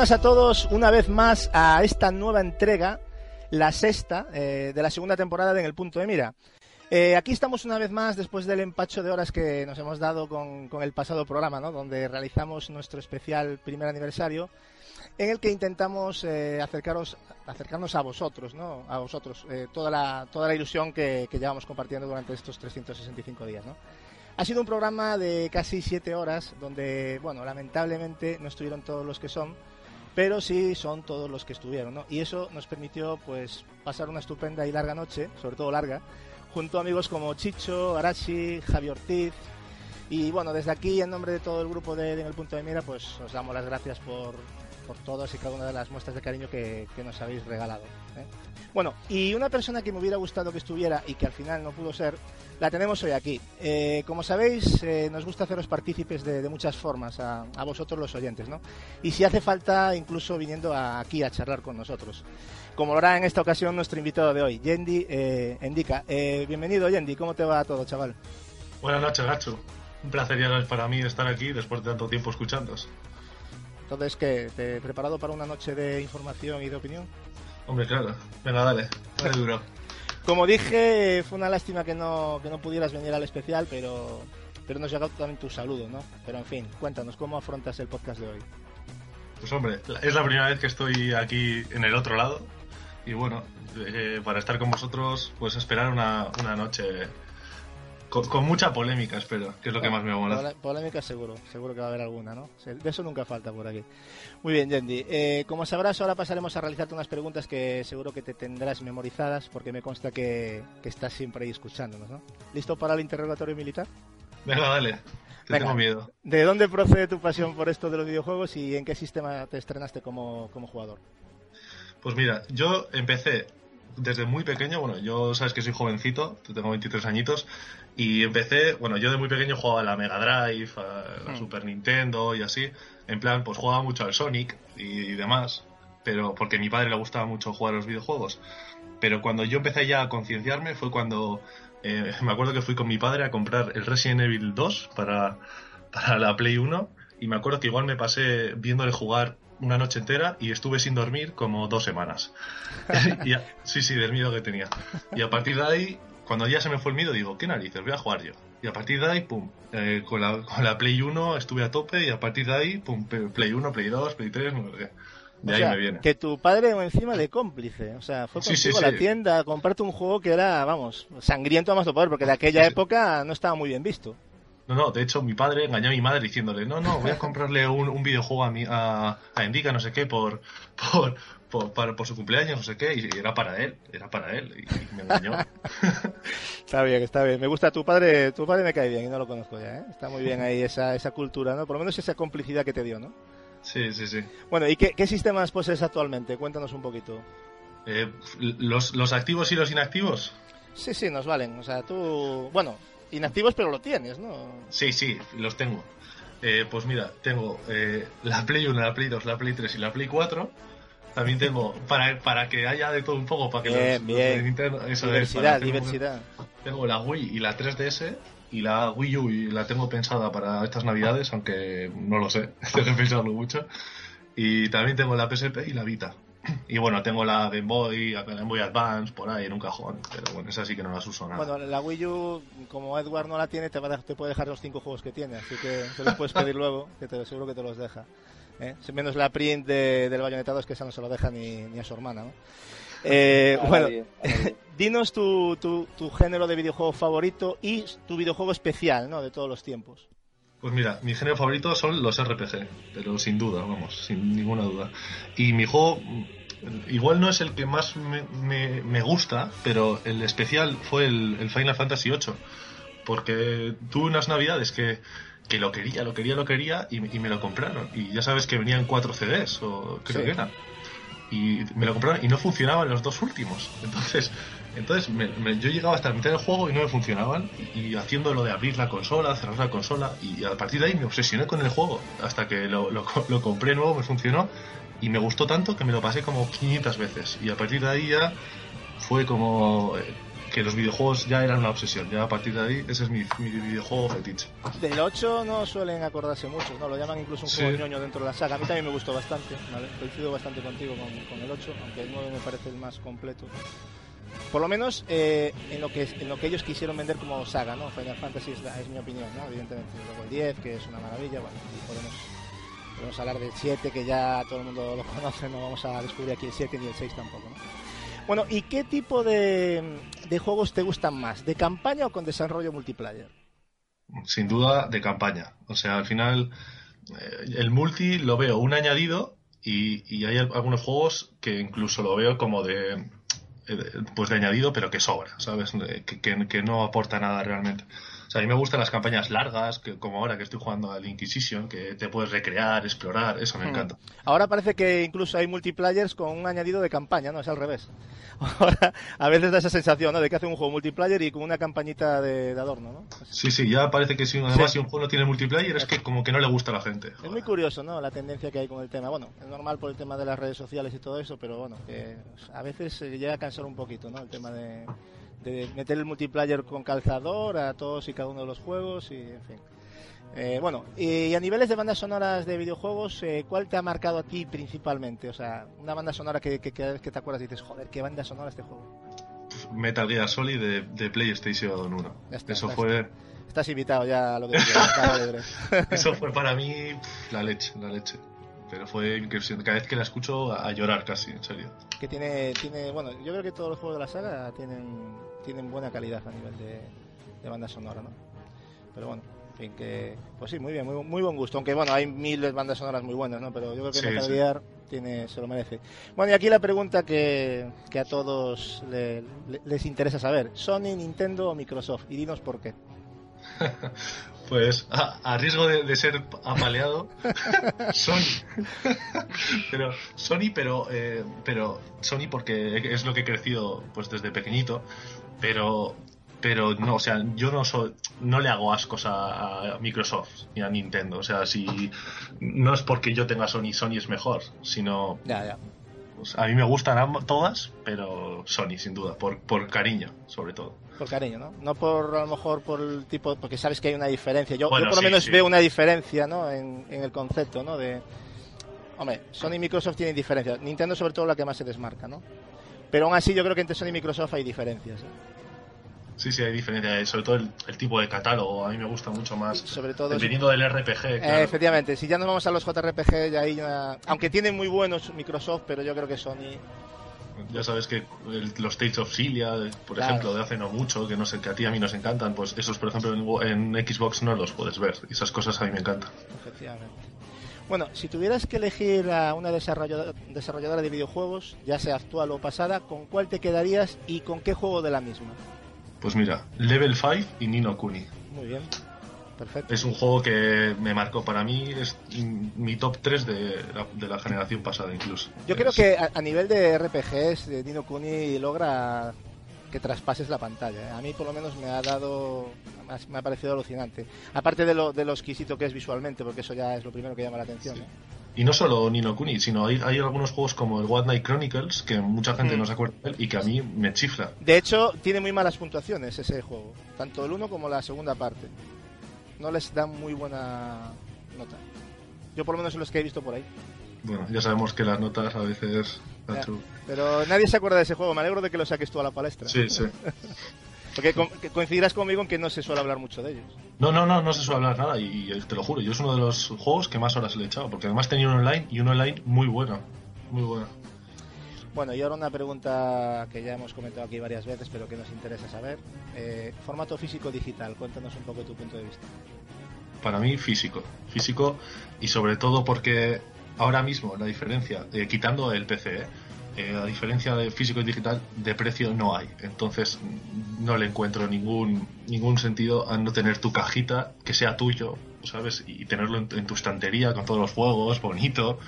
Buenas a todos, una vez más a esta nueva entrega, la sexta eh, de la segunda temporada de En el Punto de Mira. Eh, aquí estamos una vez más después del empacho de horas que nos hemos dado con, con el pasado programa, ¿no? donde realizamos nuestro especial primer aniversario, en el que intentamos eh, acercaros, acercarnos a vosotros, ¿no? a vosotros, eh, toda, la, toda la ilusión que, que llevamos compartiendo durante estos 365 días. ¿no? Ha sido un programa de casi siete horas, donde, bueno, lamentablemente no estuvieron todos los que son, pero sí son todos los que estuvieron, ¿no? Y eso nos permitió, pues, pasar una estupenda y larga noche, sobre todo larga, junto a amigos como Chicho, Arashi, Javi Ortiz. Y bueno, desde aquí, en nombre de todo el grupo de, de En el Punto de Mira, pues os damos las gracias por, por todas y cada una de las muestras de cariño que nos habéis regalado. ¿Eh? Bueno, y una persona que me hubiera gustado que estuviera y que al final no pudo ser, la tenemos hoy aquí. Eh, como sabéis, eh, nos gusta haceros partícipes de, de muchas formas a, a, vosotros los oyentes, ¿no? Y si hace falta, incluso viniendo a, aquí a charlar con nosotros. Como lo hará en esta ocasión nuestro invitado de hoy, Yendi eh, Endica. bienvenido, Yendi, ¿cómo te va todo, chaval? Buenas noches, Gacho. Un placer ya para mí estar aquí después de tanto tiempo escuchándos. Entonces, ¿qué? ¿Te he preparado para una noche de información y de opinión? Hombre, claro. Venga, dale. Dale duro. Como dije, fue una lástima que no, que no pudieras venir al especial, pero, pero nos llegó también tu saludo, ¿no? Pero en fin, cuéntanos, ¿cómo afrontas el podcast de hoy? Pues hombre, es la primera vez que estoy aquí en el otro lado. Y bueno, eh, para estar con vosotros, pues esperar una, una noche con, con, mucha polémica, espero, que es lo que más me mola. Polémica seguro, seguro que va a haber alguna, ¿no? De eso nunca falta por aquí. Muy bien, Yendi. Eh, como sabrás, ahora pasaremos a realizarte unas preguntas que seguro que te tendrás memorizadas, porque me consta que, que estás siempre ahí escuchándonos, ¿no? ¿Listo para el interrogatorio militar? Venga, dale. Te Venga. tengo miedo. ¿De dónde procede tu pasión por esto de los videojuegos y en qué sistema te estrenaste como, como jugador? Pues mira, yo empecé desde muy pequeño, bueno, yo sabes que soy jovencito, tengo 23 añitos, y empecé, bueno, yo de muy pequeño jugaba a la Mega Drive, a la hmm. Super Nintendo y así, en plan, pues jugaba mucho al Sonic y, y, demás, pero porque a mi padre le gustaba mucho jugar a los videojuegos. Pero cuando yo empecé ya a concienciarme fue cuando eh, me acuerdo que fui con mi padre a comprar el Resident Evil 2 para, para la Play 1 y me acuerdo que igual me pasé viéndole jugar una noche entera y estuve sin dormir como dos semanas. y, sí, sí, del miedo que tenía. Y a partir de ahí, cuando ya se me fue el miedo, digo, ¿qué narices? Voy a jugar yo. Y a partir de ahí, pum, eh, con, la, con, la, Play 1 estuve a tope y a partir de ahí, pum, Play 1, Play 2, Play 3, no sé. De o ahí sea, me viene. Que tu padre encima de cómplice. O sea, fue contigo sí, sí, a la tienda a comprarte un juego que era, vamos, sangriento a más no poder, porque de aquella época no estaba muy bien visto. No, no, de hecho mi padre engañó a mi madre diciéndole, no, no, voy a comprarle un, un videojuego a, mi, a, a Indica, no sé qué, por, por, por, por, por, su cumpleaños, no sé qué, y era para él, era para él, y me engañó. está bien, está bien. Me gusta tu padre, tu padre me cae bien y no lo conozco ya, ¿eh? Está muy bien ahí esa, esa cultura, ¿no? Por lo menos esa complicidad que te dio, ¿no? Sí, sí, sí. Bueno, ¿y qué, qué sistemas posees actualmente? Cuéntanos un poquito. Eh, ¿los, ¿Los activos y los inactivos? Sí, sí, nos valen. O sea, tú, bueno, inactivos pero lo tienes, ¿no? Sí, sí, los tengo. Eh, pues mira, tengo eh, la Play 1, la Play 2, la Play 3 y la Play 4. También tengo, para, para que haya de todo un poco, para que bien, los, bien. los de Nintendo, eso diversidad, es, diversidad. Tengo la Wii y la 3DS y la Wii U y la tengo pensada para estas navidades, aunque no lo sé, tengo que pensarlo mucho. Y también tengo la PSP y la Vita. Y bueno, tengo la Game Boy, la Game Boy Advance por ahí en un cajón, pero bueno, esa sí que no las uso nada. Bueno, la Wii U, como Edward no la tiene, te, va a, te puede dejar los cinco juegos que tiene, así que se los puedes pedir luego, que te, seguro que te los deja. ¿Eh? Menos la print de, del bayonetado es que esa no se lo deja ni, ni a su hermana, ¿no? Eh, bueno, dinos tu, tu, tu, género de videojuego favorito y tu videojuego especial, ¿no? De todos los tiempos. Pues mira, mi género favorito son los RPG, pero sin duda, vamos, sin ninguna duda. Y mi juego, igual no es el que más me, me, me gusta, pero el especial fue el, el, Final Fantasy VIII, porque tuve unas navidades que, que lo quería, lo quería, lo quería y, y, me lo compraron. Y ya sabes que venían cuatro CDs, o creo sí. que eran y me lo compraron y no funcionaban los dos últimos. Entonces, entonces me, me, yo llegaba hasta la mitad del juego y no me funcionaban. Y, y, haciendo lo de abrir la consola, cerrar la consola. Y a partir de ahí me obsesioné con el juego. Hasta que lo, lo, lo compré nuevo, me funcionó. Y me gustó tanto que me lo pasé como 500 veces. Y a partir de ahí ya fue como. Que los videojuegos ya eran una obsesión. Ya a partir de ahí, ese es mi, mi videojuego fetiche. Del 8 no suelen acordarse mucho, ¿no? Lo llaman incluso un juego ñoño dentro de la saga. A mí también me gustó bastante, ¿vale? Coincido bastante contigo con, con el 8, aunque el 9 me parece el más completo. Por lo menos eh, en, lo que, en lo que ellos quisieron vender como saga, ¿no? Final Fantasy es, la, es mi opinión, ¿no? Evidentemente. Luego el 10, que es una maravilla, bueno, podemos, podemos hablar del 7, que ya todo el mundo lo conoce, no vamos a descubrir aquí el 7 ni el 6 tampoco, ¿no? Bueno, ¿y qué tipo de, de juegos te gustan más? ¿De campaña o con desarrollo multiplayer? Sin duda, de campaña. O sea, al final, eh, el multi lo veo un añadido y, y hay algunos juegos que incluso lo veo como de eh, pues de añadido, pero que sobra, ¿sabes? Que, que, que, no aporta nada realmente. O sea, a mí me gustan las campañas largas, que, como ahora que estoy jugando al Inquisition, que te puedes recrear, explorar, eso me hmm. encanta. Ahora parece que incluso hay multiplayers con un añadido de campaña, ¿no? Es al revés. Ahora, a veces da esa sensación, ¿no? De que hace un juego multiplayer y con una campañita de, de adorno, ¿no? Sí, sí, ya parece que si, además si un juego no tiene multiplayer es que como que no le gusta a la gente. Es muy curioso, ¿no? La tendencia que hay con el tema. Bueno, es normal por el tema de las redes sociales y todo eso, pero bueno, que a veces llega a cansar un poquito, ¿no? El tema de de meter el multiplayer con calzador a todos y cada uno de los juegos y en fin. Eh, bueno, y a niveles de bandas sonoras de videojuegos, eh, ¿cuál te ha marcado a ti principalmente? O sea, una banda sonora que, que, que, que te acuerdas dices, joder, qué banda sonora este juego. Metal Gear Solid de, de PlayStation 1. Está, Eso fue... Estás invitado ya a lo que Eso fue para mí la leche, la leche pero fue cada vez que la escucho a, llorar casi, en serio. Que tiene, tiene, bueno, yo creo que todos los juegos de la saga tienen, tienen buena calidad a nivel de, de banda sonora, ¿no? Pero bueno, en fin, que, pues sí, muy bien, muy, muy buen gusto, aunque bueno, hay miles de bandas sonoras muy buenas, ¿no? Pero yo creo que sí, Metal tiene, se lo merece. Bueno, y aquí la pregunta que, que a todos le, les interesa saber, ¿Sony, Nintendo o Microsoft? Y dinos por qué. Pues a, riesgo de, ser apaleado, Sony. pero Sony, pero eh, pero Sony porque es lo que he crecido pues desde pequeñito, pero pero no, o sea, yo no soy, no le hago ascos a, a, Microsoft ni a Nintendo, o sea, si no es porque yo tenga Sony, Sony es mejor, sino ya, ya. Pues a mí me gustan todas, pero Sony sin duda, por, por cariño, sobre todo por cariño, ¿no? No por a lo mejor por el tipo, porque sabes que hay una diferencia. Yo, bueno, yo por sí, lo menos sí. veo una diferencia, ¿no? En, en, el concepto, ¿no? De, hombre, Sony y Microsoft tienen diferencias. Nintendo sobre todo la que más se desmarca, ¿no? Pero aún así yo creo que entre Sony y Microsoft hay diferencias. ¿eh? Sí, sí, hay diferencias. Sobre todo el, el, tipo de catálogo. A mí me gusta mucho más. Sobre todo. Dependiendo del RPG. Claro. Eh, efectivamente. Si ya nos vamos a los JRPG, ya una... Aunque tienen muy buenos Microsoft, pero yo creo que Sony ya sabes que el, los States of Cilia, por claro. ejemplo, de hace no mucho, que no sé, que a ti a mí nos encantan, pues esos, por ejemplo, en, en Xbox no los puedes ver. Y esas cosas a mí me encantan. Efectivamente. Bueno, si tuvieras que elegir a una desarrolladora, desarrolladora de videojuegos, ya sea actual o pasada, ¿con cuál te quedarías y con qué juego de la misma? Pues mira, Level 5 y Nino Kuni. Muy bien. Perfecto. Es un juego que me marcó para mí, es mi top 3 de la, de la generación pasada incluso. Yo creo que a, a, nivel de RPGs, de Nino Kuni logra que traspases la pantalla. ¿eh? A mí por lo menos me ha dado, me ha parecido alucinante. Aparte de lo, de lo exquisito que es visualmente, porque eso ya es lo primero que llama la atención. Sí. ¿eh? Y no solo Nino Kuni, sino hay, hay, algunos juegos como el What Night Chronicles, que mucha gente mm. no se acuerda de él y que a mí me chifla. De hecho, tiene muy malas puntuaciones ese juego, tanto el uno como la segunda parte no les dan muy buena nota. Yo por lo menos los que he visto por ahí. Bueno, ya sabemos que las notas a veces... Ya, pero nadie se acuerda de ese juego, me alegro de que lo saques tú a la palestra. Sí, sí. Porque coincidirás conmigo en que no se suele hablar mucho de ellos. No, no, no, no se suele hablar nada y, y te lo juro, yo es uno de los juegos que más horas le he echado, porque además tenía un online y un online muy bueno, muy bueno. Bueno, y ahora una pregunta que ya hemos comentado aquí varias veces, pero que nos interesa saber. Eh, formato físico-digital, cuéntanos un poco tu punto de vista. Para mí, físico. Físico y sobre todo porque ahora mismo la diferencia, eh, quitando el PC, eh, la diferencia de físico y digital de precio no hay. Entonces no le encuentro ningún, ningún sentido a no tener tu cajita que sea tuyo, ¿sabes? Y tenerlo en, en tu estantería con todos los juegos, bonito.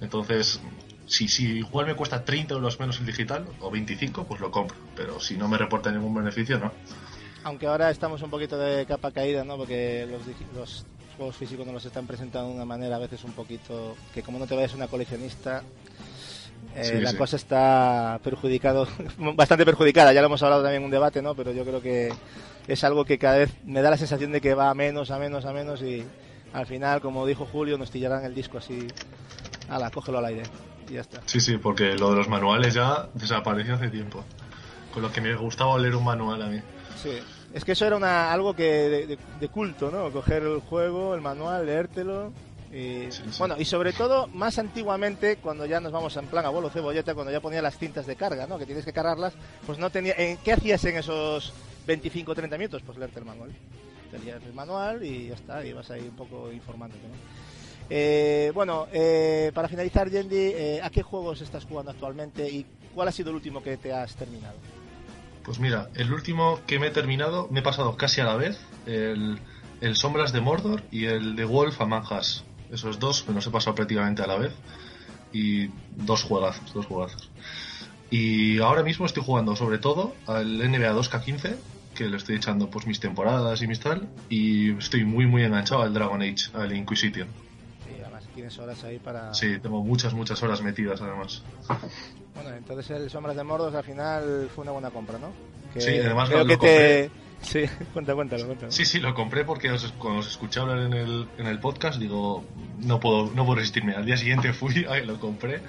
Entonces si, si igual me cuesta 30 euros menos el digital o 25, pues lo compro. Pero si no me reporta ningún beneficio, no. Aunque ahora estamos un poquito de capa caída, ¿no? Porque los, los juegos físicos nos los están presentando de una manera a veces un poquito que como no te vayas una coleccionista, Eh, la cosa está perjudicado, bastante perjudicada, ya lo hemos hablado también en un debate, ¿no? Pero yo creo que es algo que cada vez me da la sensación de que va a menos, a menos, a menos y al final, como dijo Julio, nos tillarán el disco así, ala, cógelo al aire y ya está. Sí, sí, porque lo de los manuales ya desapareció hace tiempo. Con lo que me gustaba leer un manual a mí. Sí, es que eso era una, algo que de, culto, ¿no? Coger el juego, el manual, leértelo. Y, Bueno, y sobre todo, más antiguamente, cuando ya nos vamos en plan abuelo cebolleta, cuando ya ponía las cintas de carga, ¿no? Que tienes que cargarlas, pues no tenía... ¿Qué hacías en esos 25 o 30 minutos? Pues leerte el manual. Te el manual y ya está, y vas ahí un poco informándote, ¿no? Eh, bueno, eh, para finalizar, Yendi, eh, ¿a qué juegos estás jugando actualmente y cuál ha sido el último que te has terminado? Pues mira, el último que me he terminado, me he pasado casi a la vez, el, Sombras de Mordor y el de Wolf Among Us. Esos dos me los he pasado prácticamente a la vez. Y dos juegazos, dos juegazos. Y ahora mismo estoy jugando sobre todo al NBA 2K15, que le estoy echando pues mis temporadas y mis tal. Y estoy muy muy enganchado al Dragon Age, al Inquisition. Sí, además tienes horas ahí para... Sí, tengo muchas, muchas horas metidas además. Bueno, entonces el Sombras de Mordos al final fue una buena compra, ¿no? sí, además lo, que compré. Te... Sí, cuenta, cuéntalo, cuéntalo. Sí, sí, lo compré porque cuando os escuché hablar en el, en el podcast, digo, no puedo, no puedo resistirme. Al día siguiente fui, lo compré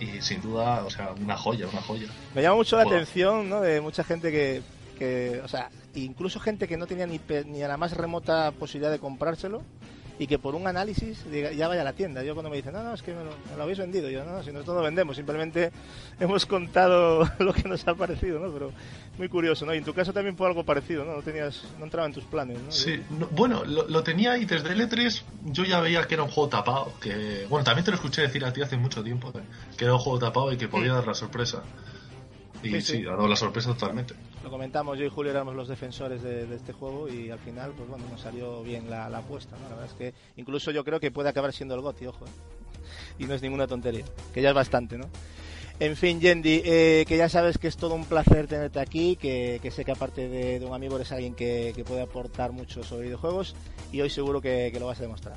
y sin duda, o sea, una joya, una joya. Me llama mucho la atención, ¿no? De mucha gente que, que, o sea, incluso gente que no tenía ni, ni a la más remota posibilidad de comprárselo y que por un análisis ya vaya a la tienda. Yo cuando me dicen, no, no, es que me lo, habéis vendido, yo, no, si nosotros no vendemos, simplemente hemos contado lo que nos ha parecido, ¿no? Pero muy curioso, ¿no? Y en tu caso también fue algo parecido, ¿no? No, tenías, no entraba en tus planes, ¿no? Sí, bueno, lo, tenía y desde el E3 yo ya veía que era un juego tapado, que, bueno, también te lo escuché decir a ti hace mucho tiempo, que era un juego tapado y que podía dar la sorpresa. Y sí, ha dado la sorpresa totalmente. Lo comentamos, yo y Julio éramos los defensores de, este juego y al final, pues bueno, nos salió bien la, apuesta. La verdad es que incluso yo creo que puede acabar siendo el GOTI, ojo. ¿eh? Y no es ninguna tontería, que ya es bastante, ¿no? En fin, Yendi, eh, que ya sabes que es todo un placer tenerte aquí, que, sé que aparte de, un amigo eres alguien que, puede aportar mucho sobre videojuegos y hoy seguro que, que lo vas a demostrar.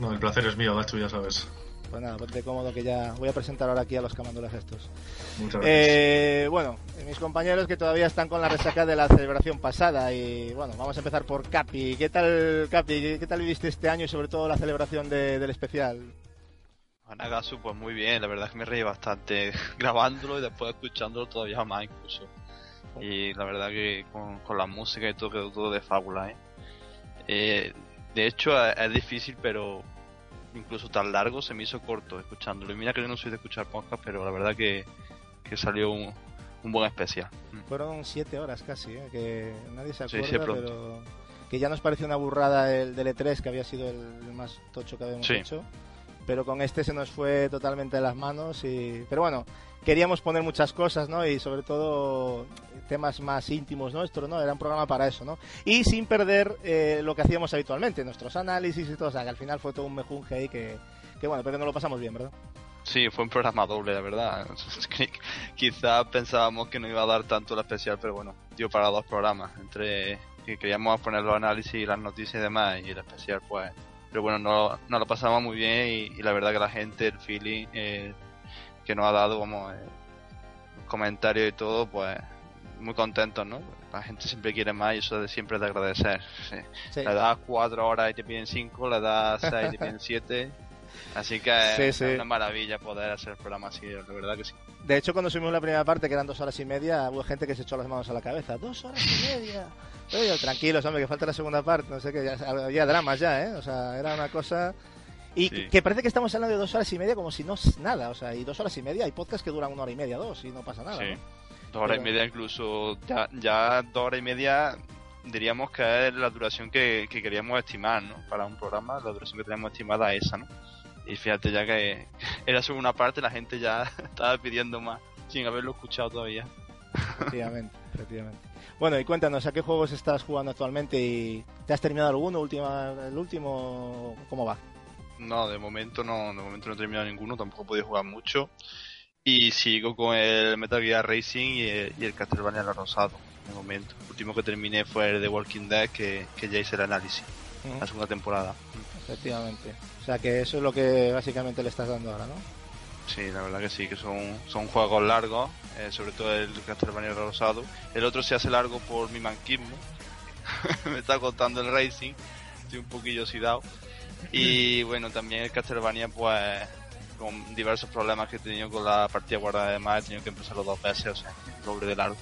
No, el placer es mío, Gacho, ya sabes. Pues nada, ponte cómodo que ya voy a presentar ahora aquí a los camándulas estos. Muchas gracias. Eh, bueno, mis compañeros que todavía están con la resaca de la celebración pasada y bueno, vamos a empezar por Capi. ¿Qué tal, Capi? ¿Qué tal viviste este año y sobre todo la celebración del especial? Anagasu, pues muy bien, la verdad es que me reí bastante grabándolo y después escuchándolo todavía más incluso. Y la verdad que con, la música y todo quedó todo de fábula, ¿eh? eh de hecho es difícil, pero incluso tan largo se me hizo corto escuchándolo. Y mira que yo no soy de escuchar podcast, pero la verdad que, salió un, buen especial. Mm. Fueron siete horas casi, ¿eh? que nadie se acuerda, pero que ya nos pareció una burrada el del E3, que había sido el, más tocho que habíamos hecho. Pero con este se nos fue totalmente de las manos. y Pero bueno, queríamos poner muchas cosas, ¿no? Y sobre todo temas más íntimos nuestros, ¿no? Era un programa para eso, ¿no? Y sin perder eh, lo que hacíamos habitualmente, nuestros análisis y todo, o sea, que al final fue todo un mejunje ahí que, que bueno, pero no lo pasamos bien, ¿verdad? Sí, fue un programa doble, la verdad. Quizá pensábamos que no iba a dar tanto la especial, pero bueno, dio para dos programas. Entre que queríamos poner los análisis y las noticias y demás, y el especial, pues. Pero bueno, no, no lo pasamos muy bien y, la verdad que la gente, el feeling eh, que nos ha dado, como eh, comentarios y todo, pues muy contentos, ¿no? La gente siempre quiere más y eso de siempre de agradecer. Le das cuatro horas y te piden cinco, le das seis y te piden siete. Así que es una maravilla poder hacer el programa así, de verdad que sí. De hecho, cuando subimos la primera parte, que eran dos horas y media, hubo gente que se echó las manos a la cabeza. ¡Dos horas y media! Oye, tranquilos, hombre, que falta la segunda parte. No sé qué, había dramas ya, ¿eh? O sea, era una cosa... Y que parece que estamos hablando de dos horas y media como si no es nada. O sea, y dos horas y media hay podcasts que duran una hora y media, dos, y no pasa nada. Sí. Dos horas y media incluso, ya, ya dos horas y media diríamos que es la duración que, queríamos estimar, ¿no? Para un programa, la duración que teníamos estimada es esa, ¿no? Y fíjate ya que era solo una parte, la gente ya estaba pidiendo más, sin haberlo escuchado todavía. Efectivamente, efectivamente. Bueno, y cuéntanos, ¿a qué juegos estás jugando actualmente y te has terminado alguno, última, el último, cómo va? No, de momento no, de momento no he terminado ninguno, tampoco he podido jugar mucho. Y sigo con el Metal Gear Racing y el, y el Castlevania La Rosado, de momento. El último que terminé fue el de Walking Dead, que, ya hice el análisis, la segunda temporada. Efectivamente. O sea que eso es lo que básicamente le estás dando ahora, ¿no? Sí, la verdad que sí, que son, son juegos largos, eh, sobre todo el Castlevania Rosado. El otro se hace largo por mi manquismo. Me está contando el Racing, estoy un poquillo oxidado. Y bueno, también el Castlevania, pues con diversos problemas que he tenido con la partida guardada de más, he tenido que empezar los dos veces, o sea, doble de largo.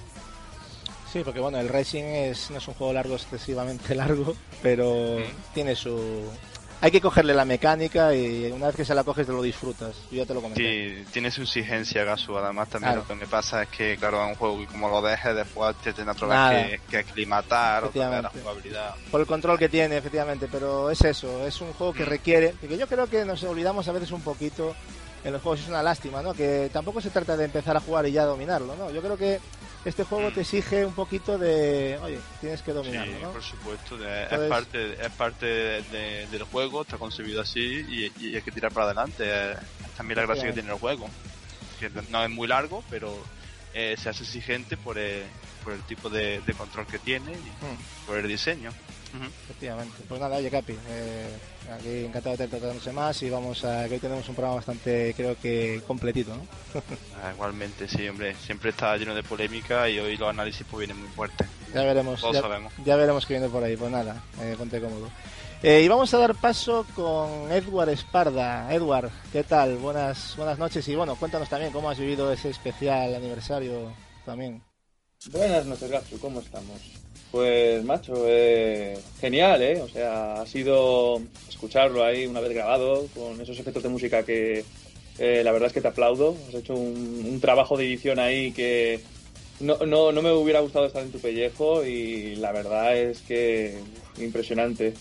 Sí, porque bueno, el Racing es, no es un juego largo, excesivamente largo, pero tiene su... Hay que cogerle la mecánica y una vez que se la coges te lo disfrutas. Yo ya te lo comenté. Sí, tiene su exigencia, Gasu. Además, también Claro. lo que me pasa es que, claro, es un juego y como lo dejes, después te tendrás vez que, que aclimatar, vez la jugabilidad. Por el control que tiene, efectivamente, pero es eso, es un juego que Mm. requiere, que yo creo que nos olvidamos a veces un poquito en los juegos, es una lástima, ¿no? Que tampoco se trata de empezar a jugar y ya dominarlo, ¿no? Yo creo que este juego te exige un poquito de, oye, tienes que Sí, dominarlo, ¿no? por supuesto. de- Entonces- es parte, es parte de- de- del juego, está concebido así y, y hay que tirar para adelante. Es también la gracia que tiene el juego. Que no es muy largo, pero eh, se hace exigente por el, por el tipo de, de control que tiene y Mm, por el diseño. Efectivamente. Pues nada, oye, Capi, eh, aquí encantado de tratarnos más y vamos a que hoy tenemos un programa bastante, creo que completito, ¿no? Ah, igualmente, sí, hombre. Siempre está lleno de polémica y hoy los análisis pues vienen muy fuertes. Ya veremos. Todos ya- sabemos. Ya veremos qué viene por ahí, pues nada, eh, ponte cómodo. Eh, y vamos a dar paso con Edward Esparda. Edward, ¿qué tal? Buenas, buenas noches y bueno, cuéntanos también cómo has vivido ese especial aniversario también. Buenas noches, Gatsu, ¿cómo estamos? Pues, macho, eh, genial, ¿eh? O sea, ha sido escucharlo ahí una vez grabado, con esos efectos de música que eh, la verdad es que te aplaudo. Has hecho un, trabajo de edición ahí que no, no, no me hubiera gustado estar en tu pellejo y la verdad es que impresionante.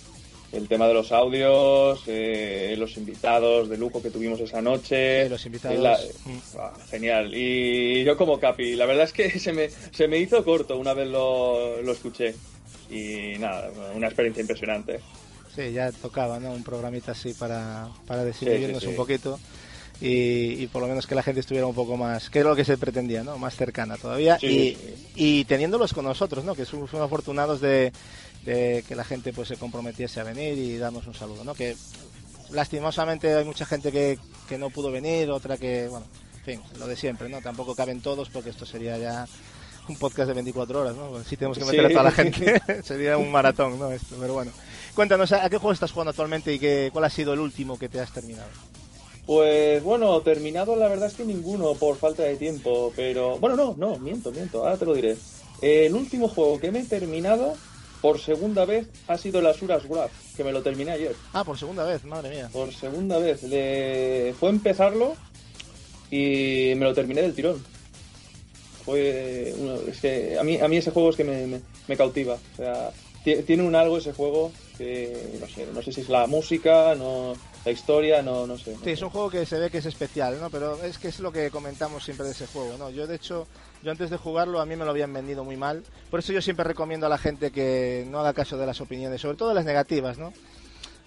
El tema de los audios, eh, los invitados de lujo que tuvimos esa noche. Los invitados. la- mm, Ah, genial. Y yo como Capi, la verdad es que se me, se me hizo corto una vez lo, lo escuché. Y nada, una experiencia impresionante. Sí, ya tocaba, ¿no? Un programita así para, para desinhibirnos sí, sí. un poquito y, y por lo menos que la gente estuviera un poco más, que es lo que se pretendía, ¿no? Más cercana todavía Sí, y, sí. y teniéndolos con nosotros, ¿no? Que somos afortunados de, de que la gente pues se comprometiese a venir y darnos un saludo, ¿no? Que lastimosamente hay mucha gente que, que no pudo venir, otra que, bueno, en fin, lo de siempre, ¿no? Tampoco caben todos porque esto sería ya un podcast de 24 horas, ¿no? Si tenemos que Sí. meter a toda la gente, sería un maratón, ¿no? Esto, pero bueno. Cuéntanos, ¿a qué juego estás jugando actualmente y qué, cuál ha sido el último que te has terminado? Pues bueno, terminado la verdad es que ninguno por falta de tiempo, pero bueno, no, no, miento, miento, ahora te lo diré. El último juego que me he terminado por segunda vez ha sido el Asuras Wrath, que me lo terminé ayer. Ah, por segunda vez, madre mía. Por segunda vez. Le... Fue empezarlo y me lo terminé del tirón. Fue uno- es que a mí, a mí ese juego es que me, me- me cautiva. O sea, ti- tiene un algo ese juego que no sé, no sé si es la música, no la historia, no, no sé. no Sí, sé. es un juego que se ve que es especial, ¿no? Pero es que es lo que comentamos siempre de ese juego, ¿no? Yo, de hecho, yo antes de jugarlo a mí me lo habían vendido muy mal. Por eso yo siempre recomiendo a la gente que no haga caso de las opiniones, sobre todo las negativas, ¿no?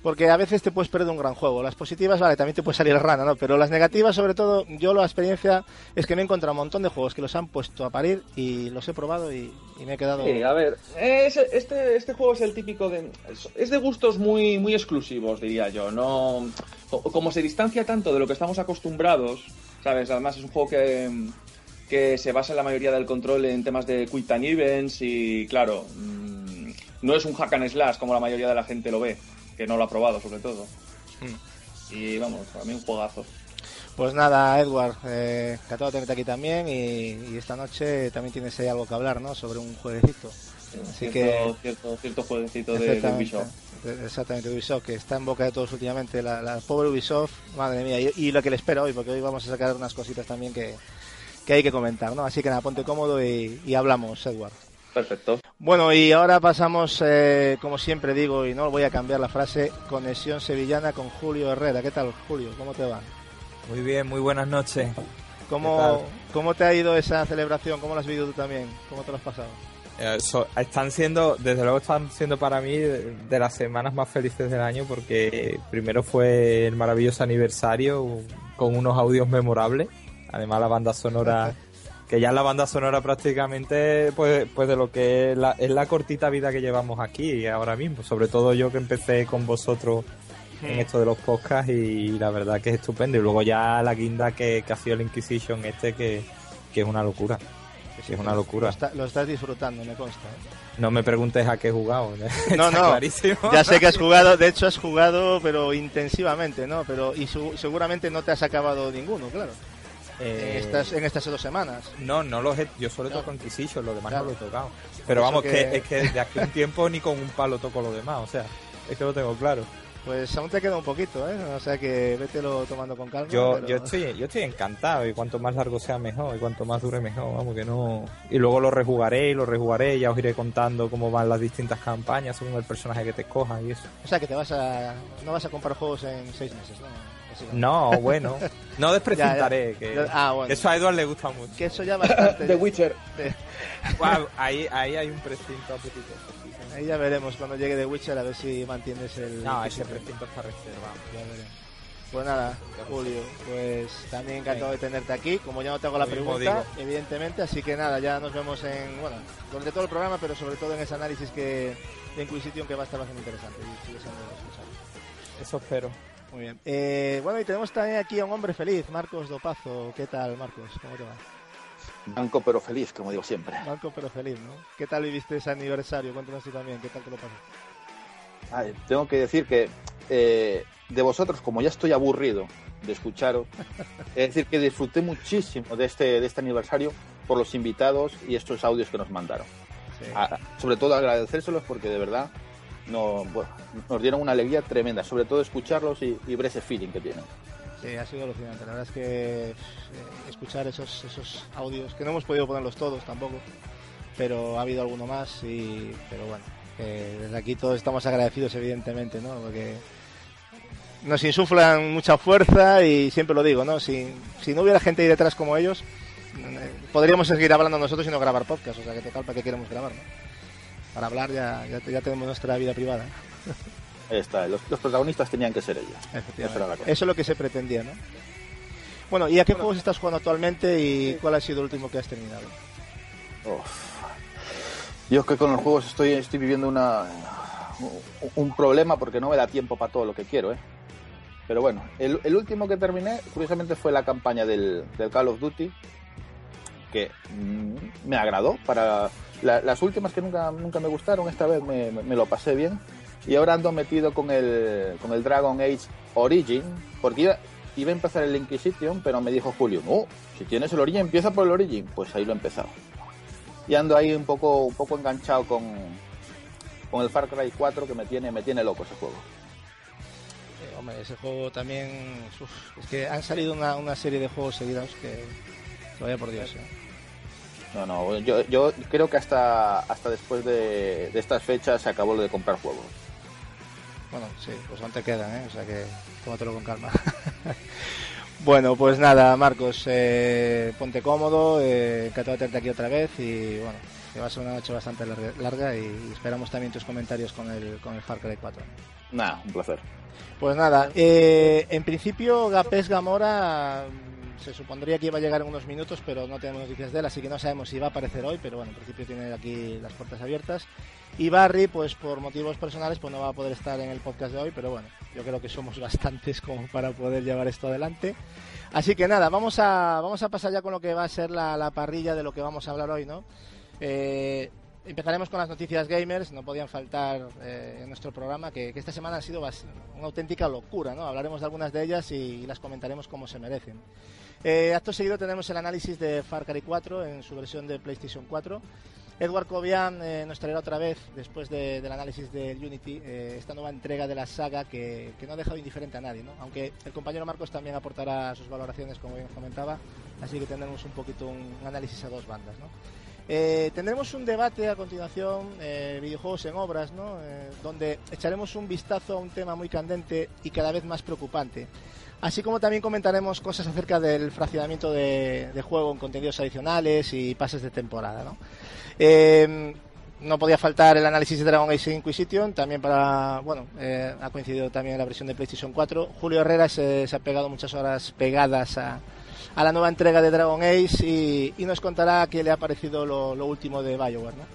Porque a veces te puedes perder un gran juego. Las positivas, vale, también te puede salir rana, ¿no? Pero las negativas, sobre todo, yo la experiencia es que me he encontrado un montón de juegos que los han puesto a parir y los he probado y, me he quedado... Sí, a ver, es- este, este juego es el típico de. Es de gustos muy, muy exclusivos, diría yo. No, co- como se distancia tanto de lo que estamos acostumbrados, ¿sabes? Además, es un juego que, que se basa en la mayoría del control en temas de quick time events y, claro, mm, no es un hack and slash como la mayoría de la gente lo ve, que no lo ha probado, sobre todo. Y vamos, para mí un juegazo. Pues nada, Edward, eh, encantado de tenerte aquí también y, y esta noche también tienes ahí algo que hablar, ¿no? Sobre un jueguecito. Así cierto, que... cierto, cierto jueguecito de, Ubisoft. de- exactamente, Ubisoft, que está en boca de todos últimamente, la, la pobre Ubisoft, madre mía, y, y lo que le espera hoy, porque hoy vamos a sacar unas cositas también que, que hay que comentar, ¿no? Así que nada, ponte cómodo y, y hablamos, Edward. Perfecto. Bueno, y ahora pasamos, eh, como siempre digo, y no voy a cambiar la frase, conexión sevillana con Julio Herrera. ¿Qué tal, Julio? ¿Cómo te va? Muy bien, muy buenas noches. ¿Cómo, ¿Qué ¿Cómo te ha ido esa celebración? ¿Cómo la has vivido tú también? ¿Cómo te lo has pasado? Eh, so- están siendo, desde luego están siendo para mí de, de las semanas más felices del año porque primero fue el maravilloso aniversario con unos audios memorables. Además la banda sonora, que ya es la banda sonora prácticamente pues, pues de lo que es la, es la cortita vida que llevamos aquí ahora mismo. Sobre todo yo que empecé con vosotros en esto de los podcasts y la verdad que es estupendo. Y luego ya la guinda que, que ha sido el Inquisition este que, que es una locura. Que es una locura. Lo, está- lo estás disfrutando, me consta. ¿eh? No me preguntes a qué he jugado. No, Está no. clarísimo. Ya sé que has jugado, de hecho has jugado, pero intensivamente, ¿no? Pero y su- seguramente no te has acabado ninguno, claro. Eh, En estas en estas dos semanas. No, no los he, yo solo No. toco Inquisition, lo demás Claro. no lo he tocado. Pero vamos, que- que... es que de aquí a un tiempo ni con un palo toco lo demás, o sea, es que lo tengo claro. Pues aún te queda un poquito, ¿eh? O sea que vételo tomando con calma. Yo, pero- yo estoy, yo estoy encantado y cuanto más largo sea mejor y cuanto más dure mejor, vamos que no. Y luego lo rejugaré y lo rejugaré y ya os iré contando cómo van las distintas campañas según el personaje que te escojas y eso. O sea que te vas a no vas a comprar juegos en seis meses, ¿no? No, bueno, no desprecintaré, Ya, que. Ah, bueno. eso a Edward le gusta mucho. Que eso ya bastante. The Witcher. Guau, ahí, ahí hay un precinto apetitoso. Ahí ya veremos cuando llegue The Witcher a ver si mantienes el. No, el ese precinto está reservado. Ya veremos. Pues nada, Julio, pues también encantado de tenerte aquí. Como ya no te hago la pregunta, evidentemente, así que nada, ya nos vemos en, bueno, durante todo el programa, pero sobre todo en ese análisis que de Inquisition que va a estar bastante interesante y escuchable. Eso espero. Muy bien. Eh, bueno, y tenemos también aquí a un hombre feliz, Marcos Dopazo. ¿Qué tal, Marcos? ¿Cómo te va? Blanco pero feliz, como digo siempre. Marco, pero feliz, ¿no? ¿Qué tal viviste ese aniversario? Cuéntanos tú también, ¿qué tal te lo pasó? Ay, tengo que decir que eh, de vosotros, como ya estoy aburrido de escucharos, es decir, que disfruté muchísimo de este, de este aniversario por los invitados y estos audios que nos mandaron. Sí. A- sobre todo agradecérselos porque de verdad no, bueno, nos dieron una alegría tremenda, sobre todo escucharlos y, ver ese feeling que tienen. Sí, ha sido alucinante. La verdad es que eh, escuchar esos, esos audios, que no hemos podido ponerlos todos tampoco, pero ha habido alguno más y, pero bueno, que desde aquí todos estamos agradecidos evidentemente, ¿no? Porque nos insuflan mucha fuerza y siempre lo digo, ¿no? Si, si no hubiera gente ahí detrás como ellos, eh, podríamos seguir hablando nosotros y no grabar podcast, o sea que total, ¿para qué queremos grabar, no? Para hablar ya, ya, ya tenemos nuestra vida privada. Ahí está, los, los protagonistas tenían que ser ellos. Cosa. Eso es lo que se pretendía, ¿no? Bueno, ¿y a qué juegos estás jugando actualmente y cuál ha sido el último que has terminado? Uf. Yo es que con los juegos estoy, estoy viviendo una, un problema porque no me da tiempo para todo lo que quiero, ¿eh? Pero bueno, el, el último que terminé, curiosamente, fue la campaña del, del Call of Duty, que mm, me agradó. Para la- las últimas que nunca, nunca me gustaron, esta vez me, me- me lo pasé bien. Y ahora ando metido con el, con el Dragon Age Origin, porque iba, iba a empezar el Inquisition, pero me dijo Julio, no, si tienes el Origin, empieza por el Origin. Pues ahí lo he empezado. Y ando ahí un poco, un poco enganchado con, con el Far Cry 4, que me tiene, me tiene loco ese juego. Eh, hombre, ese juego también... uf, es que han salido una, una serie de juegos seguidos que... Vaya por Dios, ¿eh? No, no, yo, yo creo que hasta, hasta después de, de estas fechas se acabó lo de comprar juegos. Bueno, sí, pues aún te quedan, ¿eh? O sea que tómatelo con calma. bueno, pues nada, Marcos, eh, ponte cómodo, eh, encantado de tenerte aquí otra vez y bueno, que va a ser una noche bastante larga, larga y esperamos también tus comentarios con el, con el Far Cry 4. Nada, un placer. Pues nada, eh, en principio Gapés Gamora se supondría que iba a llegar en unos minutos, pero no tenemos noticias de él, así que no sabemos si va a aparecer hoy, pero bueno, en principio tiene aquí las puertas abiertas. Y Barry, pues por motivos personales, pues no va a poder estar en el podcast de hoy, pero bueno, yo creo que somos bastantes como para poder llevar esto adelante. Así que nada, vamos a, vamos a pasar ya con lo que va a ser la, la parrilla de lo que vamos a hablar hoy, ¿no? Eh, empezaremos con las noticias gamers, no podían faltar eh, en nuestro programa, que, que esta semana han sido una auténtica locura, ¿no? Hablaremos de algunas de ellas y, las comentaremos como se merecen. Eh, acto seguido tenemos el análisis de Far Cry 4 en su versión de PlayStation 4. Edward Cobian eh, nos traerá otra vez, después de- del análisis de Unity, eh, esta nueva entrega de la saga que, que no ha dejado indiferente a nadie, ¿no? Aunque el compañero Marcos también aportará sus valoraciones, como bien comentaba, así que tendremos un poquito un análisis a dos bandas, ¿no? Eh, tendremos un debate a continuación, eh, videojuegos en obras, ¿no? Eh, donde echaremos un vistazo a un tema muy candente y cada vez más preocupante. Así como también comentaremos cosas acerca del fraccionamiento de, de juego en contenidos adicionales y pases de temporada, ¿no? Eh, no podía faltar el análisis de Dragon Age Inquisition, también para, bueno, ha coincidido también la versión de PlayStation 4. Julio Herrera se, se ha pegado muchas horas pegadas a, a la nueva entrega de Dragon Age y, y nos contará qué le ha parecido lo, lo último de Bioware, ¿no?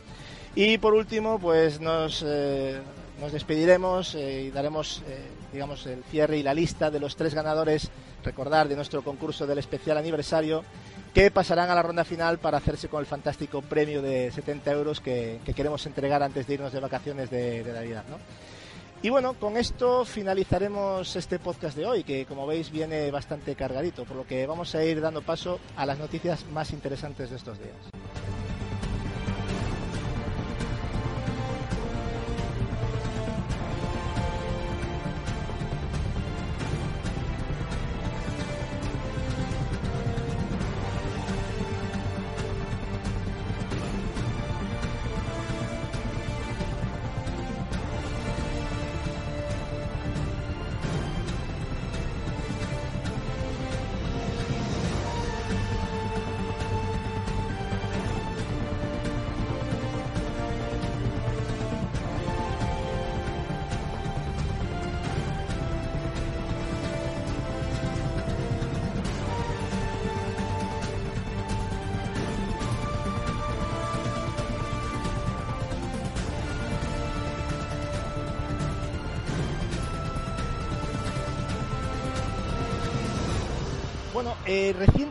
Y por último, pues nos, eh, nos despediremos eh, y daremos eh, digamos, el cierre y la lista de los tres ganadores, recordar, de nuestro concurso del especial aniversario, que pasarán a la ronda final para hacerse con el fantástico premio de 70 euros que, queremos entregar antes de irnos de vacaciones de, de Navidad, ¿no? Y bueno, con esto finalizaremos este podcast de hoy, que como veis viene bastante cargadito, por lo que vamos a ir dando paso a las noticias más interesantes de estos días.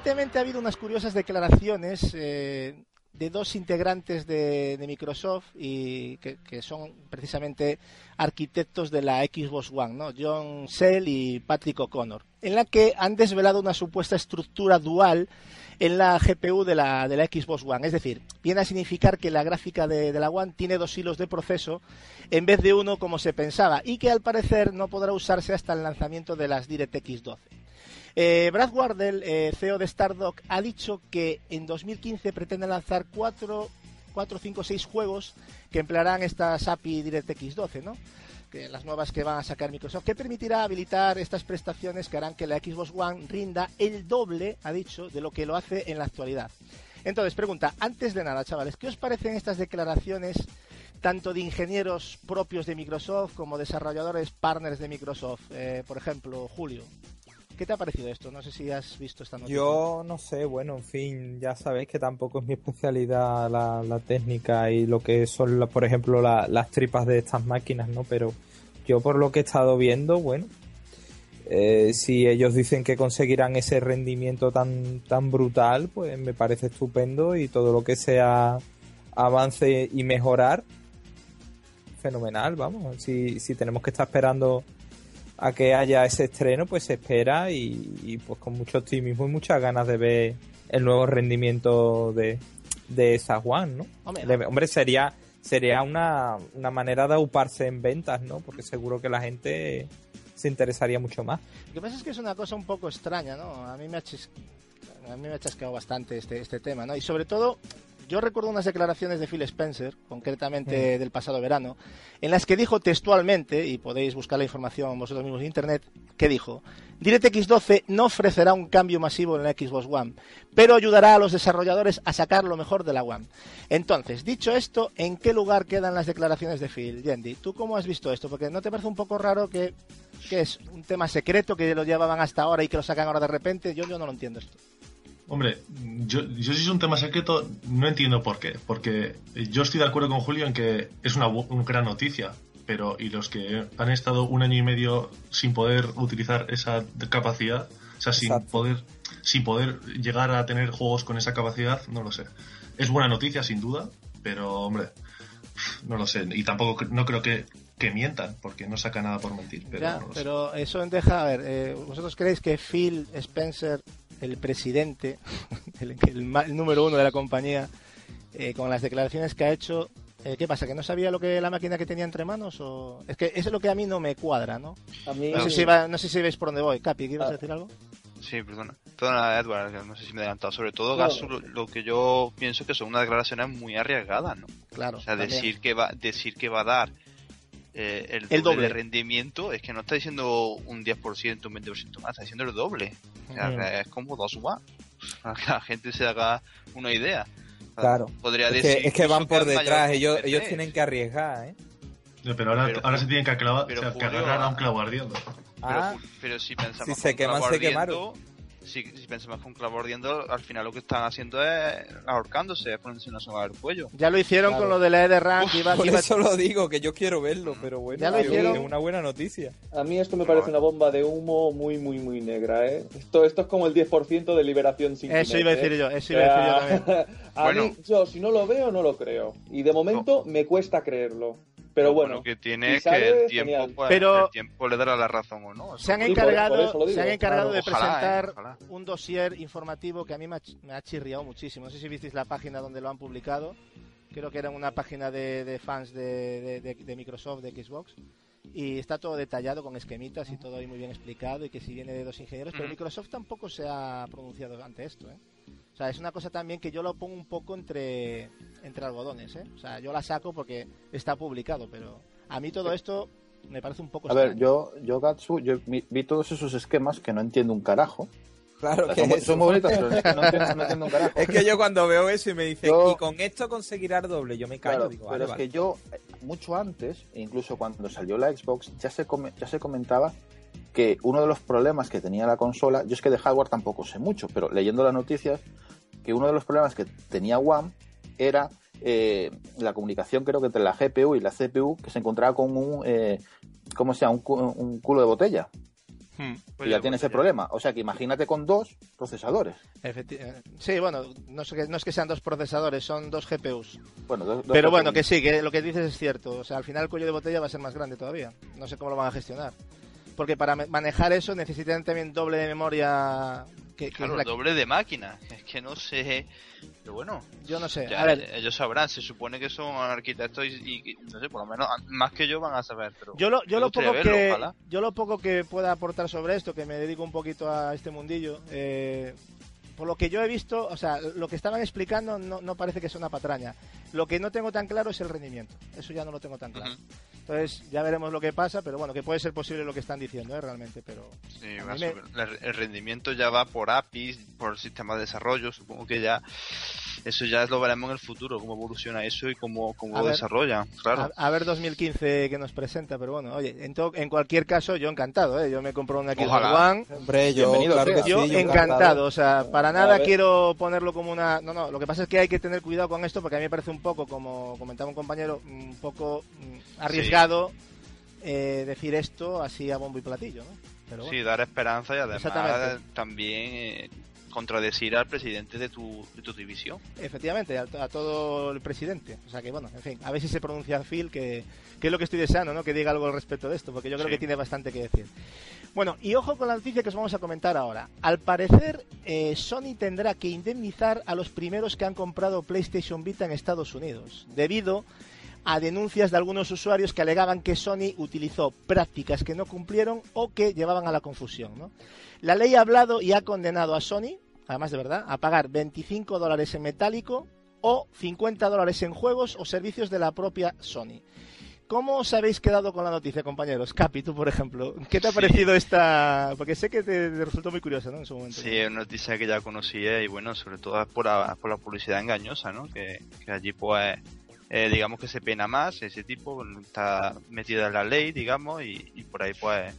Recientemente ha habido unas curiosas declaraciones eh, de dos integrantes de, Microsoft y que, son precisamente arquitectos de la Xbox One, ¿no? John Sell y Patrick O'Connor, en la que han desvelado una supuesta estructura dual en la GPU de la, de la Xbox One. Es decir, viene a significar que la gráfica de, de, la One tiene dos hilos de proceso en vez de uno como se pensaba y que al parecer no podrá usarse hasta el lanzamiento de las DirectX 12. Eh, Brad Wardell, eh, CEO de Stardock, ha dicho que en 2015 pretende lanzar 4, 4 5, 6 juegos que emplearán estas API DirectX 12, ¿no? Que las nuevas que van a sacar Microsoft, que permitirá habilitar estas prestaciones que harán que la Xbox One rinda el doble, ha dicho, de lo que lo hace en la actualidad. Entonces, pregunta, antes de nada, chavales, ¿qué os parecen estas declaraciones tanto de ingenieros propios de Microsoft como desarrolladores partners de Microsoft? Eh, por ejemplo, Julio. ¿Qué te ha parecido esto? No sé si has visto esta noticia. Yo no sé, bueno, en fin, ya sabéis que tampoco es mi especialidad la, técnica y lo que son, por ejemplo, las tripas de estas máquinas, ¿no? Pero yo por lo que he estado viendo, bueno, eh, si ellos dicen que conseguirán ese rendimiento tan, tan brutal, pues me parece estupendo y todo lo que sea avance y mejorar, fenomenal, vamos. Si, si tenemos que estar esperando a que haya ese estreno, pues se espera y, pues con mucho optimismo y muchas ganas de ver el nuevo rendimiento de, de esa One, ¿no? Hombre, sería sería una, una manera de auparse en ventas, ¿no? Porque seguro que la gente se interesaría mucho más. Lo que pasa es que es una cosa un poco extraña, ¿no? A mí me ha, a mí me ha chasqueado bastante este, este tema, ¿no? Y sobre todo yo recuerdo unas declaraciones de Phil Spencer, concretamente mm. del pasado verano, en las que dijo textualmente, y podéis buscar la información vosotros mismos en Internet, que dijo, DirectX 12 no ofrecerá un cambio masivo en la Xbox One, pero ayudará a los desarrolladores a sacar lo mejor de la One. Entonces, dicho esto, ¿en qué lugar quedan las declaraciones de Phil? Yendi, ¿tú cómo has visto esto? Porque ¿no te parece un poco raro que, es un tema secreto que lo llevaban hasta ahora y que lo sacan ahora de repente? Yo, yo no lo entiendo esto. Hombre, yo, yo si es un tema secreto, no entiendo por qué. Porque yo estoy de acuerdo con Julio en que es una, gran noticia. Pero, y los que han estado un año y medio sin poder utilizar esa capacidad, o sea, sin poder, sin poder llegar a tener juegos con esa capacidad, no lo sé. Es buena noticia, sin duda, pero, hombre, no lo sé. Y tampoco, no creo que, que mientan, porque no saca nada por mentir. Pero, pero eso deja, a ver, eh, ¿vosotros creéis que Phil Spencer el presidente, el, número uno de la compañía, eh, con las declaraciones que ha hecho, eh, ¿qué pasa? ¿Que no sabía lo que la máquina que tenía entre manos? O... Es que eso es lo que a mí no me cuadra, ¿no? No, sé si no sé si veis por dónde voy. Capi, ¿quieres ah. decir algo? Sí, perdona. Perdona, Edward, no sé si me he adelantado. Sobre todo, Gasu, lo, que yo pienso que son unas declaraciones muy arriesgadas, ¿no? Claro. O sea, decir que, va, decir que va a dar eh, el, doble, de rendimiento es que no está diciendo un 10%, un 20% más, está diciendo el doble. Es como dos más. Para que la gente se haga una idea. Claro. Podría es, decir que, es que van por detrás, ellos, ellos tienen que arriesgar, ¿eh? pero ahora, ahora se tienen que, agarrar a un clavo ardiendo. Ah, pero, si pensamos si se queman, se quemaron. Si, si pensamos que un clavo ardiendo, al final lo que están haciendo es ahorcándose, es ponerse una soga al cuello. Ya lo hicieron Claro. con lo de la Ederrank. Uf, iba- Por iba- eso lo digo, que yo quiero verlo, pero bueno, Ya lo es hicieron. una buena noticia. A mí esto me parece una bomba de humo muy, muy, muy negra, ¿eh? Esto, esto es como el 10% de liberación sin Eso iba a decir ¿eh? yo, eso iba a decir yo también. a Bueno. mí, yo si no lo veo, no lo creo. Y de momento me cuesta creerlo. Pero bueno, lo que tiene es que sale, el tiempo, genial. pues, Pero- el tiempo le dará la razón o no. Se han por- encargado, por se han encargado de Ojalá, presentar eh, ojalá. un dossier informativo que a mí me ha, me ha chirriado muchísimo. No sé si visteis la página donde lo han publicado. Creo que era una página de, de fans de, de- de- de Microsoft, de Xbox. Y está todo detallado con esquemitas y todo ahí muy bien explicado. Y que si viene de dos ingenieros. Pero. Microsoft tampoco se ha pronunciado ante esto. ¿eh? Sea, es una cosa también que yo lo pongo un poco entre, entre algodones. ¿eh? O sea, yo la saco porque está publicado. Pero a mí todo esto me parece un poco A ver, yo, yo Gatsu, yo vi, vi todos esos esquemas que no entiendo un carajo. Claro que Son, son muy bonitos, pero es que no entiendo, no entiendo un carajo. Es que yo cuando veo eso y me dicen, Yo- y con esto conseguirá el doble, yo me callo, Claro, digo, pero vale, es vale. que yo, eh, mucho antes, e incluso cuando salió la Xbox, ya se, come- ya se comentaba que uno de los problemas que tenía la consola, yo es que de hardware tampoco sé mucho, pero leyendo las noticias, que uno de los problemas que tenía One era eh, la comunicación, creo que entre la GPU y la CPU, que se encontraba con un, eh, ¿cómo se llama? Un, un culo de botella. Hmm. Y ya tiene ese problema. O sea que imagínate con dos procesadores. Efecti- eh, sí, bueno, no, sé que- no es que sean dos procesadores, son dos GPUs. Bueno, dos- dos Pero bueno, que sí, que lo que dices es cierto. O sea, al final el cuello de botella va a ser más grande todavía. No sé cómo lo van a gestionar. Porque para ma- manejar eso necesitan también doble de memoria. Que, que Claro, la- doble de máquina. Es que no sé. Pero bueno, Yo no sé. ya, A ver, ellos sabrán. Se supone que son arquitectos y, y- no sé, por lo menos más que yo van a saber. Pero yo lo, yo lo poco verlo, que ojalá. yo lo poco que pueda aportar sobre esto, que me dedico un poquito a este mundillo, eh, por lo que yo he visto, o sea, lo que estaban explicando no, no parece que sea una patraña. Lo que no tengo tan claro es el rendimiento. Eso ya no lo tengo tan claro. Ujú. Entonces ya veremos lo que pasa, pero bueno, que puede ser posible lo que están diciendo, ¿eh? realmente, pero Sí, va me-. El- rendimiento ya va por APIs, por sistema de desarrollo. Supongo que ya. Eso ya lo veremos en el futuro, cómo evoluciona eso y cómo, cómo A lo ver. desarrollan. Claro. a, a ver 2015 que nos presenta, pero bueno, oye, en, to- en cualquier caso yo encantado, ¿eh? yo me compro una Xbox. One, Hombre, yo, Bienvenido claro que sea. yo sí, encantado, o sea, para Nada quiero ponerlo como una... No, no, lo que pasa es que hay que tener cuidado con esto porque a mí me parece un poco, como comentaba un compañero, un poco mm, arriesgado eh, decir esto así a bombo y platillo, ¿no? Pero bueno. Sí, dar esperanza y además también eh, contradecir al presidente de tu, de tu división. Efectivamente, a, a todo el presidente. O sea que, bueno, en fin, a ver si se pronuncia Phil, que, que es lo que estoy deseando, ¿no? Que diga algo al respecto de esto, porque yo creo Sí. que tiene bastante que decir. Bueno, y ojo con la noticia que os vamos a comentar ahora. Al parecer, eh, Sony tendrá que indemnizar a los primeros que han comprado PlayStation Vita en Estados Unidos, debido a denuncias de algunos usuarios que alegaban que Sony utilizó prácticas que no cumplieron o que llevaban a la confusión. ¿no? La ley ha hablado y ha condenado a Sony, además de verdad, a pagar 25 dólares en metálico o 50 dólares en juegos o servicios de la propia Sony. ¿Cómo os habéis quedado con la noticia, compañeros? Capi, tú, por ejemplo. ¿Qué te ha Sí. parecido esta...? Porque sé que te, te resultó muy curiosa, ¿no? En su momento. Sí, es una noticia que ya conocía y bueno, sobre todo es por la, por la publicidad engañosa, ¿no? Que, que allí pues, eh, digamos que se pena más, ese tipo está metida en la ley, digamos, y, y por ahí pues,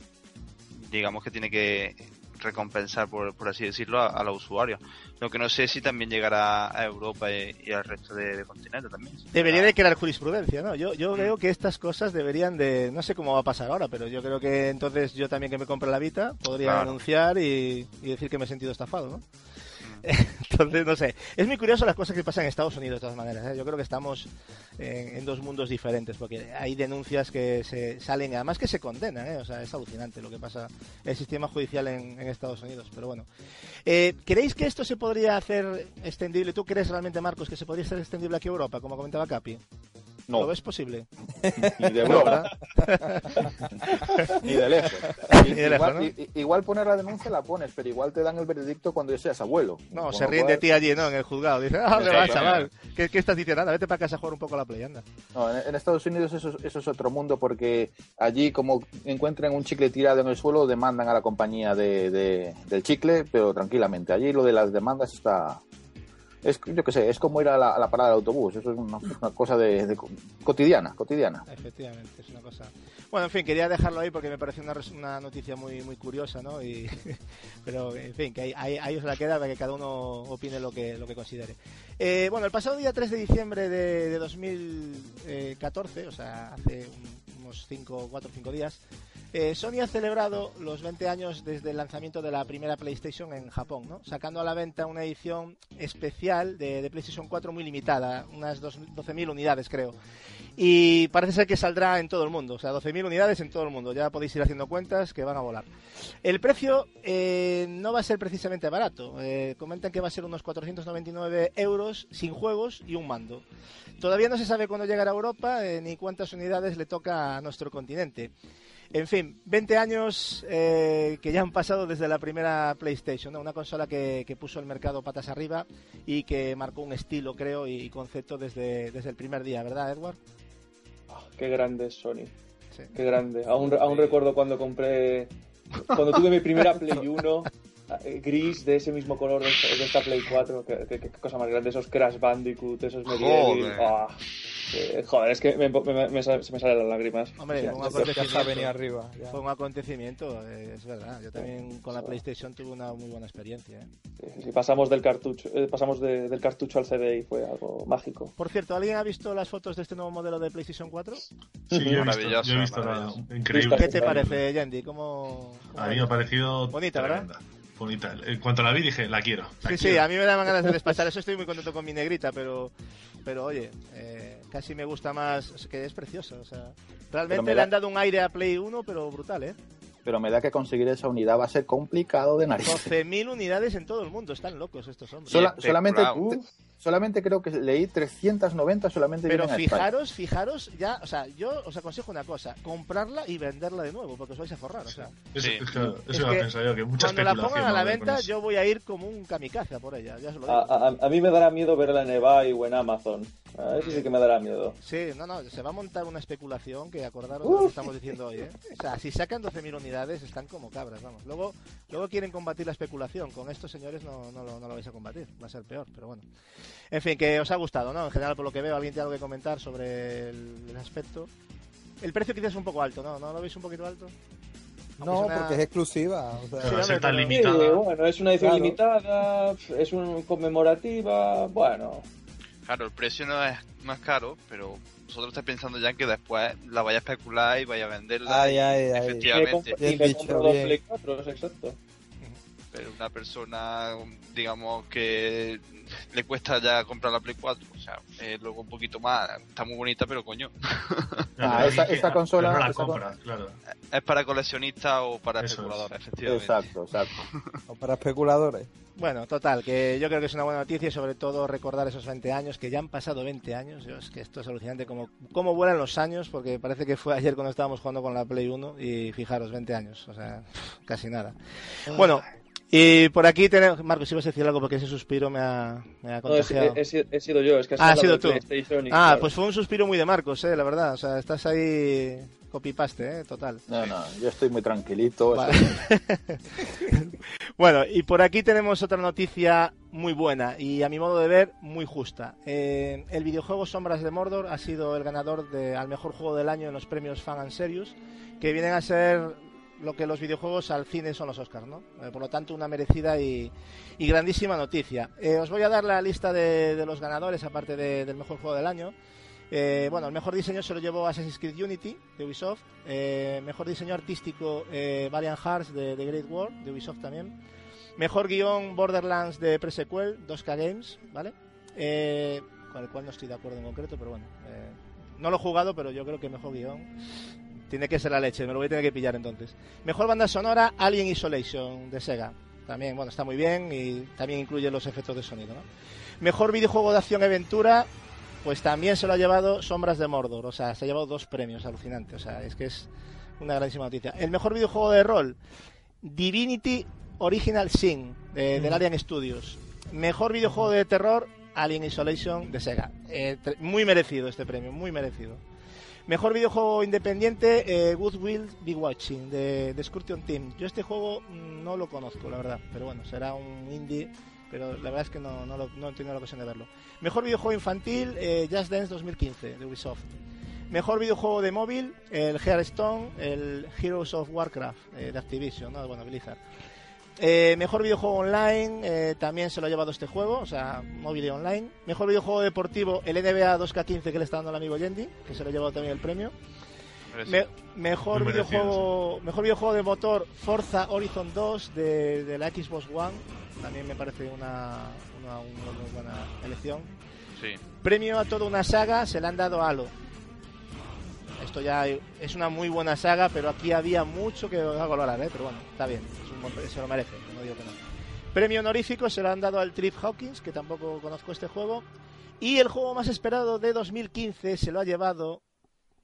digamos que tiene que recompensar, por, por así decirlo, a, a los usuarios. Lo que no sé si también llegará a Europa y, y al resto de, de continente también. Debería de crear jurisprudencia, ¿no? Yo, yo Mm. creo que estas cosas deberían de... No sé cómo va a pasar ahora, pero yo creo que entonces yo también que me compre la Vita podría Claro. denunciar y, y decir que me he sentido estafado, ¿no? Entonces, no sé. Es muy curioso las cosas que pasan en Estados Unidos, de todas maneras. ¿eh? Yo creo que estamos en, en dos mundos diferentes, porque hay denuncias que se salen, además que se condenan, ¿eh? O sea, es alucinante lo que pasa el sistema judicial en, en Estados Unidos. Pero bueno. Eh, ¿Creéis que esto se podría hacer extendible? ¿Tú crees realmente, Marcos, que se podría hacer extendible aquí a Europa, como comentaba Capi? ¿Lo No, ves posible? ni de broma, ni de lejos. Ni de lejos, igual, ¿no? igual poner la denuncia la pones, pero igual te dan el veredicto cuando ya seas abuelo. No, se lo ríen de ti allí, ¿no? En el juzgado. Dicen, ah, ¿dónde Sí, vas, claro. chaval? ¿Qué, ¿Qué estás diciendo? Anda, vete para casa a jugar un poco a la play, anda. No, en, en Estados Unidos eso, eso es otro mundo porque allí como encuentran un chicle tirado en el suelo demandan a la compañía de, de- del chicle, pero tranquilamente. Allí lo de las demandas está es, yo qué sé, es como ir a la, parada del autobús. Eso es una, una cosa de, de co- cotidiana, cotidiana. Efectivamente, es una cosa. Bueno, en fin, quería dejarlo ahí porque me pareció una, una noticia muy muy curiosa, ¿no? Y, pero, en fin, que ahí, ahí, ahí os la queda para que cada uno opine lo que, lo que considere. Eh, bueno, el pasado día 3 de diciembre de, de 2014, o sea, hace un- unos 5, 4 o 5 días, eh, Sony ha celebrado los 20 años desde el lanzamiento de la primera PlayStation en Japón, ¿no? Sacando a la venta una edición especial de, PlayStation 4 muy limitada, unas dos- 12.000 unidades creo. Y parece ser que saldrá en todo el mundo, o sea, 12.000 unidades en todo el mundo. Ya podéis ir haciendo cuentas que van a volar. El precio eh, no va a ser precisamente barato. Eh, comentan que va a ser unos 499 euros sin juegos y un mando. Todavía no se sabe cuándo llegará a Europa eh, ni cuántas unidades le toca a nuestro continente. En fin, 20 años eh, que ya han pasado desde la primera PlayStation, ¿no? una consola que, que puso el mercado patas arriba y que marcó un estilo, creo, y concepto desde, desde el primer día, ¿verdad, Edward? Ah, qué grande es Sony. Sí. Qué grande. Aún, aún recuerdo cuando compré. Cuando tuve mi primera Play 1, eh, gris de ese mismo color de, esta- de esta Play 4. Qué, qué- qué cosa más grande. Esos Crash Bandicoot, esos Medieval. Joder. Ah, eh, joder, es que me, me- me sal- se me salen las lágrimas. Hombre, Sí, un acontecimiento. arriba. Fue un acontecimiento, eh, es verdad. Yo también con la PlayStation tuve una muy buena experiencia. ¿eh? sí, sí, pasamos del cartucho, eh, pasamos de- del cartucho al CD y fue algo mágico. Por cierto, ¿alguien ha visto las fotos de este nuevo modelo de PlayStation 4? Sí, yo he visto, Maravilloso, yo he visto la- maravilloso. increíble. ¿Qué te parece, Yandy? ¿Cómo, cómo A mí me ha parecido Bonita, ¿verdad? Bonita. En cuanto la vi dije, la quiero. la Sí, sí, a mí me daban ganas de despachar. Eso estoy muy contento con mi negrita, pero, pero oye, eh, casi me gusta más. Es que es preciosa. O sea, realmente me le da- han dado un aire a Play 1, pero brutal, ¿eh? Pero me da que conseguir esa unidad va a ser complicado de narices. 12.000 unidades en todo el mundo. Están locos estos hombres. Sola- solamente, solamente creo que leí 390 solamente Pero fijaros, fijaros, ya, o sea, yo os aconsejo una cosa, comprarla y venderla de nuevo, porque os vais a forrar, o sea. Eso, Sí. es eso Es que a pensar yo, que mucha Cuando la pongan a la venta, yo voy a ir como un kamikaze por ella, ya os lo digo. A, a- a mí me dará miedo verla en eBay o en Amazon. A eso sí que me dará miedo. Sí, no, no, se va a montar una especulación que acordaros de lo que estamos diciendo hoy, ¿eh? O sea, si sacan 12.000 unidades, están como cabras, vamos. Luego, luego quieren combatir la especulación. Con estos señores no, no, lo, no lo vais a combatir, va a ser peor, pero bueno. En fin, que os ha gustado, ¿no? En general, por lo que veo, ¿alguien tiene algo que comentar sobre el, el aspecto? El precio quizás es un poco alto, ¿no? ¿No lo veis un poquito alto? No, suena- porque es exclusiva. o sea, Sí, ser tan pero- Sí, limitada. bueno, es una edición Claro. limitada, es una conmemorativa, bueno. Claro, el precio no es más caro, pero vosotros estáis pensando ya en que después la vaya a especular y vaya a venderla. Ay, y ay, ay. Me efectivamente, comp- Bien y me dicho, compro dos bien. Play 4, es exacto. pero una persona, digamos, que le cuesta ya comprar la Play 4, o sea, eh, luego un poquito más, está muy bonita, pero coño, Ah, esta que- consola- no la claro. es para coleccionistas o para Eso es. especuladores, efectivamente. Exacto, exacto. o para especuladores. Bueno, total, que yo creo que es una buena noticia y sobre todo recordar esos 20 años, que ya han pasado 20 años. Yo, es que esto es alucinante como cómo vuelan los años, porque parece que fue ayer cuando estábamos jugando con la Play 1 y fijaros, 20 años, o sea, casi nada. Bueno, y por aquí tenemos... Marcos, si vas a decir algo porque ese suspiro me ha, me ha No, he, contagiado. he- he- he sido yo, es que has Ah, sido tú. PlayStation y, Ah, claro. pues fue un suspiro muy de Marcos, eh, la verdad. O sea, estás ahí copy-paste, eh, total. No, no, yo estoy muy tranquilito. Vale. bueno, y por aquí tenemos otra noticia muy buena y a mi modo de ver muy justa. Eh, el videojuego Sombras de Mordor ha sido el ganador de, al mejor juego del año en los premios Fan and Serious, que vienen a ser lo que los videojuegos al cine son los Oscars, ¿no? Eh, por lo tanto, una merecida y, y grandísima noticia. Eh, os voy a dar la lista de, de los ganadores, aparte de- del mejor juego del año. Eh, bueno, el mejor diseño se lo llevó Assassin's Creed Unity de Ubisoft. Eh, mejor diseño artístico eh, Valiant Hearts de, de Great War de Ubisoft también. Mejor guion Borderlands de Presequel 2K Games, ¿vale? Eh, con el cual no estoy de acuerdo en concreto, pero bueno. no lo he jugado, pero yo creo que mejor guion tiene que ser la leche. Me lo voy a tener que pillar entonces. Mejor banda sonora Alien Isolation de Sega. También, bueno, está muy bien y también incluye los efectos de sonido, ¿no? Mejor videojuego de acción aventura pues también se lo ha llevado Sombras de Mordor, o sea, se ha llevado dos premios, alucinante, o sea, es que es una grandísima noticia. El mejor videojuego de rol, Divinity Original Sin, de, del Alien Studios. Mejor videojuego de terror, Alien Isolation de Sega. Eh, muy merecido este premio, muy merecido. Mejor videojuego independiente, eh, Good Will Be Watching, de, de Excursion Team. Yo este juego mm, no lo conozco, la verdad, pero bueno, será un indie pero la verdad es que no, no, lo- he tenido la ocasión de verlo. Mejor videojuego infantil, eh, Just Dance 2015 de Ubisoft. Mejor videojuego de móvil, el Hearthstone, el Heroes of Warcraft eh, de Activision, ¿no? bueno, Blizzard. Eh, mejor videojuego online, eh, también se lo ha llevado este juego, o sea, móvil y online. Mejor videojuego deportivo, el NBA 2K15 que le está dando el amigo Yendi, que se lo ha llevado también el premio. Me- mejor Muy merecido, videojuego mejor videojuego de motor Forza Horizon 2 de, de la Xbox One también me parece una, una, una muy buena elección Sí. premio a toda una saga se le han dado a Halo esto ya es una muy buena saga pero aquí había mucho que valorar ¿eh? pero bueno está bien es se lo merece no digo que no premio honorífico se lo han dado al Trip Hawkins que tampoco conozco este juego y el juego más esperado de 2015 se lo ha llevado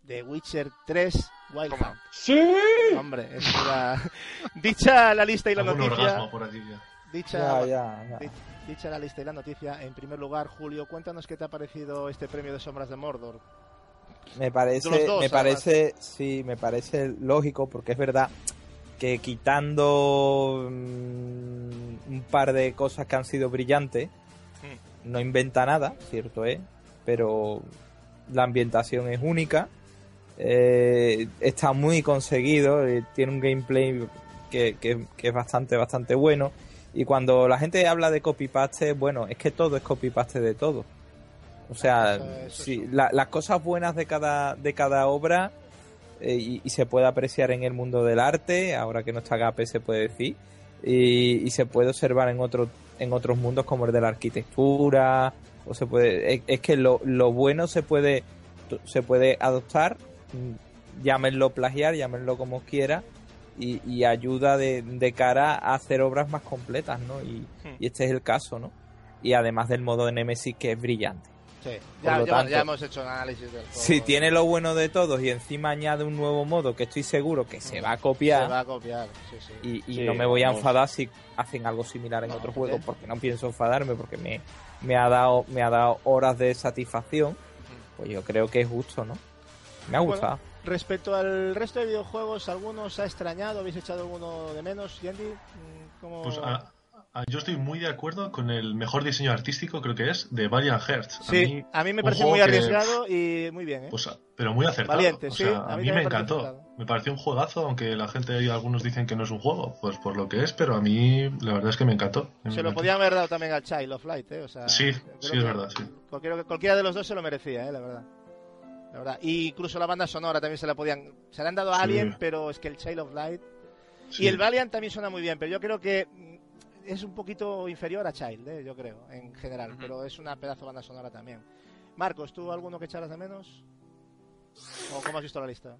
The Witcher 3 Wild. Hunt. ¡Sí! Hombre, es una... dicha la lista y la noticia. orgasmo por ya. Dicha, Ya, ya, ya. di- dicha la lista y la noticia. En primer lugar, Julio, cuéntanos qué te ha parecido este premio de Sombras de Mordor. Me parece, dos, me además. parece, sí, me parece lógico porque es verdad que quitando mm, un par de cosas que han sido brillantes, Hmm. no inventa nada, cierto es, pero la ambientación es única, eh, está muy conseguido, eh, tiene un gameplay que, que- que es bastante, bastante bueno. Y cuando la gente habla de copy-paste, bueno, es que todo es copy-paste de todo. O sea, Eso- eso sí, es. la- las cosas buenas de cada, de cada obra eh, y, y se puede apreciar en el mundo del arte, ahora que no está Gape se puede decir, y, y se puede observar en otros en otros mundos como el de la arquitectura, o se puede, es, es que lo, lo bueno se puede se puede adoptar, mm, llámenlo plagiar, llámenlo como quiera, y, y ayuda de, de cara a hacer obras más completas, ¿no? Y, Hmm. y este es el caso, ¿no? Y además del modo de Nemesis que es brillante. Sí, ya, ya- tanto, ya hemos hecho un análisis del juego. Si tiene lo bueno de todos y encima añade un nuevo modo que estoy seguro que se va a copiar Se va a copiar, sí, sí. y, y Sí, no me voy a vamos. enfadar si hacen algo similar en No, otro juego porque no pienso enfadarme porque me, me ha dado me ha dado horas de satisfacción pues yo creo que es justo no me ha Bueno, gustado Respecto al resto de videojuegos, ¿algunos ha extrañado? ¿Habéis echado alguno de menos, Yendi? Mm, ¿Cómo- Pues a- a- yo estoy muy de acuerdo con el mejor diseño artístico, creo que es, de Valiant Hearts. A Sí, mí, a mí me juego muy que- arriesgado y muy bien, ¿eh? pues, pero muy acertado. Valiente, o sí, sea, a a, mí me me encantó. acertado. Me pareció un juegazo, aunque la gente y algunos dicen que no es un juego, pues por lo que es, pero a mí la verdad es que me encantó. Me Se lo encantó. podían haber dado también al Child of Light, ¿eh? O sea, Sí, sí, es verdad, sí. Cualquiera, cualquiera de los dos se lo merecía, ¿eh? La verdad. La verdad. Y incluso la banda sonora también se la podían... Se la han dado a Sí. Alien, pero es que el Child of Light... Sí. Y el Valiant también suena muy bien, pero yo creo que es un poquito inferior a Child, ¿eh? Yo creo, en general. Pero es una pedazo de banda sonora también. Marcos, ¿tú alguno que echaras de menos? ¿O cómo has visto la lista?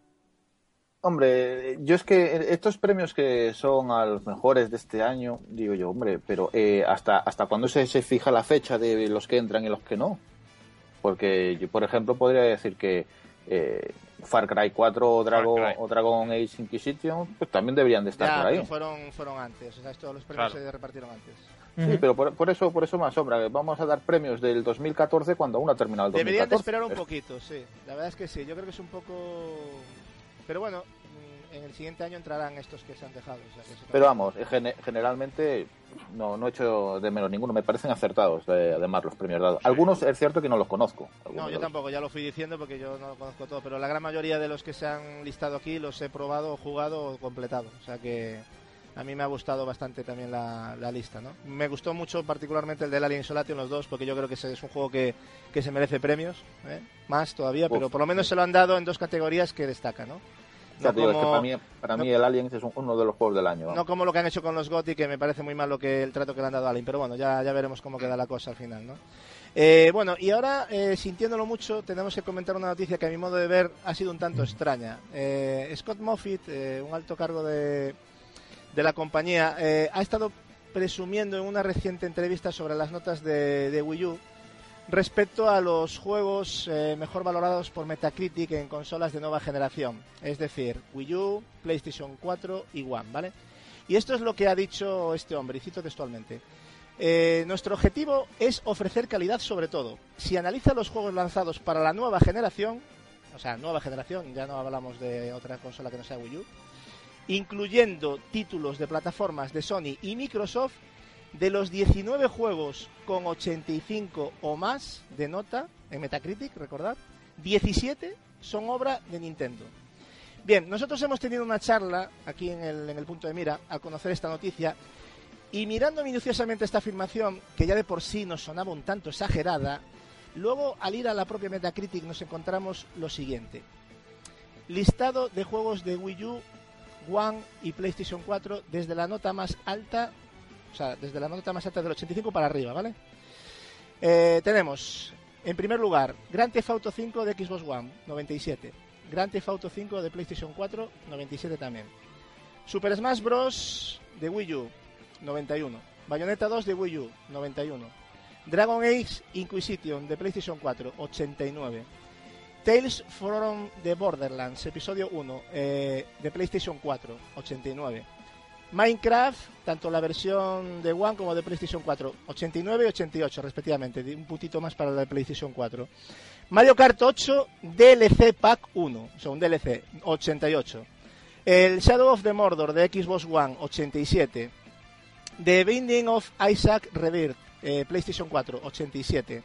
Hombre, yo es que estos premios que son a los mejores de este año, digo yo, hombre, pero eh, hasta hasta cuándo se, se fija la fecha de los que entran y los que no. Porque yo, por ejemplo, podría decir que eh, Far Cry 4 o Dragon, Cry. o Dragon Age Inquisition, pues también deberían de estar Ya, por ahí. pero fueron, fueron antes. O sea, estos los premios Claro. se repartieron antes. Sí, pero por, por eso por eso me asombra. Vamos a dar premios del 2014 cuando aún ha terminado el 2014. Deberían de esperar un poquito, sí. La verdad es que sí. Yo creo que es un poco... Pero bueno, en el siguiente año entrarán estos que se han dejado. o sea, que Pero vamos, gene- generalmente no, no he hecho de menos ninguno. Me parecen acertados, eh, además, los premios dados. Algunos es cierto que no los conozco. No, yo tampoco, ya lo fui diciendo porque yo no lo conozco todo, pero la gran mayoría de los que se han listado aquí los he probado, jugado o completado. O sea que a mí me ha gustado bastante también la, la lista, ¿no? Me gustó mucho particularmente el del Alien Isolation, los dos, porque yo creo que ese es un juego que, que se merece premios, ¿eh? más todavía, Uf, pero por lo menos sí. se lo han dado en dos categorías que destacan, ¿no? Ya No te digo, es que para mí, para no- mí el Aliens es un- uno de los juegos del año. no como lo que han hecho con los GOTY, que me parece muy mal lo que el trato que le han dado a Alien, pero bueno, ya, ya veremos cómo queda la cosa al final, ¿no? Eh, bueno, y ahora, eh, sintiéndolo mucho, tenemos que comentar una noticia que a mi modo de ver ha sido un tanto extraña. Eh, Scott Moffitt, eh, un alto cargo de, de la compañía, eh, ha estado presumiendo en una reciente entrevista sobre las notas de, de Wii U respecto a los juegos eh, mejor valorados por Metacritic en consolas de nueva generación, es decir, Wii U, PlayStation 4 y One, ¿vale? Y esto es lo que ha dicho este hombre, y cito textualmente. Eh, nuestro objetivo es ofrecer calidad sobre todo. Si analiza los juegos lanzados para la nueva generación, o sea, nueva generación, ya no hablamos de otra consola que no sea Wii U, incluyendo títulos de plataformas de Sony y Microsoft, de los 19 juegos con 85 o más de nota en Metacritic, recordad, 17 son obra de Nintendo. Bien, nosotros hemos tenido una charla aquí en el, punto de mira al conocer esta noticia y mirando minuciosamente esta afirmación, que ya de por sí nos sonaba un tanto exagerada, luego al ir a la propia Metacritic nos encontramos lo siguiente. Listado de juegos de Wii U, One y PlayStation 4 desde la nota más alta, o sea, desde la nota más alta del 85 para arriba, ¿vale? Eh, tenemos, en primer lugar, Grand Theft Auto 5 de Xbox One, 97. Grand Theft Auto 5 de PlayStation 4, 97 también. Super Smash Bros. de Wii U, 91. Bayonetta 2 de Wii U, 91. Dragon Age Inquisition de PlayStation 4, 89. Tales from the Borderlands, episodio 1, eh, de PlayStation 4, 89. Minecraft, tanto la versión de One como de PlayStation 4, 89 y 88 respectivamente, un puntito más para la de PlayStation 4. Mario Kart 8 DLC Pack 1, o sea, un DLC, 88. El Shadow of the Mordor de Xbox One, 87. The Binding of Isaac Rebirth, eh, PlayStation 4, 87.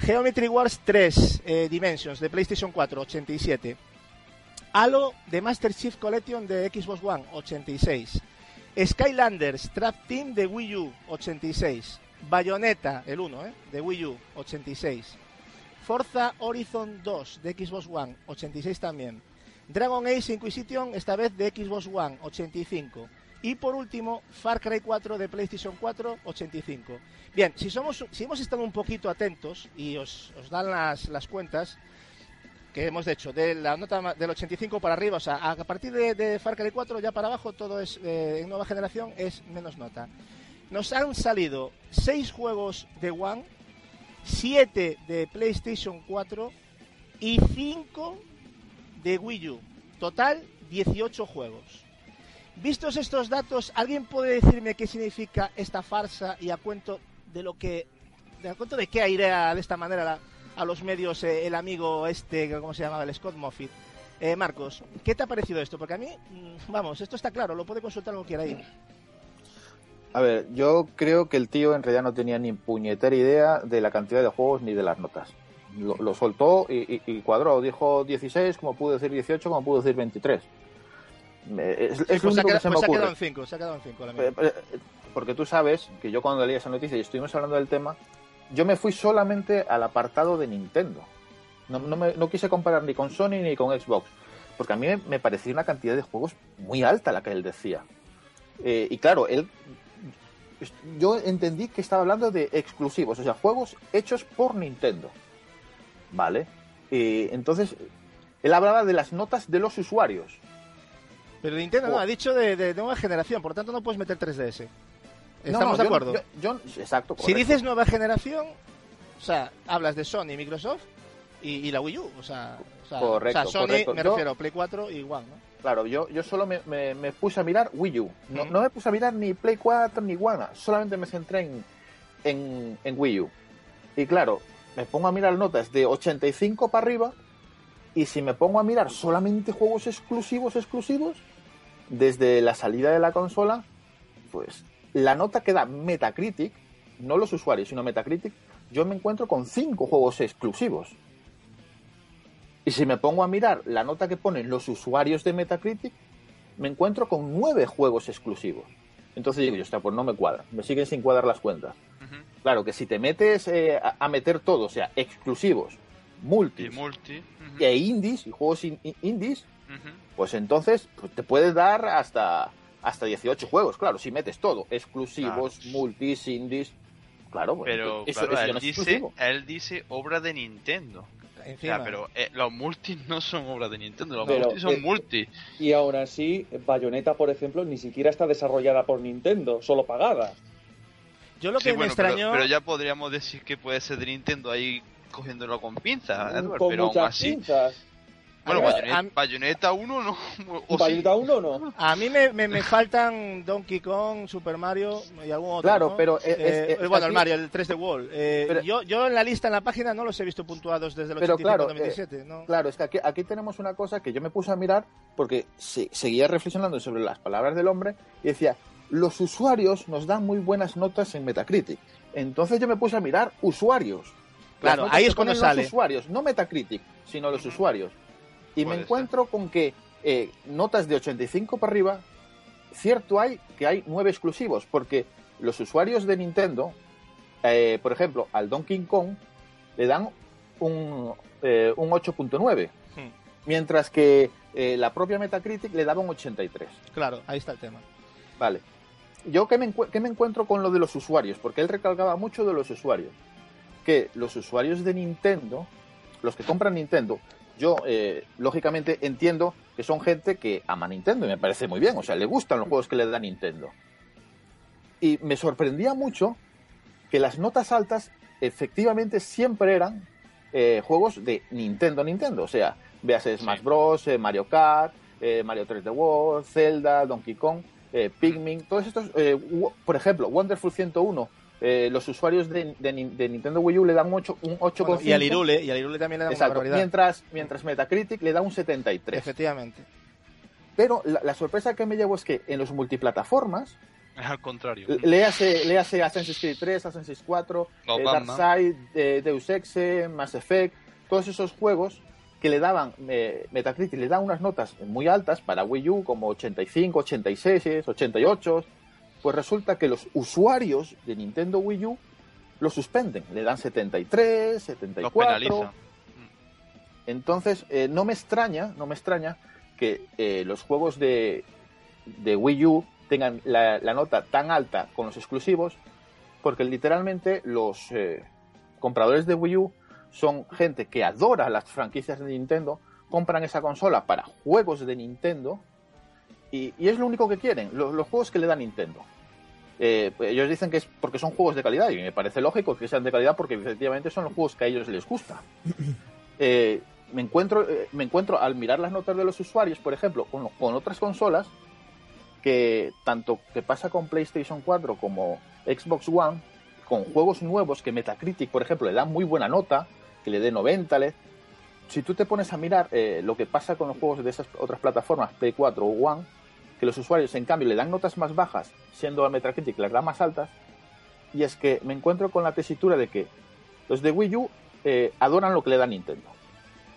Geometry Wars 3 eh, Dimensions de PlayStation 4, 87. Halo de Master Chief Collection de Xbox One, 86. Skylanders Trap Team de Wii U, 86. Bayonetta, el 1, eh, de Wii U, 86. Forza Horizon 2 de Xbox One, 86 también. Dragon Age Inquisition, esta vez de Xbox One, 85. Y por último, Far Cry 4 de PlayStation 4, 85. Bien, si, somos, si hemos estado un poquito atentos y os, dan las cuentas que hemos hecho, de la nota del 85 para arriba, o sea, a partir de, de Far Cry 4 ya para abajo todo es, eh, en nueva generación es menos nota. Nos han salido 6 juegos de One, 7 de PlayStation 4 y 5 de Wii U. Total, 18 juegos. Vistos estos datos, ¿alguien puede decirme qué significa esta farsa y a cuento de lo que, de a cuento de qué airea de esta manera la- a los medios eh, el amigo este, ¿cómo se llamaba? El Scott Moffitt. Eh, Marcos, ¿qué te ha parecido esto? Porque a mí, mm, vamos, esto está claro, lo puede consultar lo que quiera ahí. A ver, yo creo que el tío en realidad no tenía ni puñetera idea de la cantidad de juegos ni de las notas. Lo, lo soltó y, y- y cuadró. Dijo 16, como pudo decir 18, como pudo decir 23. Me- Es, es pues lo único que se me pues se ha ocurre. quedado en 5, se ha quedado en 5 el amigo. Eh, eh, Porque tú sabes que yo cuando leí esa noticia y estuvimos hablando del tema, yo me fui solamente al apartado de Nintendo. No, no, me- no quise comparar ni con Sony ni con Xbox. Porque a mí me, parecía una cantidad de juegos muy alta la que él decía. Eh, y claro, él. Yo entendí que estaba hablando de exclusivos, o sea, juegos hechos por Nintendo. ¿Vale? Eh, entonces, él hablaba de las notas de los usuarios. Pero Nintendo no, ha dicho de, de nueva generación, por lo tanto no puedes meter 3DS. ¿Estamos no, de acuerdo? yo- yo- exacto. Si dices nueva generación, o sea, hablas de Sony, Microsoft y, y la Wii U. O sea, o sea, Correcto, o sea, Sony correcto. me refiero, Play 4 y One, ¿no? Claro, yo, yo solo me, me- me puse a mirar Wii U. No, Mm. no me puse a mirar ni Play 4 ni One. Solamente me centré en, en, en Wii U. Y claro, me pongo a mirar notas de 85 para arriba. Y si me pongo a mirar solamente juegos exclusivos, exclusivos, desde la salida de la consola, pues la nota que da Metacritic, no los usuarios, sino Metacritic, yo me encuentro con 5 juegos exclusivos. Y si me pongo a mirar la nota que ponen los usuarios de Metacritic, me encuentro con nueve juegos exclusivos. Entonces digo yo, hostia, pues no me cuadra, me siguen sin cuadrar las cuentas. Claro que si te metes eh, a, a meter todo, o sea, exclusivos, Y multis multi. ujú, e indies, y juegos in- in- indies, pues entonces pues, te puedes dar hasta, hasta 18 juegos, claro, si metes todo, exclusivos, Claro. multis, indies, claro, pues, Pero eso, claro, eso ya él, no es dice, él dice obra de Nintendo. O Encima. sea, pero eh, los multis no son obra de Nintendo, los Pero, multis son eh, multi. Y aún así, Bayonetta, por ejemplo, ni siquiera está desarrollada por Nintendo, solo pagada. Yo lo Sí, que me bueno, pero- extrañó. pero, ya podríamos decir que puede ser de Nintendo ahí cogiéndolo con pinzas, Edward, con pero aún muchas así. pinzas. Bueno, Bayonetta, Bayonetta 1 no. O sí. Bayonetta 1 no. A mí me, me, me faltan Donkey Kong, Super Mario y algún otro. Claro, ¿no? pero es- Eh, es- es bueno, el. Mario, el 3D World. Eh, Pero- yo, yo en la lista, en la página, no los he visto puntuados desde el Pero 85 claro, al 97. ¿no? Claro, es que aquí, aquí tenemos una cosa que yo me puse a mirar porque se- seguía reflexionando sobre las palabras del hombre y decía, los usuarios nos dan muy buenas notas en Metacritic. Entonces yo me puse a mirar usuarios. Claro, ahí es cuando sale. Los usuarios, no Metacritic, sino los usuarios. Y me encuentro con que eh, notas de 85 para arriba, cierto hay que hay nueve exclusivos, porque los usuarios de Nintendo, eh, por ejemplo, al Donkey Kong le dan un, eh, un 8.9, Hmm. mientras que la propia Metacritic le daba un 83. Claro, ahí está el tema. Vale. Yo qué me, qué me encuentro con lo de los usuarios, porque él recalcaba mucho de los usuarios. Que los usuarios de Nintendo, los que compran Nintendo, yo eh, lógicamente entiendo que son gente que ama Nintendo y me parece muy bien, o sea, le gustan los juegos que le da Nintendo. Y me sorprendía mucho que las notas altas efectivamente siempre eran eh, juegos de Nintendo Nintendo, o sea, véase Smash Bros, eh, Mario Kart, eh, Mario 3D World, Zelda, Donkey Kong, eh, Pikmin, todos estos, eh, por ejemplo, Wonderful 101, eh, los usuarios de, de de Nintendo Wii U le dan un 8, un 8%. Bueno, y al Irule, y al Irule también le da una Exacto, barbaridad. mientras, mientras Metacritic le da un 73. Efectivamente. Pero la, la sorpresa que me llevo es que en los multiplataformas, Es al contrario. le hace, le hace Assassin's Creed 3, Assassin's Creed 4, Los eh. Darkseid, eh, Deus Ex, Mass Effect, todos esos juegos que le daban, eh, Metacritic le da unas notas muy altas para Wii U, como 85, 86, 88, pues resulta que los usuarios de Nintendo Wii U lo suspenden, le dan 73, Los 74, penaliza. entonces, eh, no me extraña, no me extraña que eh, los juegos de, de Wii U tengan la, la nota tan alta con los exclusivos, porque literalmente los eh, compradores de Wii U son gente que adora las franquicias de Nintendo, compran esa consola para juegos de Nintendo y, y es lo único que quieren, lo- los juegos que le da Nintendo. Eh, ellos dicen que es porque son juegos de calidad y me parece lógico que sean de calidad porque efectivamente son los juegos que a ellos les gusta. Eh, me encuentro eh, me encuentro al mirar las notas de los usuarios, por ejemplo, con, con otras consolas que tanto que pasa con PlayStation 4 como Xbox One, con juegos nuevos que Metacritic, por ejemplo, le da muy buena nota, que le dé 90, le- si tú te pones a mirar eh, lo que pasa con los juegos de esas otras plataformas, Play 4 o One, que los usuarios en cambio le dan notas más bajas, siendo a Metacritic las da más altas, y es que me encuentro con la tesitura de que los de Wii U eh, adoran lo que le da Nintendo,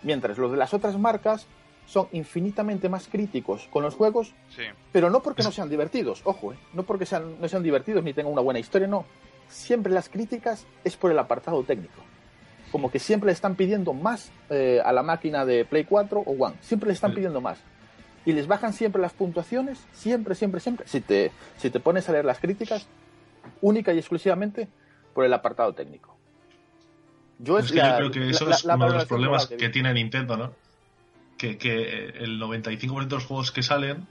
mientras los de las otras marcas son infinitamente más críticos con los juegos, Sí. pero no porque no sean divertidos, ojo, eh, no porque sean, no sean divertidos ni tengan una buena historia, no. Siempre las críticas es por el apartado técnico. Como que siempre le están pidiendo más eh, a la máquina de Play 4 o One. Siempre le están pidiendo más. Y les bajan siempre las puntuaciones, siempre, siempre, siempre. Si te, si te pones a leer las críticas, única y exclusivamente por el apartado técnico. Yo Es que la- yo creo que eso la- es la uno de los problemas que vi. tiene Nintendo, ¿no? Que, que el 95% de los juegos que salen,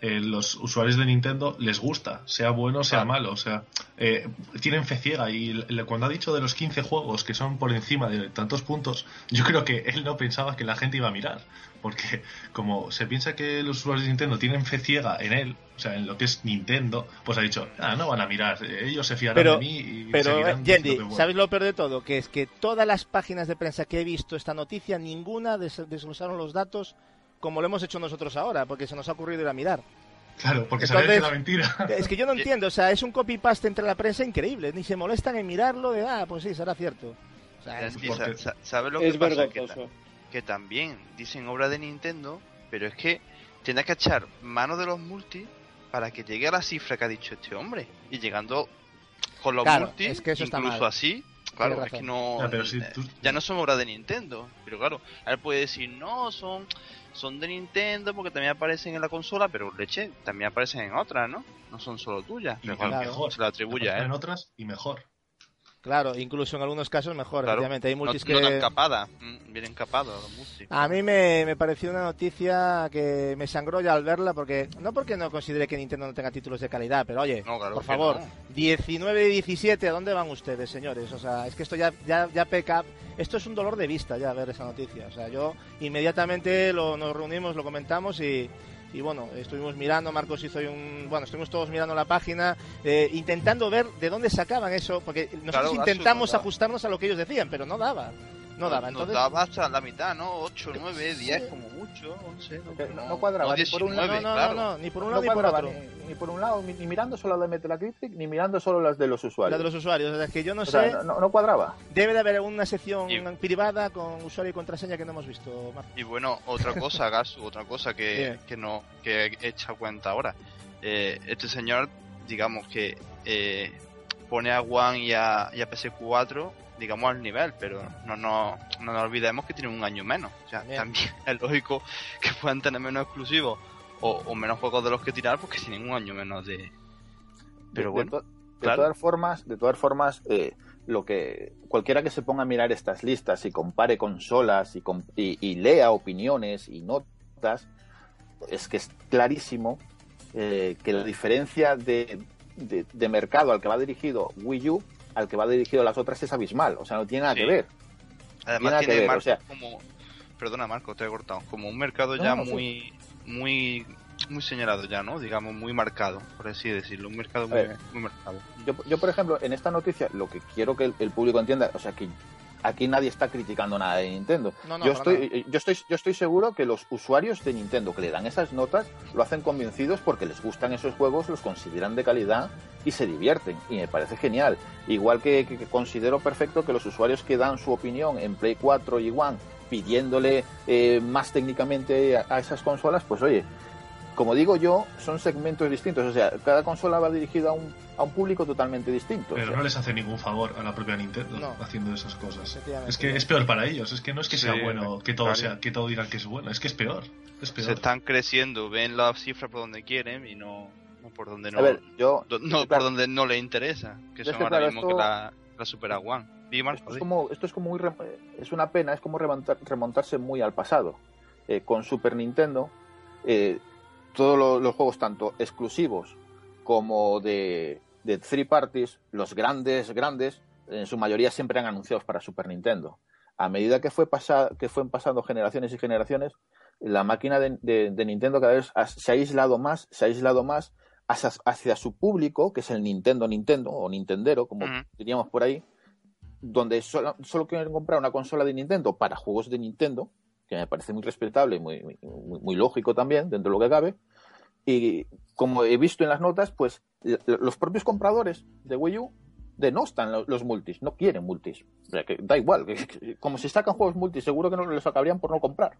eh, los usuarios de Nintendo les gusta, sea bueno o sea Claro. malo. O sea, eh, tienen fe ciega. Y le- cuando ha dicho de los 15 juegos que son por encima de tantos puntos, yo creo que él no pensaba que la gente iba a mirar. Porque como se piensa que los usuarios de Nintendo tienen fe ciega en él, o sea, en lo que es Nintendo, pues ha dicho, ah, no van a mirar, eh, ellos se fiarán Pero- de mí y Pero, seguirán Yendi, bueno". ¿sabes lo peor de todo? Que es que todas las páginas de prensa que he visto esta noticia, ninguna des- desglosaron los datos como lo hemos hecho nosotros ahora, porque se nos ha ocurrido ir a mirar. Claro, porque sabían que era mentira. Es que yo no entiendo, o sea, es un copy-paste entre la prensa increíble, ni se molestan en mirarlo de, ah, pues sí, será cierto. O sea, Es que porque- sa- sa- ¿Sabes lo que Es pasa? Que, también dicen obra de Nintendo, pero es que tienes que echar mano de los multi para que llegue a la cifra que ha dicho este hombre. Y llegando con los Claro, multi, es que eso está incluso mal. así, claro, es que no. Ya, pero si eh, tú- Ya no son obra de Nintendo. Pero claro, él puede decir, no, son, son de Nintendo porque también aparecen en la consola, pero leche, también aparecen en otras, ¿no? No son solo tuyas. Y claro, mejor. se la atribuye a en otras y mejor. Claro, incluso en algunos casos mejor, Claro. Hay multis no que... tan capada, mm, multi. A mí me, me pareció una noticia que me sangró ya al verla, porque no porque no considere que Nintendo no tenga títulos de calidad, pero oye, No, claro por favor, no. 19 y 17, ¿a dónde van ustedes, señores? O sea, es que esto ya, ya, ya peca. Esto es un dolor de vista ya ver esa noticia. O sea, yo inmediatamente lo, nos reunimos, lo comentamos y, y bueno, estuvimos mirando, Marcos hizo un. Bueno, estuvimos todos mirando la página, eh, intentando ver de dónde sacaban eso, porque nosotros Claro, intentamos ajustarnos a lo que ellos decían, pero no daba. No daba, Nos entonces... daba hasta la mitad, ¿no? 8, 9, 10 como mucho, 11. Que no- no cuadraba, ni por un no, lado, no, no, claro. no, no, ni por un no lado ni por otro. ni, ni por un lado, ni, mirando solo las de Metacritic, ni mirando solo las de los usuarios. La de los usuarios, o sea, es que yo no O sé... sea, no, no- no cuadraba. Debe de haber una sección Y- privada con usuario y contraseña que no hemos visto, Marco. Y bueno, otra cosa, Gasu, otra cosa que, que no que he hecho cuenta ahora. Eh, este señor, digamos que eh, pone a One y a, y a PS4, digamos, al nivel, pero no, no, no nos olvidemos que tienen un año menos. O sea, Bien. también es lógico que puedan tener menos exclusivos o, o menos juegos de los que tirar porque tienen un año menos de... Pero de, bueno, de to- de claro. todas formas, de todas formas, eh, lo que cualquiera que se ponga a mirar estas listas y compare consolas y, com- y, y lea opiniones y notas, es que es clarísimo eh, que la diferencia de, de- de mercado al que va dirigido Wii U al que va dirigido las otras es abismal. O sea, no tiene nada Sí. que ver. Además que tiene ver, o sea- como perdona Marco, te he cortado, como un mercado No, ya no, sí. muy muy muy señalado ya, ¿no? Digamos muy marcado, por así decirlo, un mercado muy, ver. muy marcado. Yo, yo, por ejemplo, en esta noticia, lo que quiero que el, el público entienda, o sea, que aquí nadie está criticando nada de Nintendo. No, no, yo, estoy, eh, yo, estoy, yo estoy seguro que los usuarios de Nintendo que le dan esas notas lo hacen convencidos porque les gustan esos juegos, los consideran de calidad y se divierten. Y me parece genial. Igual que, que- que considero perfecto que los usuarios que dan su opinión en Play 4 y One pidiéndole eh, más técnicamente a, a esas consolas, pues oye, como digo yo, son segmentos distintos. O sea, cada consola va dirigida a un, a un público totalmente distinto. o Pero sea, no les hace ningún favor a la propia Nintendo No. haciendo esas cosas. Es que es peor para ellos. Es que no es que sea bueno que todo claro. sea que todo digan que es bueno. Es que es peor. Es peor. Se están creciendo, ven las cifras por donde quieren y no, no por donde no, a ver, yo... do- no claro, por donde no les interesa, que Es son ahora claro, mismo esto- que la, la Super One. Esto es como, esto es como muy es una pena, es como remontar- remontarse muy al pasado. Eh, con Super Nintendo, eh, todos lo- los juegos, tanto exclusivos como de, de three parties, los grandes, grandes, en su mayoría siempre han anunciados para Super Nintendo. A medida que, fue pasa- que fueron pasando generaciones y generaciones, la máquina de, de- de Nintendo cada vez se ha aislado más, se ha aislado más hacia, hacia su público, que es el Nintendo Nintendo o Nintendero, como Ujú. diríamos por ahí, donde solo, solo quieren comprar una consola de Nintendo para juegos de Nintendo, que me parece muy respetable y muy, muy, lógico también, dentro de lo que cabe. Y como he visto en las notas, pues los propios compradores de Wii U denostan lo- los multis, no quieren multis. Da igual, que- como si sacan juegos multis, seguro que no los acabarían por no comprar.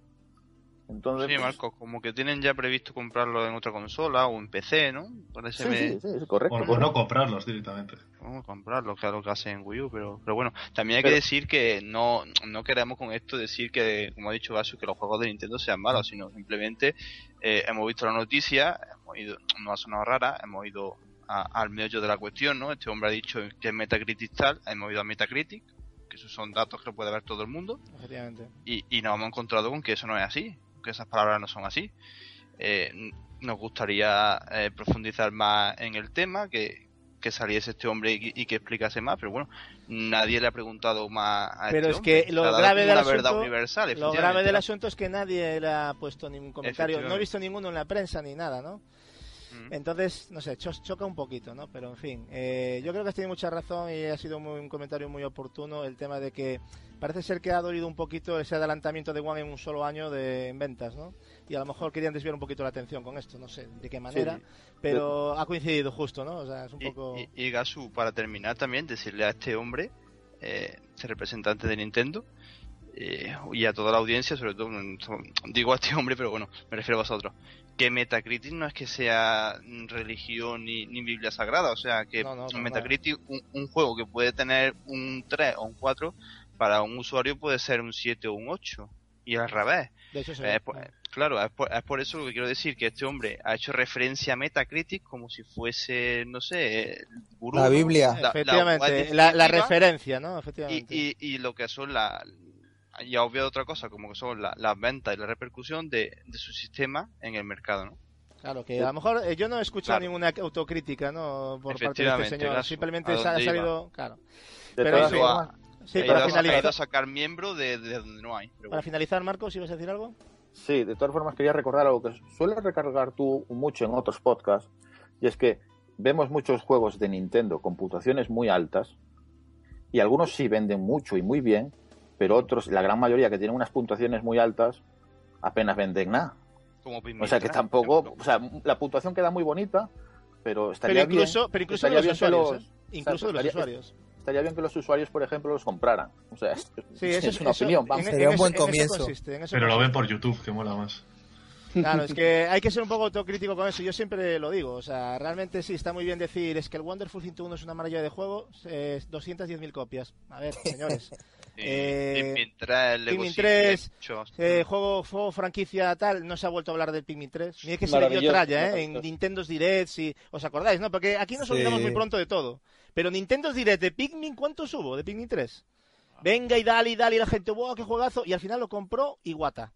Entonces, Sí, pues, Marco, como que tienen ya previsto comprarlo en otra consola o en PC, ¿no? Sí, me- sí, sí, es correcto. O, o no comprarlos directamente. Vamos a comprarlo, que es lo que hace en Wii U, pero, pero bueno, también hay Pero- que decir que no, no queremos con esto decir que, como ha dicho Gasu, que los juegos de Nintendo sean malos, sino simplemente eh, hemos visto la noticia, hemos ido, no ha sonado rara, hemos ido a- al meollo de la cuestión, ¿no? Este hombre ha dicho que es Metacritic tal, hemos ido a Metacritic, que esos son datos que puede ver todo el mundo, Efectivamente. y, y nos hemos encontrado con que eso no es así, que esas palabras no son así. Eh, nos gustaría eh, profundizar más en el tema, que, que saliese este hombre y, y que explicase más, pero bueno, nadie le ha preguntado más a Pero este es hombre. que lo grave del verdad asunto- universal, Lo grave del asunto es que nadie le ha puesto ningún comentario. No he visto ninguno en la prensa ni nada, ¿no? Mm. Entonces, no sé, cho- choca un poquito, ¿no? Pero en fin, eh, yo creo que has tenido mucha razón y ha sido muy- un comentario muy oportuno el tema de que parece ser que ha dolido un poquito ese adelantamiento de One en un solo año de en ventas, ¿no? Y a lo mejor querían desviar un poquito la atención con esto, no sé de qué manera, pero ha coincidido justo, ¿no? O sea, es un Y, poco... y- y Gasu, para terminar también, decirle a este hombre, eh, este representante de Nintendo, eh, y a toda la audiencia, sobre todo, digo a este hombre, pero bueno, me refiero a vosotros, que Metacritic no es que sea mm, religión ni, ni Biblia sagrada, o sea, que No, no, Metacritic, un, un juego que puede tener un 3 o un 4, para un usuario puede ser un 7 o un 8, y al revés. De hecho, se Eh, pues, claro, es por, es por eso lo que quiero decir, que este hombre ha hecho referencia a Metacritic como si fuese, no sé, gurú, La. Biblia. La- la Efectivamente, la, la definitiva referencia, ¿no? y, Efectivamente. y, y lo que son la ya obvio otra cosa, como que son la- las ventas y la repercusión de, de su sistema en el mercado, ¿no? Claro, que a lo mejor eh, yo no he escuchado Claro. ninguna autocrítica, ¿no? Por parte de este señor. Simplemente ¿a se ha iba? salido. Claro. De pero Sí, ha, para a, ha a sacar miembro de, de donde no hay. para finalizar, Marcos, ¿ibas a decir algo? Sí, de todas formas quería recordar algo que sueles recargar tú mucho en otros podcasts, y es que vemos muchos juegos de Nintendo con puntuaciones muy altas, y algunos sí venden mucho y muy bien, pero otros, la gran mayoría que tienen unas puntuaciones muy altas, apenas venden nada. Como O sea que tampoco, o sea, la puntuación queda muy bonita, pero estaría Pero incluso, bien, pero incluso de estaría los usuarios. los- ¿eh? Incluso de los estaría- usuarios. estaría bien que los usuarios, por ejemplo, los compraran. O sea, es, Sí, es eso una eso- opinión. en- Vamos. en Sería un buen eso comienzo. consiste, Pero lo ven por YouTube, que mola más. Claro, es que hay que ser un poco autocrítico con eso. Yo siempre lo digo. O sea, realmente sí, está muy bien decir es que el Wonderful 101 es una maravilla de juego. Es 210.000 copias. A ver, señores. Eh, Pikmin 3, Lego Pikmin City, 3, muchos. eh, juego, juego, franquicia tal, no se ha vuelto a hablar del Pikmin 3. Ni es que se le dio tralla, ¿eh? En. Nintendo's Directs y... ¿Os acordáis, no? Porque aquí nos Sí. olvidamos muy pronto de todo. Pero Nintendo's Direct de Pikmin, ¿cuántos hubo de Pikmin 3? Venga y dale y dale y la gente, wow, qué juegazo. Y al final lo compró Iwata.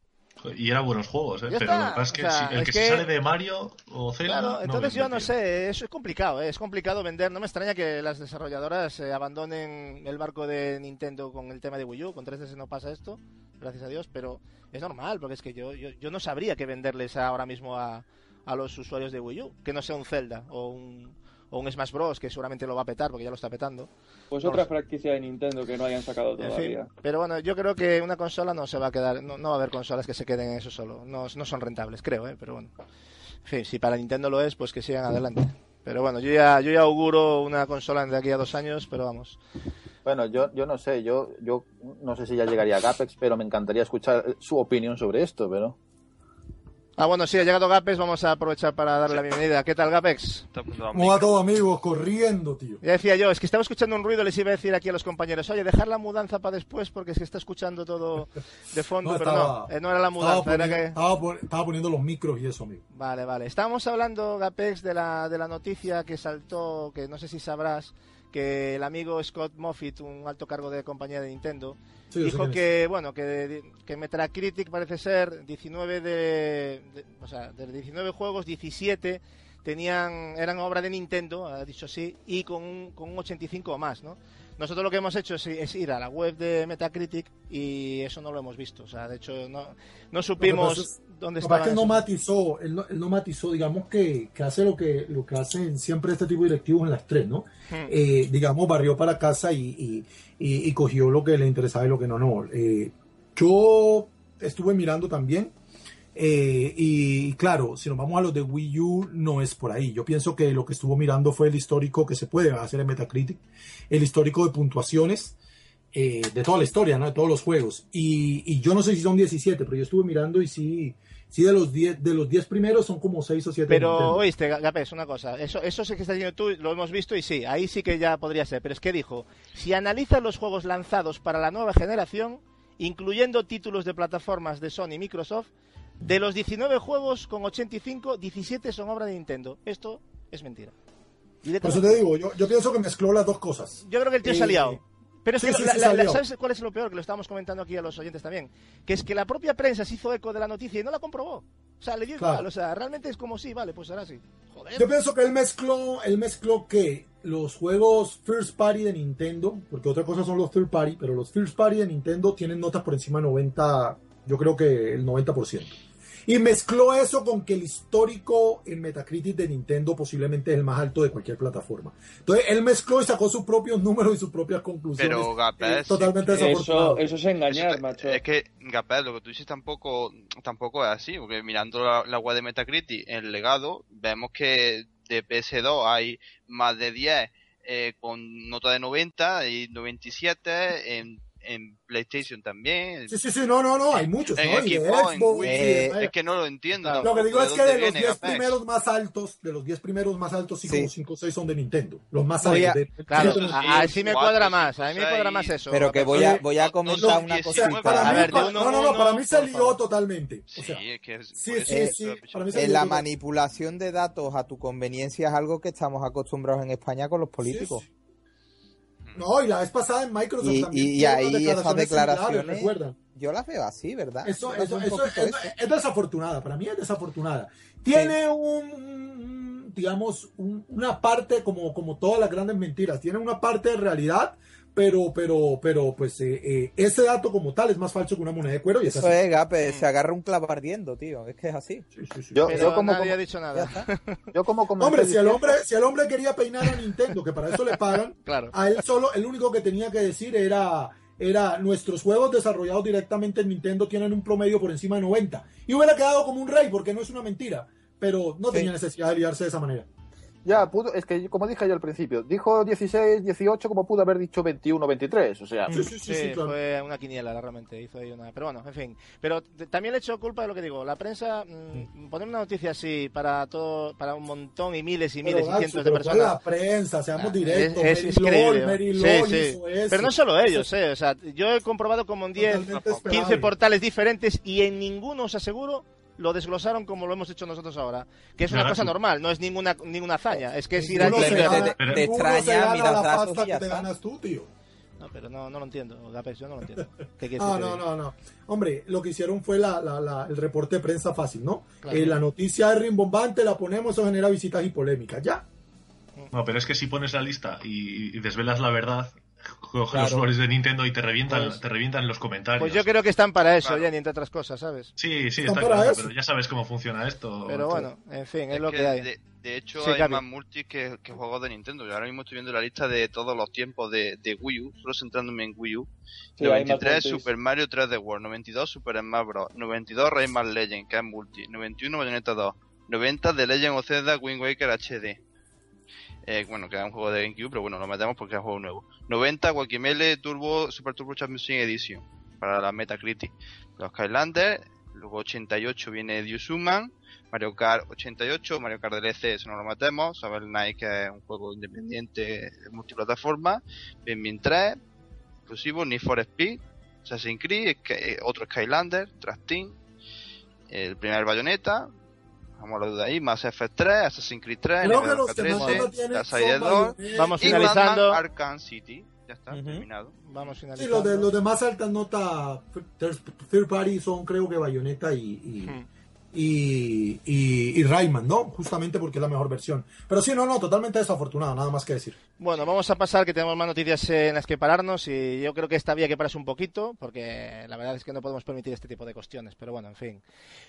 Y eran buenos juegos, ¿eh? Ya Pero está, lo que pasa es que o sea, si- el es que, que- se sale de Mario o Zelda. Claro, entonces yo vende, no tío. sé, eso es complicado, ¿eh? es complicado vender. No me extraña que las desarrolladoras eh, abandonen el barco de Nintendo con el tema de Wii U. Con 3DS no pasa esto, gracias a Dios, pero es normal, porque es que yo, yo, yo no sabría qué venderles ahora mismo a, a los usuarios de Wii U, que no sea un Zelda o un, o un Smash Bros, que seguramente lo va a petar, porque ya lo está petando. Pues No otra franquicia de Nintendo que no hayan sacado En fin, todavía. pero bueno, yo creo que una consola no se va a quedar, no, no va a haber consolas que se queden en eso solo. No, no son rentables, creo, ¿eh? pero bueno. En fin, si para Nintendo lo es, pues que sigan adelante. Pero bueno, yo ya, yo ya auguro una consola de aquí a dos años, pero vamos. Bueno, yo, yo no sé, yo, yo no sé si ya llegaría a Gapex, pero me encantaría escuchar su opinión sobre esto, pero... Ah, bueno, sí, ha llegado Gapex, vamos a aprovechar para darle la bienvenida. ¿Qué tal, Gapex? ¿Cómo va todo, amigos? Corriendo, tío. Ya decía yo, es que estaba escuchando un ruido, les iba a decir aquí a los compañeros, oye, dejar la mudanza para después porque se está escuchando todo de fondo, No, pero estaba- no, eh, no era la Estaba mudanza, era poniendo, que... estaba estaba poniendo los micros y eso, amigo. Vale, vale. Estábamos hablando, Gapex, de la, de la noticia que saltó, que no sé si sabrás, que el amigo Scott Moffitt, un alto cargo de compañía de Nintendo, Sí, dijo que, bueno, que, que Metacritic parece ser 19 de, de- o sea, de 19 juegos, 17 tenían eran obra de Nintendo, ha dicho sí, y con un, con un 85 o más, ¿no? Nosotros lo que hemos hecho es, es ir a la web de Metacritic y eso no lo hemos visto, o sea, de hecho no, no supimos es- dónde estaba es que no matizó, él no, él no matizó, digamos que, que hace lo que, lo que hacen siempre este tipo de directivos en las tres, ¿no? Hmm. Eh, digamos, barrió para casa y, y, y- y cogió lo que le interesaba y lo que no, no. Eh, yo estuve mirando también, eh, y claro, si nos vamos a los de Wii U, no es por ahí. Yo pienso que lo que estuvo mirando fue el histórico que se puede hacer en Metacritic, el histórico de puntuaciones eh, de toda la historia, ¿no? De todos los juegos. Y, y yo no sé si son 17, pero yo estuve mirando y sí, sí de los 10, de los 10 primeros son como 6 o 7. de Pero, oíste, Gapes, una cosa. Eso, eso sí que estás diciendo tú, lo hemos visto y sí, ahí sí que ya podría ser. Pero es que dijo, si analizas los juegos lanzados para la nueva generación, incluyendo títulos de plataformas de Sony y Microsoft, de los 19 juegos con 85, 17 son obra de Nintendo. Esto es mentira. Por eso te digo, yo, yo pienso que mezcló las dos cosas. Yo creo que el tío se ha Eh, liado. Pero es sí, que sí, la- sí, la- la-. ¿sabes cuál es lo peor? Que lo estábamos comentando aquí a los oyentes también. Que es que la propia prensa se hizo eco de la noticia y no la comprobó. O sea, le dio Claro. igual. O sea, realmente es como sí, vale, pues será así. Joder. Yo pienso que él mezcló, él mezcló que los juegos first party de Nintendo, porque otra cosa son los third party, pero los first party de Nintendo tienen notas por encima de 90, yo creo que el 90%. Y mezcló eso con que el histórico en Metacritic de Nintendo posiblemente es el más alto de cualquier plataforma. Entonces él mezcló y sacó sus propios números y sus propias conclusiones. Pero, Gapes, eh, totalmente sí. Eso, eso es engañar, Eso macho. Es que, Gapel, lo que tú dices tampoco, tampoco es así, porque mirando la, la web de Metacritic, en el legado, vemos que de PS2 hay más de 10 eh, con nota de 90 y 97 en, en PlayStation también. Sí, sí, sí, no, no, no, hay muchos, En ¿no? Y de Xbox, en Xbox, Wii, y eh, de- es que no lo entiendo. Claro. Lo que digo ¿de es que de los viene, 10 Gapes? primeros más altos, de los 10 primeros más altos, sí, Sí. como 5 o 6 son de Nintendo. Los más Voy altos. a- de- Claro, sí, a- así me cuadra más, a mí me cuadra más eso. Pero que voy a, voy a comentar no, una diez, O sea, cosita. A ver, no, no, a no, para mí se lió totalmente. O Sí, sea, es que es- sí, sí, sí, lió la manipulación de datos a tu conveniencia es algo que estamos acostumbrados en España con los políticos. Sí, sí. No, y la vez pasada en Microsoft Y, también. y- ahí esas declaraciones, ¿recuerdan? yo las veo así, ¿verdad? Eso, eso, eso, es, es desafortunada, para mí es desafortunada. Tiene un- digamos, un- una parte, como, como todas las grandes mentiras, tiene una parte de realidad, pero, pero, pero, pues, eh, eh, ese dato como tal es más falso que una moneda de cuero y es Eso así. se agarra un clavo ardiendo, tío. Es que es así. Sí, sí, sí. Yo, Pero yo como, nadie como- ha dicho nada. yo como comenté Hombre, si el hombre, si el hombre quería peinar a Nintendo, que para eso le pagan, Claro. a él solo, el único que tenía que decir era era nuestros juegos desarrollados directamente en Nintendo tienen un promedio por encima de 90. Y hubiera quedado como un rey, porque no es una mentira, pero no tenía necesidad de liarse de esa manera. Ya, pudo, es que como dije yo al principio, dijo 16, 18, como pudo haber dicho 21, 23, o sea. Sí, sí, sí, Sí, sí, claro. fue una quiniela realmente, hizo ahí una... Pero bueno, en fin. Pero también le echo culpa de lo que digo. La prensa, mm, poner una noticia así para todo, para un montón y miles y Pero, miles y cientos de pero ¿cuál personas. la prensa, seamos Ah, directos. es- es- hizo eso. Pero no solo ellos, eh. O sea, yo he comprobado como en 10, totalmente 15 esperable. portales diferentes y en ninguno, os aseguro, lo desglosaron como lo hemos hecho nosotros ahora. Que es una cosa normal, no es ninguna, ninguna hazaña. Es que es ir te- extraña, miras la pasta que te ganas tú, tío. No, pero no, no lo entiendo, Gapex, yo no lo entiendo. ¿Qué quieres No, no, no, no. Hombre, lo que hicieron fue la, la- la- el reporte de prensa fácil, ¿no? Claro. Eh, la noticia es rimbombante, la ponemos, eso genera visitas y polémicas. Ya. No, pero es que si pones la lista y, y desvelas la verdad, cogen Claro. los usuarios de Nintendo y te revientan, Pues- te revientan los comentarios. Pues yo creo que están para eso, Claro. Jenny, entre otras cosas, ¿sabes? Sí, sí, está claro, eso. pero ya sabes cómo funciona esto. Pero bueno, en fin, es, Es lo que, hay. De, de hecho, Sí, hay más multis que, que juegos de Nintendo. Yo ahora mismo estoy viendo la lista de todos los tiempos de, de Wii U, solo centrándome en Wii U. Sí, hay más 93 multis. Super Mario 3D World, 92 Super Smash Bros, 92 Rayman Legend, que es multi, 91 Bayonetta 2, 90 The Legend of Zelda Wind Waker HD. Eh, bueno, que es un juego de GameCube, pero bueno, lo metemos porque es un juego nuevo. 90 Guacamele Turbo Super Turbo Championship Edition para la Metacritic. Los Skylanders, luego 88 viene Dyusuman, Mario Kart 88, Mario Kart DLC, eso no lo metemos, Saber Night que es un juego independiente multiplataforma, Pikmin 3, exclusivo, Need for Speed, Assassin's Creed, eh, otro Skylander, Trash Team, el primer Bayonetta, vamos a la duda ahí, Mass Effect 3, Assassin's Creed 3, Creo que Nivel los que más 13, nota tienen la son Side 2 Bayonetta. Vamos y finalizando. Batman Arkham City. Ya está, Ujú. terminado. Vamos Sí, finalizando. los, de, los demás altas notas third, third party son creo que Bayonetta y, y, Hmm. Y, y, Rayman, ¿no? Justamente porque es la mejor versión. Pero sí, no, no, totalmente desafortunado, nada más que decir. Bueno, vamos a pasar que tenemos más noticias en las que pararnos y yo creo que esta había que pararse un poquito porque la verdad es que no podemos permitir este tipo de cuestiones. Pero bueno, en fin.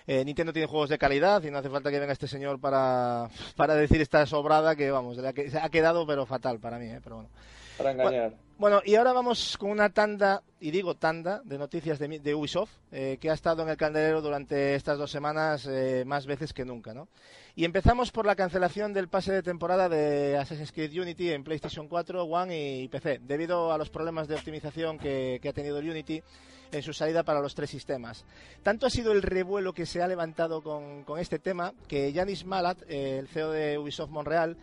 Eh, Nintendo tiene juegos de calidad y no hace falta que venga este señor para, para decir esta sobrada que vamos, ha quedado pero fatal para mí, ¿eh? pero bueno. Para engañar. Bueno, y ahora vamos con una tanda, y digo tanda, de noticias de, de Ubisoft, eh, que ha estado en el candelero durante estas dos semanas eh, más veces que nunca, ¿no? Y empezamos por la cancelación del pase de temporada de Assassin's Creed Unity en PlayStation 4, One y PC, debido a los problemas de optimización que, que ha tenido el Unity en su salida para los tres sistemas. Tanto ha sido el revuelo que se ha levantado con, con este tema que Yanis Malat, eh, el CEO de Ubisoft Montreal,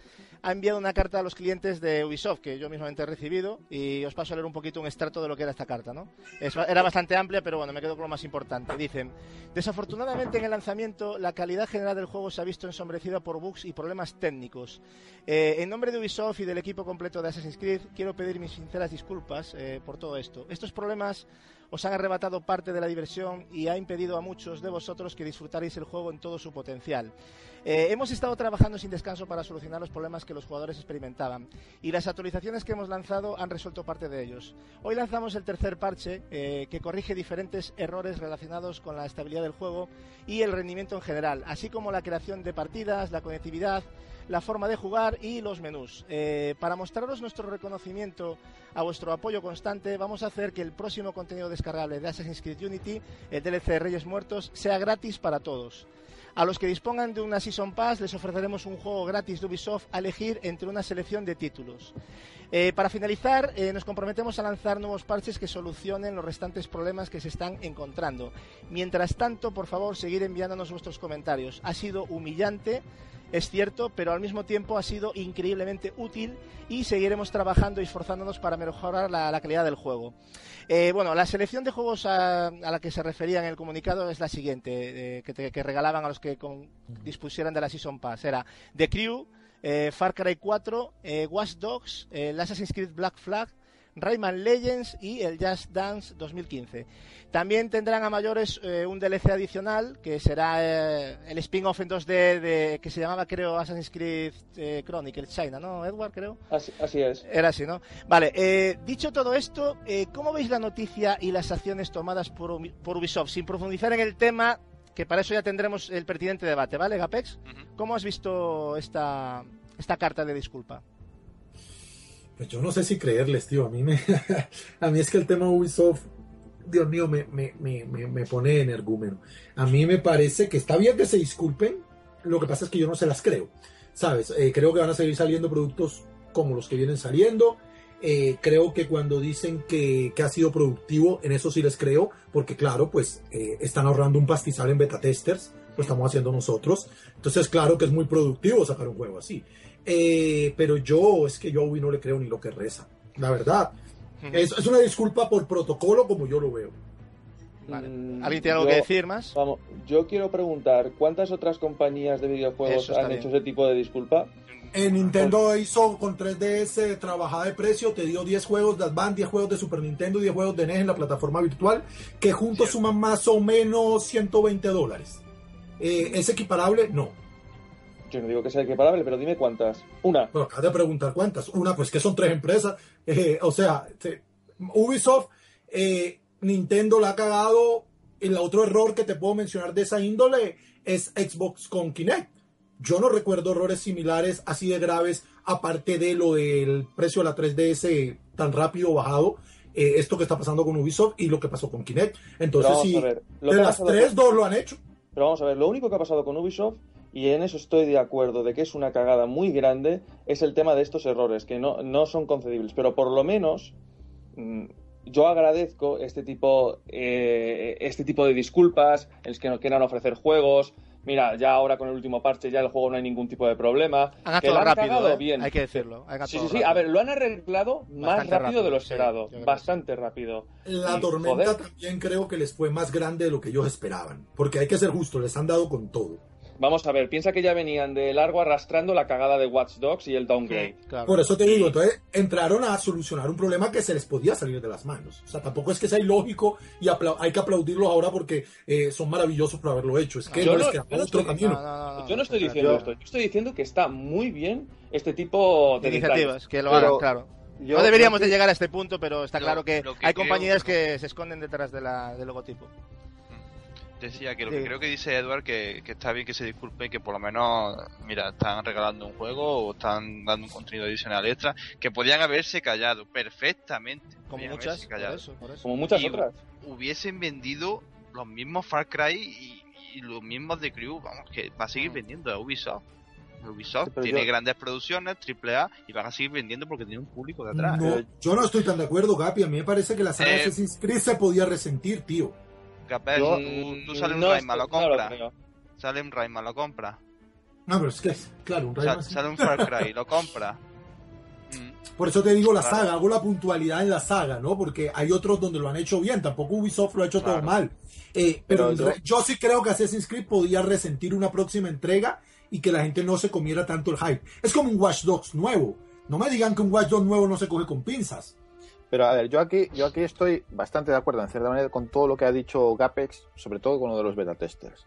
ha enviado una carta a los clientes de Ubisoft que yo mismamente he recibido y os paso a leer un poquito un extracto de lo que era esta carta, ¿no? Era bastante amplia, pero bueno, me quedo con lo más importante. Dicen, desafortunadamente en el lanzamiento la calidad general del juego se ha visto ensombrecida por bugs y problemas técnicos. Eh, en nombre de Ubisoft y del equipo completo de Assassin's Creed, quiero pedir mis sinceras disculpas eh, por todo esto. Estos problemas os han arrebatado parte de la diversión y ha impedido a muchos de vosotros que disfrutaréis el juego en todo su potencial. Eh, hemos estado trabajando sin descanso para solucionar los problemas que los jugadores experimentaban y las actualizaciones que hemos lanzado han resuelto parte de ellos. Hoy lanzamos el tercer parche eh, que corrige diferentes errores relacionados con la estabilidad del juego y el rendimiento en general, así como la creación de partidas, la conectividad, la forma de jugar y los menús. Eh, para mostraros nuestro reconocimiento a vuestro apoyo constante, vamos a hacer que el próximo contenido descargable de Assassin's Creed Unity, el DLC Reyes Muertos, sea gratis para todos. A los que dispongan de una Season Pass les ofreceremos un juego gratis de Ubisoft a elegir entre una selección de títulos. Eh, para finalizar, eh, nos comprometemos a lanzar nuevos parches que solucionen los restantes problemas que se están encontrando. Mientras tanto, por favor, seguir enviándonos vuestros comentarios. Ha sido humillante, es cierto, pero al mismo tiempo ha sido increíblemente útil y seguiremos trabajando y esforzándonos para mejorar la, calidad del juego. Eh, bueno, la selección de juegos a, la que se refería en el comunicado es la siguiente, eh, que, te- regalaban a los que con- dispusieran de la Season Pass. Era The Crew, eh, Far Cry 4, eh, Watch Dogs, el Assassin's Creed Black Flag, Rayman Legends y el Just Dance 2015. También tendrán a mayores eh, un DLC adicional que será eh, el spin-off en 2D de, que se llamaba creo Assassin's Creed eh, Chronicles China, ¿no, Edward? Creo. Así, así es. Era así, ¿no? Vale, eh, dicho todo esto, eh, ¿cómo veis la noticia y las acciones tomadas por, por Ubisoft? Sin profundizar en el tema, que para eso ya tendremos el pertinente debate, ¿vale, Gapex? ¿Cómo has visto esta, esta carta de disculpa? Pues yo no sé si creerles, tío. A mí, me, a mí es que el tema Ubisoft, Dios mío, me, me, me, pone energúmeno. A mí me parece que está bien que se disculpen, lo que pasa es que yo no se las creo. ¿Sabes? Eh, creo que van a seguir saliendo productos como los que vienen saliendo. Eh, creo que cuando dicen que, que, ha sido productivo, en eso sí les creo, porque claro, pues eh, están ahorrando un pastizal en beta testers, lo estamos haciendo nosotros. Entonces, claro que es muy productivo sacar un juego así. Eh, pero yo, es que yo a Ubi no le creo ni lo que reza, la verdad. Es, es una disculpa por protocolo como yo lo veo. Vale. Mm, ¿Alguien tiene algo yo- que decir más? Vamos, yo quiero preguntar, ¿cuántas otras compañías de videojuegos han bien. hecho ese tipo de disculpa? En Nintendo hizo con 3DS trabajada de precio, te dio 10 juegos de Advance, 10 juegos de Super Nintendo y 10 juegos de NES en la plataforma virtual, que juntos suman más o menos 120 dólares. Eh, ¿Es equiparable? No. Yo no digo que sea equiparable, pero dime cuántas. Una. Pero acabas de preguntar cuántas. Una, pues que son tres empresas. Eh, o sea, te- Ubisoft, eh, Nintendo la ha cagado. El otro error que te puedo mencionar de esa índole es Xbox con Kinect. Yo no recuerdo errores similares así de graves, aparte de lo del precio de la 3DS tan rápido bajado. eh, esto que está pasando con Ubisoft y lo que pasó con Kinect. Entonces, sí. Lo de las tres, dos lo han hecho. Pero vamos a ver, lo único que ha pasado con Ubisoft, y en eso estoy de acuerdo, de que es una cagada muy grande, es el tema de estos errores, que no, no son concedibles. Pero por lo menos mm, yo agradezco este tipo, eh, este tipo de disculpas, en los que nos quieran ofrecer juegos. Mira, ya ahora con el último parche ya el juego no hay ningún tipo de problema. Han que lo han rápido, cagado ¿eh? bien. hay que decirlo. han Sí, sí, sí. A ver, lo han arreglado más rápido, de lo sí, esperado. que bastante rápido. La Y, tormenta joder. también creo que les fue más grande de lo que ellos esperaban. Porque hay que ser justo, les han dado con todo. Vamos a ver, piensa que ya venían de largo arrastrando la cagada de Watch Dogs y el downgrade. Claro. Por eso te digo, entonces entraron a solucionar un problema que se les podía salir de las manos. O sea, tampoco es que sea ilógico y hay que aplaudirlos ahora porque eh, son maravillosos por haberlo hecho. Es que Yo no, no- les queda yo no otro estoy- camino. No, no, no, Yo no estoy diciendo claro. esto, yo estoy diciendo que está muy bien este tipo de Iniciativas, detalles. que lo hagan, claro. Yo- no deberíamos yo- de llegar a este punto, pero está claro que, que hay creo- compañías que se esconden detrás de la, del logotipo. Decía que lo Sí. que creo que dice Edward que, que está bien que se disculpe y que por lo menos, mira, están regalando un juego o están dando un contenido adicional extra, que podían haberse callado perfectamente. Como muchas, por eso, por eso. Como muchas Y otras. Hubiesen vendido los mismos Far Cry y, y los mismos de Crew, vamos, que va a seguir Mm. vendiendo a Ubisoft. Ubisoft Sí, tiene yo- grandes producciones, AAA, y van a seguir vendiendo porque tiene un público detrás. No, yo no estoy tan de acuerdo, Gapi. A mí me parece que la saga de Eh, Assassin's Creed se podía resentir, tío. Yo- tú, tú sales un No Rayman, lo creo. sale un Rayman, lo compras. No, pero es que, claro, un Sa- Rayman sí. sale un Far Cry, lo compras. Mm. Por eso te digo la Claro. saga, hago la puntualidad en la saga, ¿no? Porque hay otros donde lo han hecho bien, tampoco Ubisoft lo ha hecho todo Claro. mal. Eh, pero yo- yo sí creo que Assassin's Creed podía resentir una próxima entrega y que la gente no se comiera tanto el hype. Es como un Watch Dogs nuevo. No me digan que un Watch Dogs nuevo no se coge con pinzas. Pero a ver, yo aquí, yo aquí estoy bastante de acuerdo en cierta manera con todo lo que ha dicho Gapex, sobre todo con lo de los beta testers.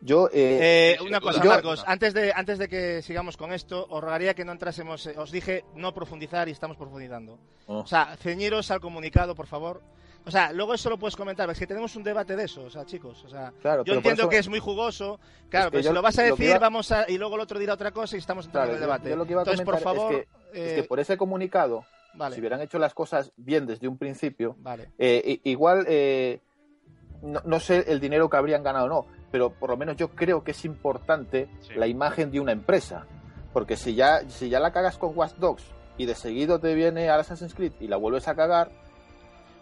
Yo, eh, Eh, una cosa, yo- Marcos, antes de, antes de que sigamos con esto, os rogaría que no entrásemos, eh, os dije no profundizar y estamos profundizando. Oh. O sea, ceñiros al comunicado, por favor. O sea, luego eso lo puedes comentar, es que tenemos un debate de eso, o sea, chicos, o sea, claro, yo entiendo eso- que es muy jugoso, claro, Es que pero yo si lo vas a que decir, iba- vamos a, y luego el otro dirá otra cosa y estamos entrando Claro, en el debate. yo lo que iba a Entonces, por comentar es favor, es que por ese comunicado, vale, si hubieran hecho las cosas bien desde un principio, vale. eh, igual, eh, no, no sé el dinero que habrían ganado o no, pero por lo menos yo creo que es importante Sí. la imagen de una empresa. Porque si ya, si ya la cagas con Watch Dogs y de seguido te viene al Assassin's Creed y la vuelves a cagar,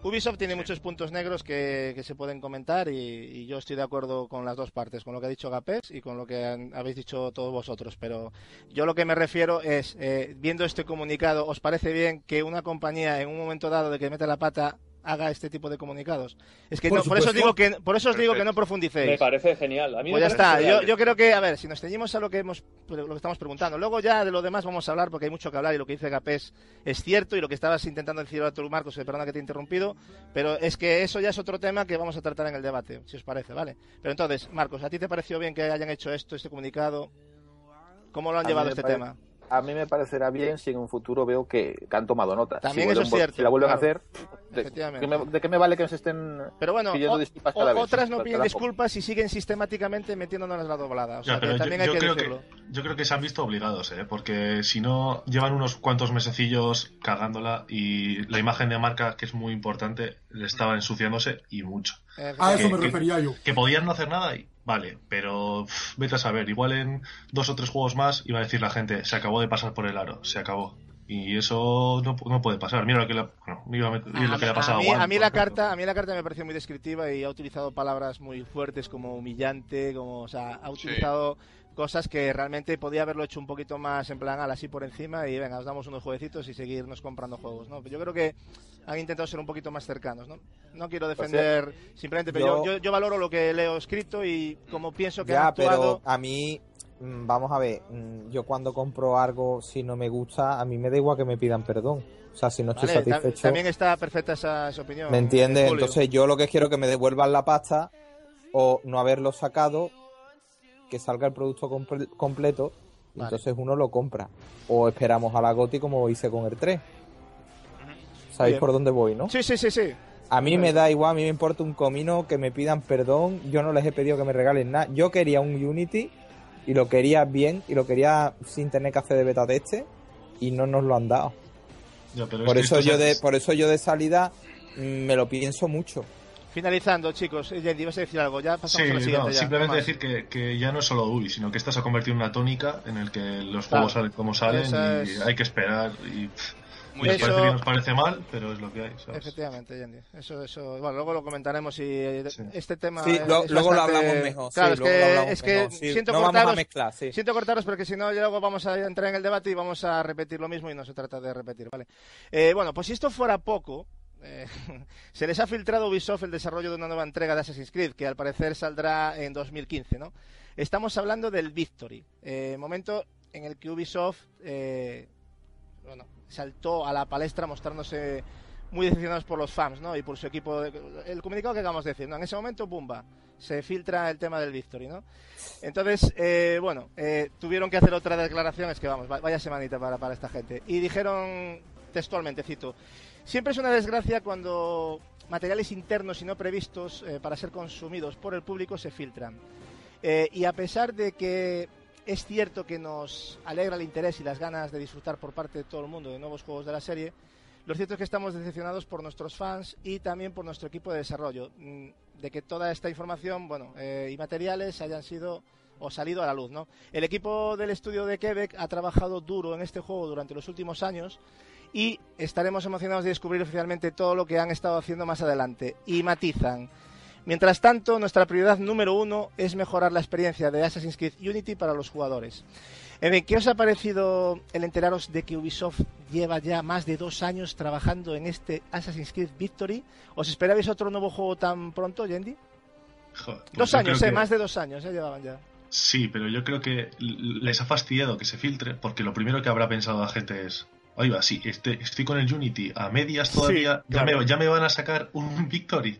Ubisoft tiene Sí. muchos puntos negros que, que se pueden comentar y, y yo estoy de acuerdo con las dos partes, con lo que ha dicho Gapés y con lo que han- habéis dicho todos vosotros. Pero yo lo que me refiero es, eh, viendo este comunicado, ¿os parece bien que una compañía en un momento dado de que mete la pata haga este tipo de comunicados? Es que Por no, por eso os digo que por eso os digo que no Me profundicéis. parece genial. A mí Pues me ya está. Yo, creo que, a ver, si nos ceñimos a lo que hemos, lo que estamos preguntando, luego ya de lo demás vamos a hablar porque hay mucho que hablar y lo que dice Gapés es cierto y lo que estabas intentando decir ahora tú, Marcos, perdona que te he interrumpido, pero es que eso ya es otro tema que vamos a tratar en el debate, si os parece, ¿vale? Pero entonces, Marcos, ¿a ti te pareció bien que hayan hecho esto, este comunicado? ¿Cómo lo han A llevado me este tema? A mí me parecerá bien si en un futuro veo que, que han tomado nota. También si eso es cierto, Si la vuelven claro. a hacer, ¿de, Efectivamente. ¿qué me, de qué me vale que se estén Pero bueno, pidiendo o- disculpas o- cada vez? otras no piden disculpas y siguen sistemáticamente metiéndonos la doblada. O sea, Ya, que pero yo, también hay yo que creo decirlo. que, yo creo que se han visto obligados, ¿eh? porque si no, llevan unos cuantos mesecillos cagándola y la imagen de marca, que es muy importante, le estaba ensuciándose y mucho. Eh, A eso Que- me que- refería yo. Que podían no hacer nada y vale, pero pff, vete a saber, igual en dos o tres juegos más iba a decir la gente, se acabó de pasar por el aro, se acabó. Y eso no, pu- no puede pasar. Mira lo que le, bueno, iba a met- A, lo que le ha pasado a mí, Juan, a mí por la ejemplo. carta, a mí la carta me pareció muy descriptiva y ha utilizado palabras muy fuertes como humillante, como, o sea, ha utilizado cosas que realmente podía haberlo hecho un poquito más en plan al así por encima y venga, os damos unos jueguecitos y seguirnos comprando juegos, ¿no? Yo creo que han intentado ser un poquito más cercanos, ¿no? No quiero defender simplemente, pero yo, yo- yo, yo valoro lo que leo escrito y como pienso que han Ya, actuado. pero a mí, mm, vamos a ver, mm, yo cuando compro algo, si no me gusta, a mí me da igual que me pidan perdón. O sea, si no estoy Vale, satisfecho, también está perfecta esa, esa opinión. ¿me entiendes? Julio. Entonces yo lo que quiero es que me devuelvan la pasta o no haberlo sacado, que salga el producto comple- completo, Vale. entonces uno lo compra. O esperamos a la GOTI como hice con el 3. ¿Sabéis Bien. por dónde voy, no? Sí, sí, sí, sí. A mí me da igual, a mí me importa un comino que me pidan perdón. Yo no les he pedido que me regalen nada. Yo quería un Unity y lo quería bien y lo quería sin tener que hacer de beta teste y no nos lo han dado. Ya, pero es Por eso yo de, por eso yo de salida mm, me lo pienso mucho. Finalizando, chicos, eh, Yendi, ibas a decir algo, ya pasamos Sí, a la siguiente. no, ya, simplemente decir que, que ya no es solo Ubi, sino que esta se ha convertido en una tónica en el que los Claro. juegos salen como salen y hay que esperar. Y pff, Muy Eso- parece bien, nos parece mal, pero es lo que hay. ¿sabes? Efectivamente, Yendi. Eso, eso, bueno, luego lo comentaremos y eh, Sí. este tema. Sí, lo- es luego lo hablamos mejor. Claro, sí, es que, hablamos es que mejor, sí. siento no cortaros, a mezclar, sí. siento cortaros porque si no luego vamos a entrar en el debate y vamos a repetir lo mismo y no se trata de repetir, ¿vale? Eh, bueno, pues si esto fuera poco, eh, se les ha filtrado a Ubisoft el desarrollo de una nueva entrega de Assassin's Creed que al parecer saldrá en 2015, ¿no? Estamos hablando del Victory, eh, momento en el que Ubisoft, eh, bueno, saltó a la palestra mostrándose muy decepcionados por los fans, ¿no? Y por su equipo. el comunicado que acabamos de decir. En ese momento, ¡pumba! Se filtra el tema del Victory, ¿no? Entonces, eh, bueno, eh, tuvieron que hacer otra declaración, es que vamos, va- vaya semanita para, para esta gente. Y dijeron textualmente, cito, siempre es una desgracia cuando materiales internos y no previstos eh, para ser consumidos por el público se filtran. Y a pesar de que es cierto que nos alegra el interés y las ganas de disfrutar por parte de todo el mundo de nuevos juegos de la serie, lo cierto es que estamos decepcionados por nuestros fans y también por nuestro equipo de desarrollo, mm, de que toda esta información bueno, eh, y materiales hayan sido o salido a la luz. ¿no? El equipo del estudio de Quebec ha trabajado duro en este juego durante los últimos años y estaremos emocionados de descubrir oficialmente todo lo que han estado haciendo más adelante. Y matizan. Mientras tanto, nuestra prioridad número uno es mejorar la experiencia de Assassin's Creed Unity para los jugadores. En fin, ¿qué os ha parecido el enteraros de que Ubisoft lleva ya más de dos años trabajando en este Assassin's Creed Victory? ¿Os esperabais otro nuevo juego tan pronto, Yendi? Joder, pues Dos años, eh, que- más de dos años, eh, llevaban ya. Sí, pero yo creo que les ha fastidiado que se filtre, porque lo primero que habrá pensado la gente es, oiga, sí, este, estoy con el Unity a medias Sí, todavía, ya, claro. me, ya me van a sacar un Victory.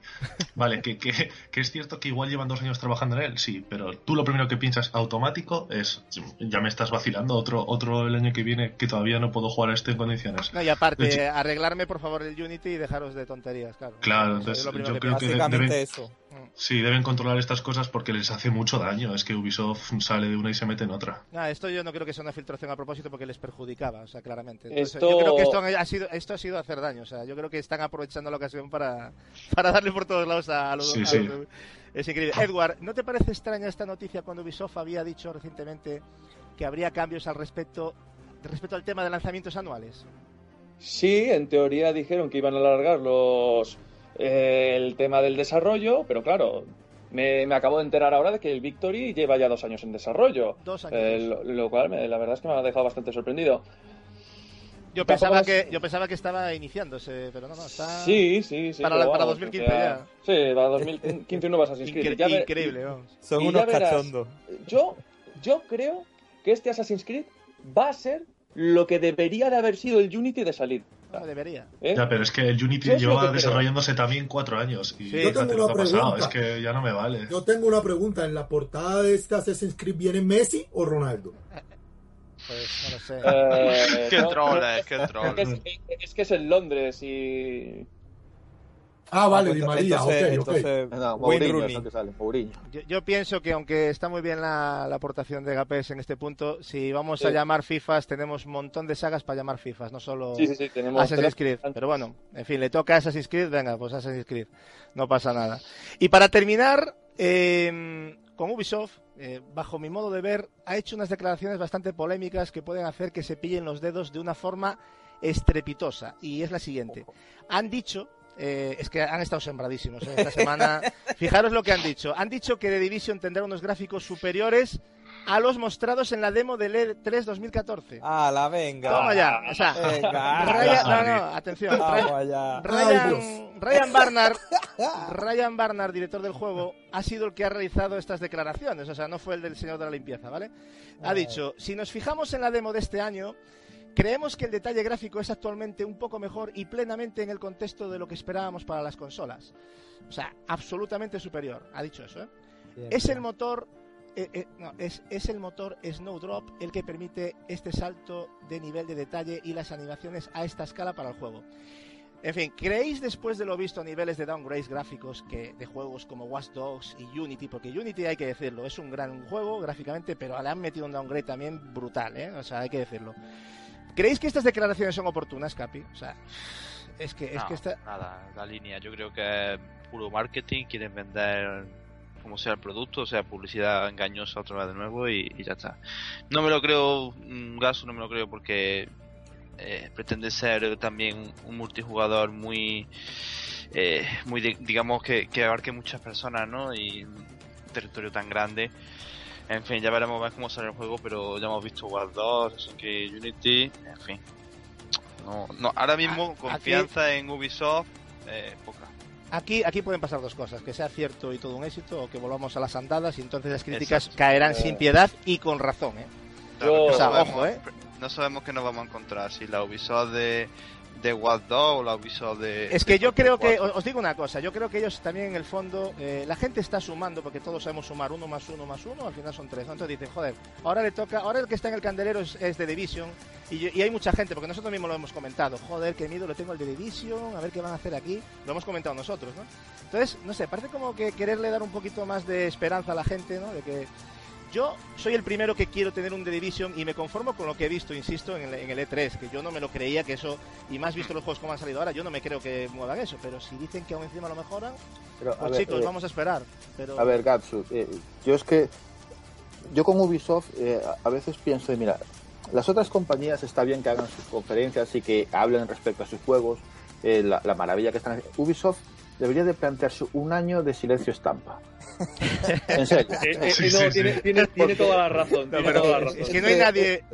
Vale, que, que, que es cierto que igual llevan dos años trabajando en él, sí, pero tú lo primero que piensas automático es, ya me estás vacilando otro, otro el año que viene que todavía no puedo jugar a este en condiciones. No, y aparte, hecho- arreglarme por favor el Unity y dejaros de tonterías, claro. Claro, entonces, yo creo que. Básicamente deben- eso. Sí, deben controlar estas cosas porque les hace mucho daño. Es que Ubisoft sale de una y se mete en otra. No, esto yo no creo que sea una filtración a propósito porque les perjudicaba, o sea, claramente. Entonces, Esto- Yo creo que esto ha sido esto ha sido hacer daño, o sea, yo creo que están aprovechando la ocasión para, para darle por todos lados a, los. Sí, a sí. los- Es increíble. Edward, ¿no te parece extraña esta noticia cuando Ubisoft había dicho recientemente que habría cambios al respecto respecto al tema de lanzamientos anuales? Sí, en teoría dijeron que iban a alargar los eh, el tema del desarrollo, pero claro, me, me acabo de enterar ahora de que el Victory lleva ya dos años en desarrollo. Dos años. Eh, lo, lo cual me- la verdad es que me ha dejado bastante sorprendido. Yo pensaba es- que yo pensaba que estaba iniciándose, pero no, no, está Sí, sí, sí. Para la- para vamos, 2015 o sea, ya. Sí, para 2015 no vas a Assassin's Creed. incre- Ya ve- increíble, vamos. Son unos cachondos. Yo, yo creo que este Assassin's Creed va a ser lo que debería de haber sido el Unity de salir. No debería. ¿eh? Ya, pero es que el Unity lleva creo. desarrollándose también cuatro años. Y Sí. Yo tengo lo una que ha pasado. pregunta. Es que ya no me vale. Yo tengo una pregunta. ¿En la portada de este Assassin's Creed viene Messi o Ronaldo? Pues no lo sé. Eh, Qué no, troll no, es, qué troll. Es, que es- es que es en Londres y. Ah, vale, Ah, Di pues, María, entonces- ok, ok. entonces, No, Mourinho que sale, Mourinho. Yo, yo pienso que aunque está muy bien la, la aportación de Gapés en este punto, si vamos a llamar FIFAs, tenemos un montón de sagas para llamar FIFAs, no solo Sí, sí, sí, tenemos. Assassin's Creed. Pero bueno, en fin, le toca a Assassin's Creed, venga, pues Assassin's Creed. No pasa nada. Y para terminar, eh, con Ubisoft, eh, bajo mi modo de ver, ha hecho unas declaraciones bastante polémicas que pueden hacer que se pillen los dedos de una forma estrepitosa. Y es la siguiente. Han dicho, eh, es que han estado sembradísimos eh, esta semana. Fijaros lo que han dicho. Han dicho que The Division tendrá unos gráficos superiores a los mostrados en la demo del E3 2014. Ah, la venga. Toma ya. O sea, Venga. Ryan, no, no, atención. Ryan Barnard, Ryan Barnard, director del juego, ha sido el que ha realizado estas declaraciones. O sea, no fue el del señor de la limpieza, ¿vale? Ha dicho, si nos fijamos en la demo de este año, creemos que el detalle gráfico es actualmente un poco mejor y plenamente en el contexto de lo que esperábamos para las consolas. O sea, absolutamente superior. Ha dicho eso, ¿eh? Es el motor eh, eh, no, es, es el motor Snowdrop el que permite este salto de nivel de detalle y las animaciones a esta escala para el juego. En fin, ¿creéis después de lo visto a niveles de downgrades gráficos que de juegos como Watch Dogs y Unity, porque Unity hay que decirlo, es un gran juego gráficamente, pero le han metido un downgrade también brutal, ¿eh? O sea, hay que decirlo. ¿Creéis que estas declaraciones son oportunas, Capi? O sea, es que, es No, que esta... nada, la línea. Yo creo que es puro marketing, quieren vender como sea el producto, o sea, publicidad engañosa otra vez de nuevo y, y ya está. No me lo creo, gaso no me lo creo porque eh, pretende ser también un, multijugador muy, eh, muy de- digamos que, que abarque muchas personas, ¿no? Y un territorio tan grande. En fin, ya veremos ver cómo sale el juego, pero ya hemos visto Wild 2, Assassin's Creed Unity, en fin. No, no, ahora mismo Ah, confianza en Ubisoft, eh, poca. Aquí, aquí pueden pasar dos cosas, que sea cierto y todo un éxito, o que volvamos a las andadas y entonces las críticas Exacto. caerán Eh, sin piedad y con razón, ¿eh? Yo- O sea, no sabemos- ojo, ¿eh? No sabemos qué nos vamos a encontrar, si la Ubisoft de, de 2 o la Ubisoft de... Es que de yo creo que, 4. os digo una cosa, yo creo que ellos también en el fondo, eh, la gente está sumando, porque todos sabemos sumar uno más uno más uno, al final son tres, ¿no? Entonces dicen, joder, ahora le toca, ahora el que está en el candelero es, es de Division, y, y hay mucha gente, porque nosotros mismos lo hemos comentado, joder, qué miedo le tengo al de Division, a ver qué van a hacer aquí, lo hemos comentado nosotros, ¿no? Entonces, no sé, parece como que quererle dar un poquito más de esperanza a la gente, ¿no? De que yo soy el primero que quiero tener un The Division y me conformo con lo que he visto, insisto, en el, en el E3, que yo no me lo creía que eso, y más visto los juegos como han salido ahora, yo no me creo que muevan eso, pero si dicen que aún encima lo mejoran, Pero, pues ver, chicos, eh, vamos a esperar. Pero... A ver, Gatsu, eh, yo es que yo con Ubisoft eh, a- a veces pienso, mira, las otras compañías está bien que hagan sus conferencias y que hablen respecto a sus juegos, eh, la, la maravilla que están haciendo. Ubisoft debería de plantearse un año de silencio estampa. en serio. Eh, eh, Sí, no, sí, tiene, sí. tiene, tiene toda la razón. No, pero toda la es, razón. es que no hay nadie,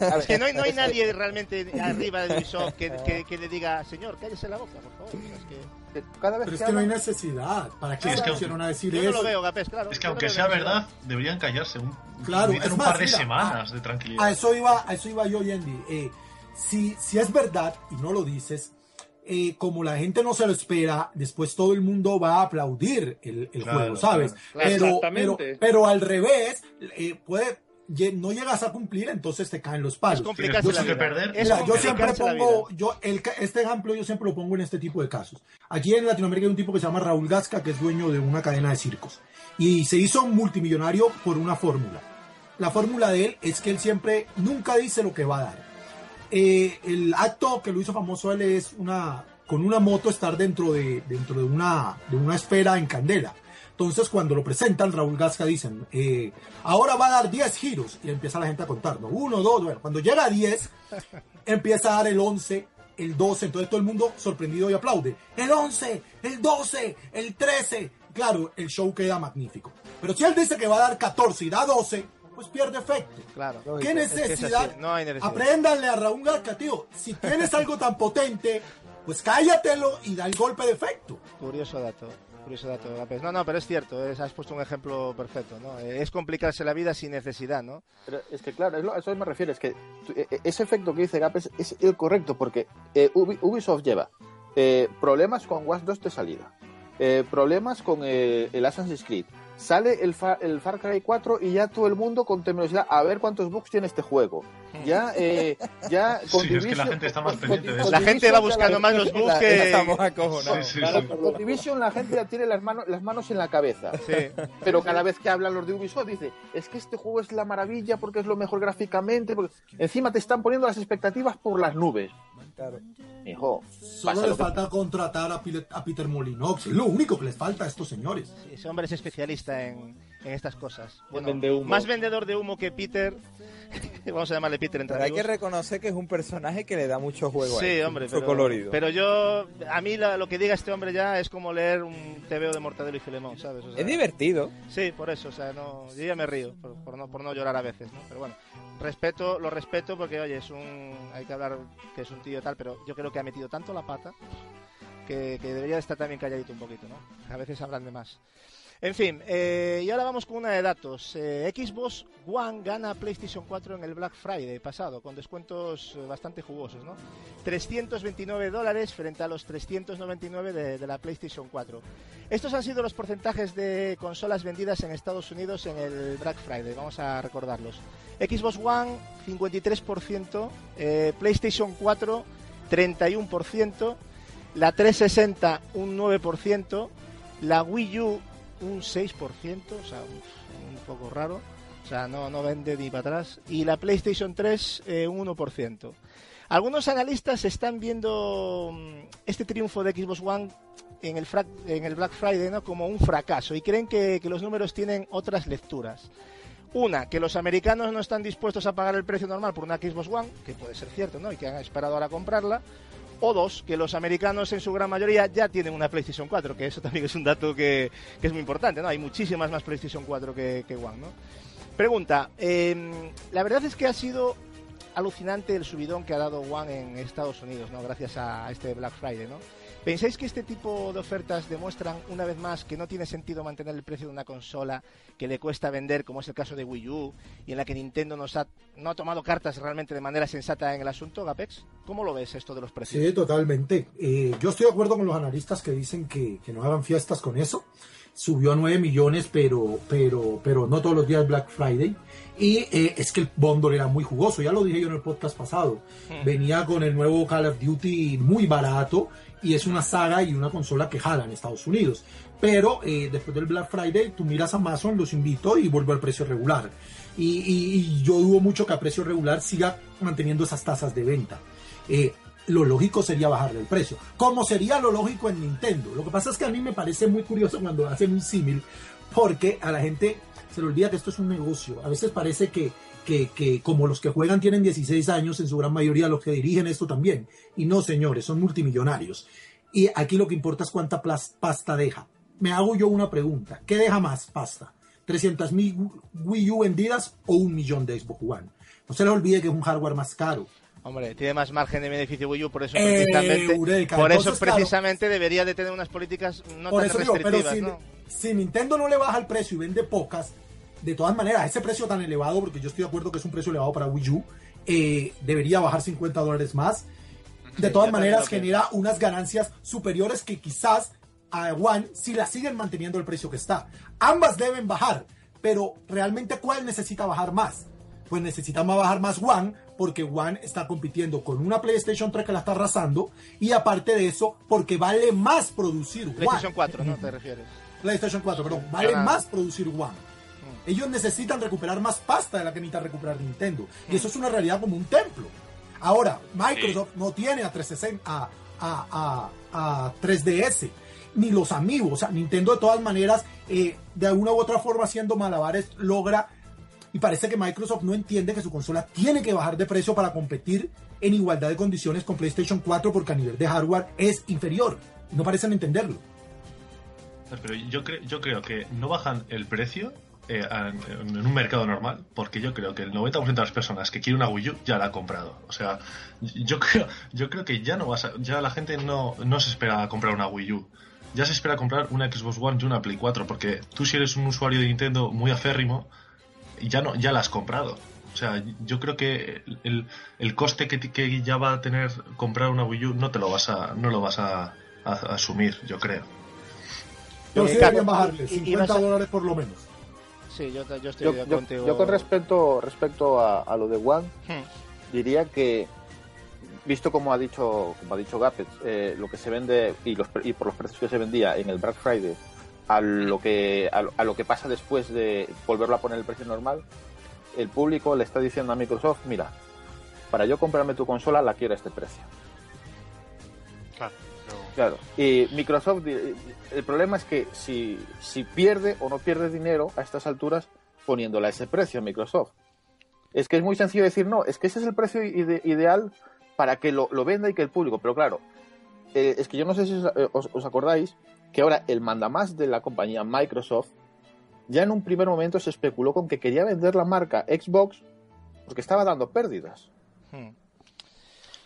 A es que no hay, no hay nadie realmente arriba de Ubisoft que, que, que le diga, señor, cállese la boca, por favor. Es que eh, cada vez Pero es que no hay necesidad. ¿Para qué Sí, es que- a decir yo no eso? lo veo, Gapés, claro. Es que aunque sea verdad, deberían callarse un, Claro, es un más, par de mira, semanas a- de tranquilidad. A eso iba, a eso iba yo, Yendi. Eh, si, si es verdad y no lo dices, eh, como la gente no se lo espera, después todo el mundo va a aplaudir el, el Claro, juego, ¿sabes? claro. Pero, pero, Exactamente. pero al revés, eh, puede, no llegas a cumplir, entonces te caen los palos. Es Tienes la vida. perder. Es Mira, yo siempre pongo, yo el, este ejemplo yo siempre lo pongo en este tipo de casos. Aquí en Latinoamérica hay un tipo que se llama Raúl Gasca, que es dueño de una cadena de circos. Y se hizo multimillonario por una fórmula. La fórmula de él es que él siempre, nunca dice lo que va a dar. Eh, el acto que lo hizo famoso él es una, con una moto estar dentro de, dentro de una, de una esfera en candela. Entonces, cuando lo presentan, Raúl Gasca dicen, eh, ahora va a dar 10 giros. Y empieza la gente a contar, ¿no? Uno, dos, bueno. Cuando llega a 10, empieza a dar el 11, el 12. Entonces todo el mundo sorprendido y aplaude. El 11, el 12, el 13. Claro, el show queda magnífico. Pero si él dice que va a dar 14 y da 12, pues pierde efecto. Claro. ¿Qué Es que es necesidad? así, No hay necesidad. Apréndanle a Raúl Gasca, tío. Si tienes algo tan potente, pues cállatelo y da el golpe de efecto. Curioso dato. Curioso dato. No, no, pero es cierto, es- has puesto un ejemplo perfecto, ¿no? Es complicarse la vida sin necesidad, ¿no? Pero es que claro, es lo- a eso me refiero, es que e- e- ese efecto que dice Gap es, el correcto, porque eh, Ubi- Ubisoft lleva eh, problemas con Watch 2 de salida, eh, problemas con eh, el Assassin's Creed, sale el, Fa- el Far Cry 4 y ya todo el mundo con temerosidad a ver cuántos bugs tiene este juego. Ya, eh, ya Sí, es que la gente está más con- pendiente de con eso. La gente va buscando la- más los bugs la- que... Estamos acojonados. Sí, sí, Claro, sí. con Division la gente ya tiene las manos, las manos en la cabeza. Sí. Pero cada vez que hablan los de Ubisoft dice, es que este juego es la maravilla porque es lo mejor gráficamente, porque encima te están poniendo las expectativas por las nubes. Claro. Hijo, Solo les lo que- falta contratar a, Peter Molinox. Es lo único que les falta a estos señores. Sí, Ese hombre es especialista en, en estas cosas. Bueno, vende humo. más vendedor de humo que Peter. Vamos a llamarle Peter entre Pero hay que reconocer que es un personaje que le da mucho juego a Sí, hombre, mucho pero, colorido. pero yo, a mí la- lo que diga este hombre ya es como leer un TVO de Mortadelo y Filemón, ¿sabes? O sea, Es divertido. Sí, por eso, o sea, no, yo ya me río, por, por no, por no llorar a veces, ¿no? Pero bueno, respeto, lo respeto porque, oye, es un, hay que hablar que es un tío tal, pero yo creo que ha metido tanto la pata que, que debería de estar también calladito un poquito, ¿no? A veces hablan de más. En fin, eh, y ahora vamos con una de datos. Eh, Xbox One gana PlayStation 4 en el Black Friday pasado, con descuentos eh, bastante jugosos, ¿no? 329 dólares frente a los 399 de, de la PlayStation 4. Estos han sido los porcentajes de consolas vendidas en Estados Unidos en el Black Friday, vamos a recordarlos. Xbox One 53%, eh, PlayStation 4 31%, la 360 un 9%, la Wii U un 6%, o sea, un, poco raro, o sea, no, no vende ni para atrás, y la PlayStation 3 eh, un 1%. Algunos analistas están viendo mm, este triunfo de Xbox One en el, en el Black Friday ¿no? como un fracaso y creen que, que los números tienen otras lecturas. Una, que los americanos no están dispuestos a pagar el precio normal por una Xbox One, que puede ser cierto, ¿no? Y que han esperado ahora comprarla. O dos, que los americanos en su gran mayoría ya tienen una PlayStation 4, que eso también es un dato que, que es muy importante, ¿no? Hay muchísimas más PlayStation 4 que, que One, ¿no? Pregunta, eh, la verdad es que ha sido alucinante el subidón que ha dado One en Estados Unidos, ¿no? Gracias a este Black Friday, ¿no? ¿Pensáis que este tipo de ofertas demuestran una vez más que no tiene sentido mantener el precio de una consola que le cuesta vender, como es el caso de Wii U, y en la que Nintendo nos ha, no ha tomado cartas realmente de manera sensata en el asunto, Gapex? ¿Cómo lo ves esto de los precios? Sí, totalmente. Eh, yo estoy de acuerdo con los analistas que dicen que, que no hagan fiestas con eso. Subió a 9 millones, pero, pero, pero no todos los días Black Friday. Y eh, es que el bundle era muy jugoso, ya lo dije yo en el podcast pasado. Venía con el nuevo Call of Duty muy barato y es una saga y una consola que jala en Estados Unidos. Pero eh, después del Black Friday, tú miras Amazon, los invito y vuelvo al precio regular. Y, yo dudo mucho que a precio regular siga manteniendo esas tasas de venta. Eh, lo lógico sería bajarle el precio. Como sería lo lógico en Nintendo. Lo que pasa es que a mí me parece muy curioso cuando hacen un símil, porque a la gente se le olvida que esto es un negocio. A veces parece que, que, que como los que juegan tienen 16 años, en su gran mayoría los que dirigen esto también. Y no, señores, son multimillonarios. Y aquí lo que importa es cuánta pasta deja. Me hago yo una pregunta. ¿Qué deja más pasta? ¿300.000 Wii U vendidas o un millón de Xbox One? No se les olvide que es un hardware más caro. Hombre, tiene más margen de beneficio Wii U, por eso Eh, precisamente, Eureka. por eso Entonces, claro. precisamente debería de tener unas políticas no Por tan eso digo, pero restrictivas, si, ¿no? si Nintendo no le baja el precio y vende pocas, de todas maneras, ese precio tan elevado, porque yo estoy de acuerdo que es un precio elevado para Wii U, eh, debería bajar 50 dólares más. De todas maneras, genera unas ganancias superiores que quizás a One si la siguen manteniendo el precio que está. Ambas deben bajar, pero realmente ¿cuál necesita bajar más? Pues necesita más bajar más One, porque One está compitiendo con una PlayStation 3 que la está arrasando, y aparte de eso, porque vale más producir One. PlayStation 4, ¿no? ¿Te refieres? PlayStation 4, perdón, vale Ah. más producir One. Ellos necesitan recuperar más pasta de la que necesita recuperar Nintendo. Y eso es una realidad como un templo. Ahora, Microsoft no tiene a 360, a, a, a, a 3DS, ni los amigos. O sea, Nintendo de todas maneras, eh, de alguna u otra forma, haciendo malabares, logra. Y parece que Microsoft no entiende que su consola tiene que bajar de precio para competir en igualdad de condiciones con PlayStation 4 porque a nivel de hardware es inferior. No parecen entenderlo. Pero yo, creo yo creo que no bajan el precio eh, en un mercado normal, porque yo creo que el 90% de las personas que quieren una Wii U ya la ha comprado. O sea, yo creo, yo creo que ya no vas a- ya la gente no, no se espera a comprar una Wii U. Ya se espera comprar una Xbox One y una Play 4, porque tú si eres un usuario de Nintendo muy aférrimo, ya no, ya la has comprado. O sea, yo creo que el, el coste que, que ya va a tener comprar una Wii U no te lo vas a, no lo vas a, a- a asumir, yo creo. Pero Eh, sí deberían bajarle, y- y 50 vas a- dólares por lo menos. Sí, yo, yo estoy Yo, yo- contigo. yo con respecto, respecto a, a lo de One, Hmm. diría que visto como ha dicho como ha dicho Gapet, eh, lo que se vende y, los, pre- y por los precios que se vendía en el Black Friday a lo que a, lo- a lo que pasa después de volverlo a poner el precio normal el público le está diciendo a Microsoft mira para yo comprarme tu consola la quiero a este precio Claro. Claro y Microsoft el problema es que si si pierde o no pierde dinero a estas alturas poniéndola a ese precio a Microsoft es que es muy sencillo decir no es que ese es el precio ide- ideal para que lo, lo venda y que el público pero claro eh, es que yo no sé si os, eh, os- os acordáis que ahora el mandamás de la compañía Microsoft ya en un primer momento se especuló con que quería vender la marca Xbox porque estaba dando pérdidas. Hmm.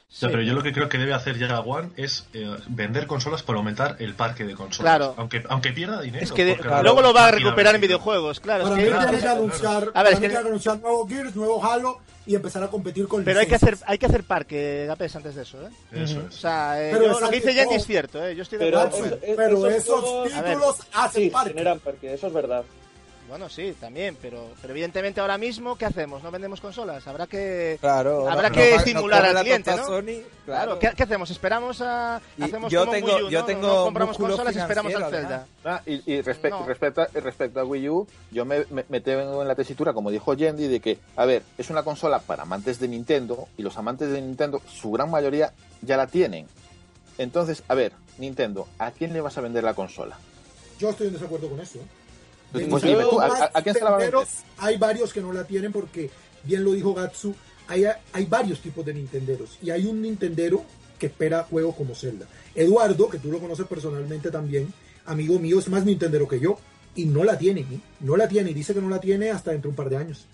O Sí. pero yo lo que creo que debe hacer ya One es eh, vender consolas para aumentar el parque de consolas. Claro. Aunque, aunque pierda dinero. Es que de- porque luego lo va a recuperar en videojuegos, claro. es Para que- mí claro, tiene que claro, anunciar, A ver, es que- anunciar nuevo Gears, nuevo Halo y empezar a competir con Pero hay que hacer hay que hacer parque, Gapes, antes de eso, ¿eh? Eso O es. sea, eh, Pero yo- es lo que dice Jenny es cierto, ¿eh? Yo estoy de Pero acuerdo. él. es- Pero esos ver. títulos hacen Sí, parque. generan parque, eso es verdad. Bueno, sí, también, pero, pero evidentemente ahora mismo, ¿qué hacemos? ¿No vendemos consolas? Habrá que... Claro. Habrá no- que no- estimular no al cliente, ¿no? Sony, Claro, claro. ¿qué, qué hacemos? ¿Esperamos a... Hacemos yo como tengo- Wii U, yo ¿no? tengo No compramos consolas y esperamos al Zelda. Ah, y, y respe- No. y respecto, a, respecto a Wii U, yo me, me, me tengo en la tesitura, como dijo Yendi, de que, a ver, es una consola para amantes de Nintendo y los amantes de Nintendo, su gran mayoría ya la tienen. Entonces, a ver, Nintendo, ¿a quién le vas a vender la consola? Yo estoy en desacuerdo con eso. ¿eh? Pues pues mis dime tú, ¿a, a- a quién se la va a vender? nintenderos, Hay varios que no la tienen porque, bien lo dijo Gatsu, hay, hay varios tipos de nintenderos. Y hay un nintendero que espera juegos como Zelda. Eduardo, que tú lo conoces personalmente también, amigo mío, es más nintendero que yo. Y no la tiene, ¿eh? no la tiene. Y dice que no la tiene hasta dentro de un par de años.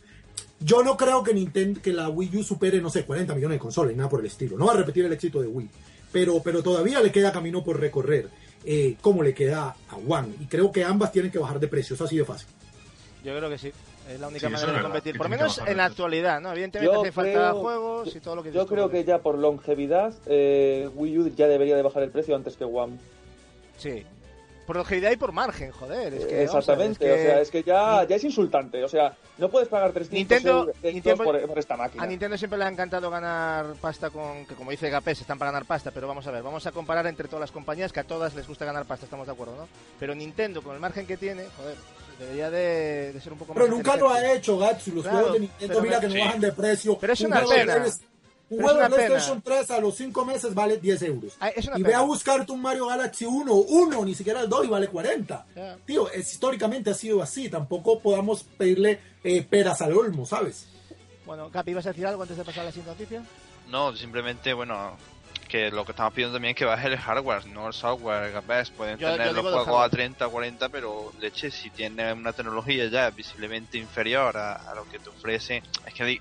Yo no creo que Nintendo, que la Wii U supere, no sé, 40 millones de consolas y nada por el estilo. No va a repetir el éxito de Wii. Pero, pero todavía le queda camino por recorrer, eh, como le queda a One. Y creo que ambas tienen que bajar de precio. Eso ha sido fácil. Yo creo que sí. Es la única Sí, manera de verdad, competir. Por menos en la actualidad, ¿no? Evidentemente Yo hace falta juegos y todo lo que Yo creo que ya por longevidad eh, Wii U ya debería de bajar el precio antes que One. Sí. Por longevidad y por margen, joder. Es que, vamos a ver, Exactamente, es que o sea, es que ya, ya es insultante. O sea, no puedes pagar 300 Nintendo- Nintendo- por, por esta máquina. A Nintendo siempre le ha encantado ganar pasta con, que como dice Gapés, están para ganar pasta, pero vamos a ver, vamos a comparar entre todas las compañías que a todas les gusta ganar pasta, estamos de acuerdo, ¿no? Pero Nintendo, con el margen que tiene, joder, debería de, de ser un poco Pero más nunca lo ha hecho, Gatsu. Los Claro, juegos de Nintendo, pero mira me- que no sí. bajan de precio. Pero es Un una pena. Un juego de una pena. PlayStation 3 a los 5 meses vale 10 euros. Ah, es una Y pena. ve a buscarte un Mario Galaxy 1, 1, ni siquiera el 2 y vale 40. Ya. Tío, es, históricamente ha sido así. Tampoco podamos pedirle eh, peras al olmo, ¿sabes? Bueno, Capi, ¿ibas a decir algo antes de pasar a la siguiente noticia? No, simplemente, bueno, que lo que estamos pidiendo también es que baje el hardware, no el software. Capaz, pueden Yo- yo tener digo los juegos a hardware. 30, 40, pero leche, si tiene una tecnología ya visiblemente inferior a, a lo que te ofrece, es que di-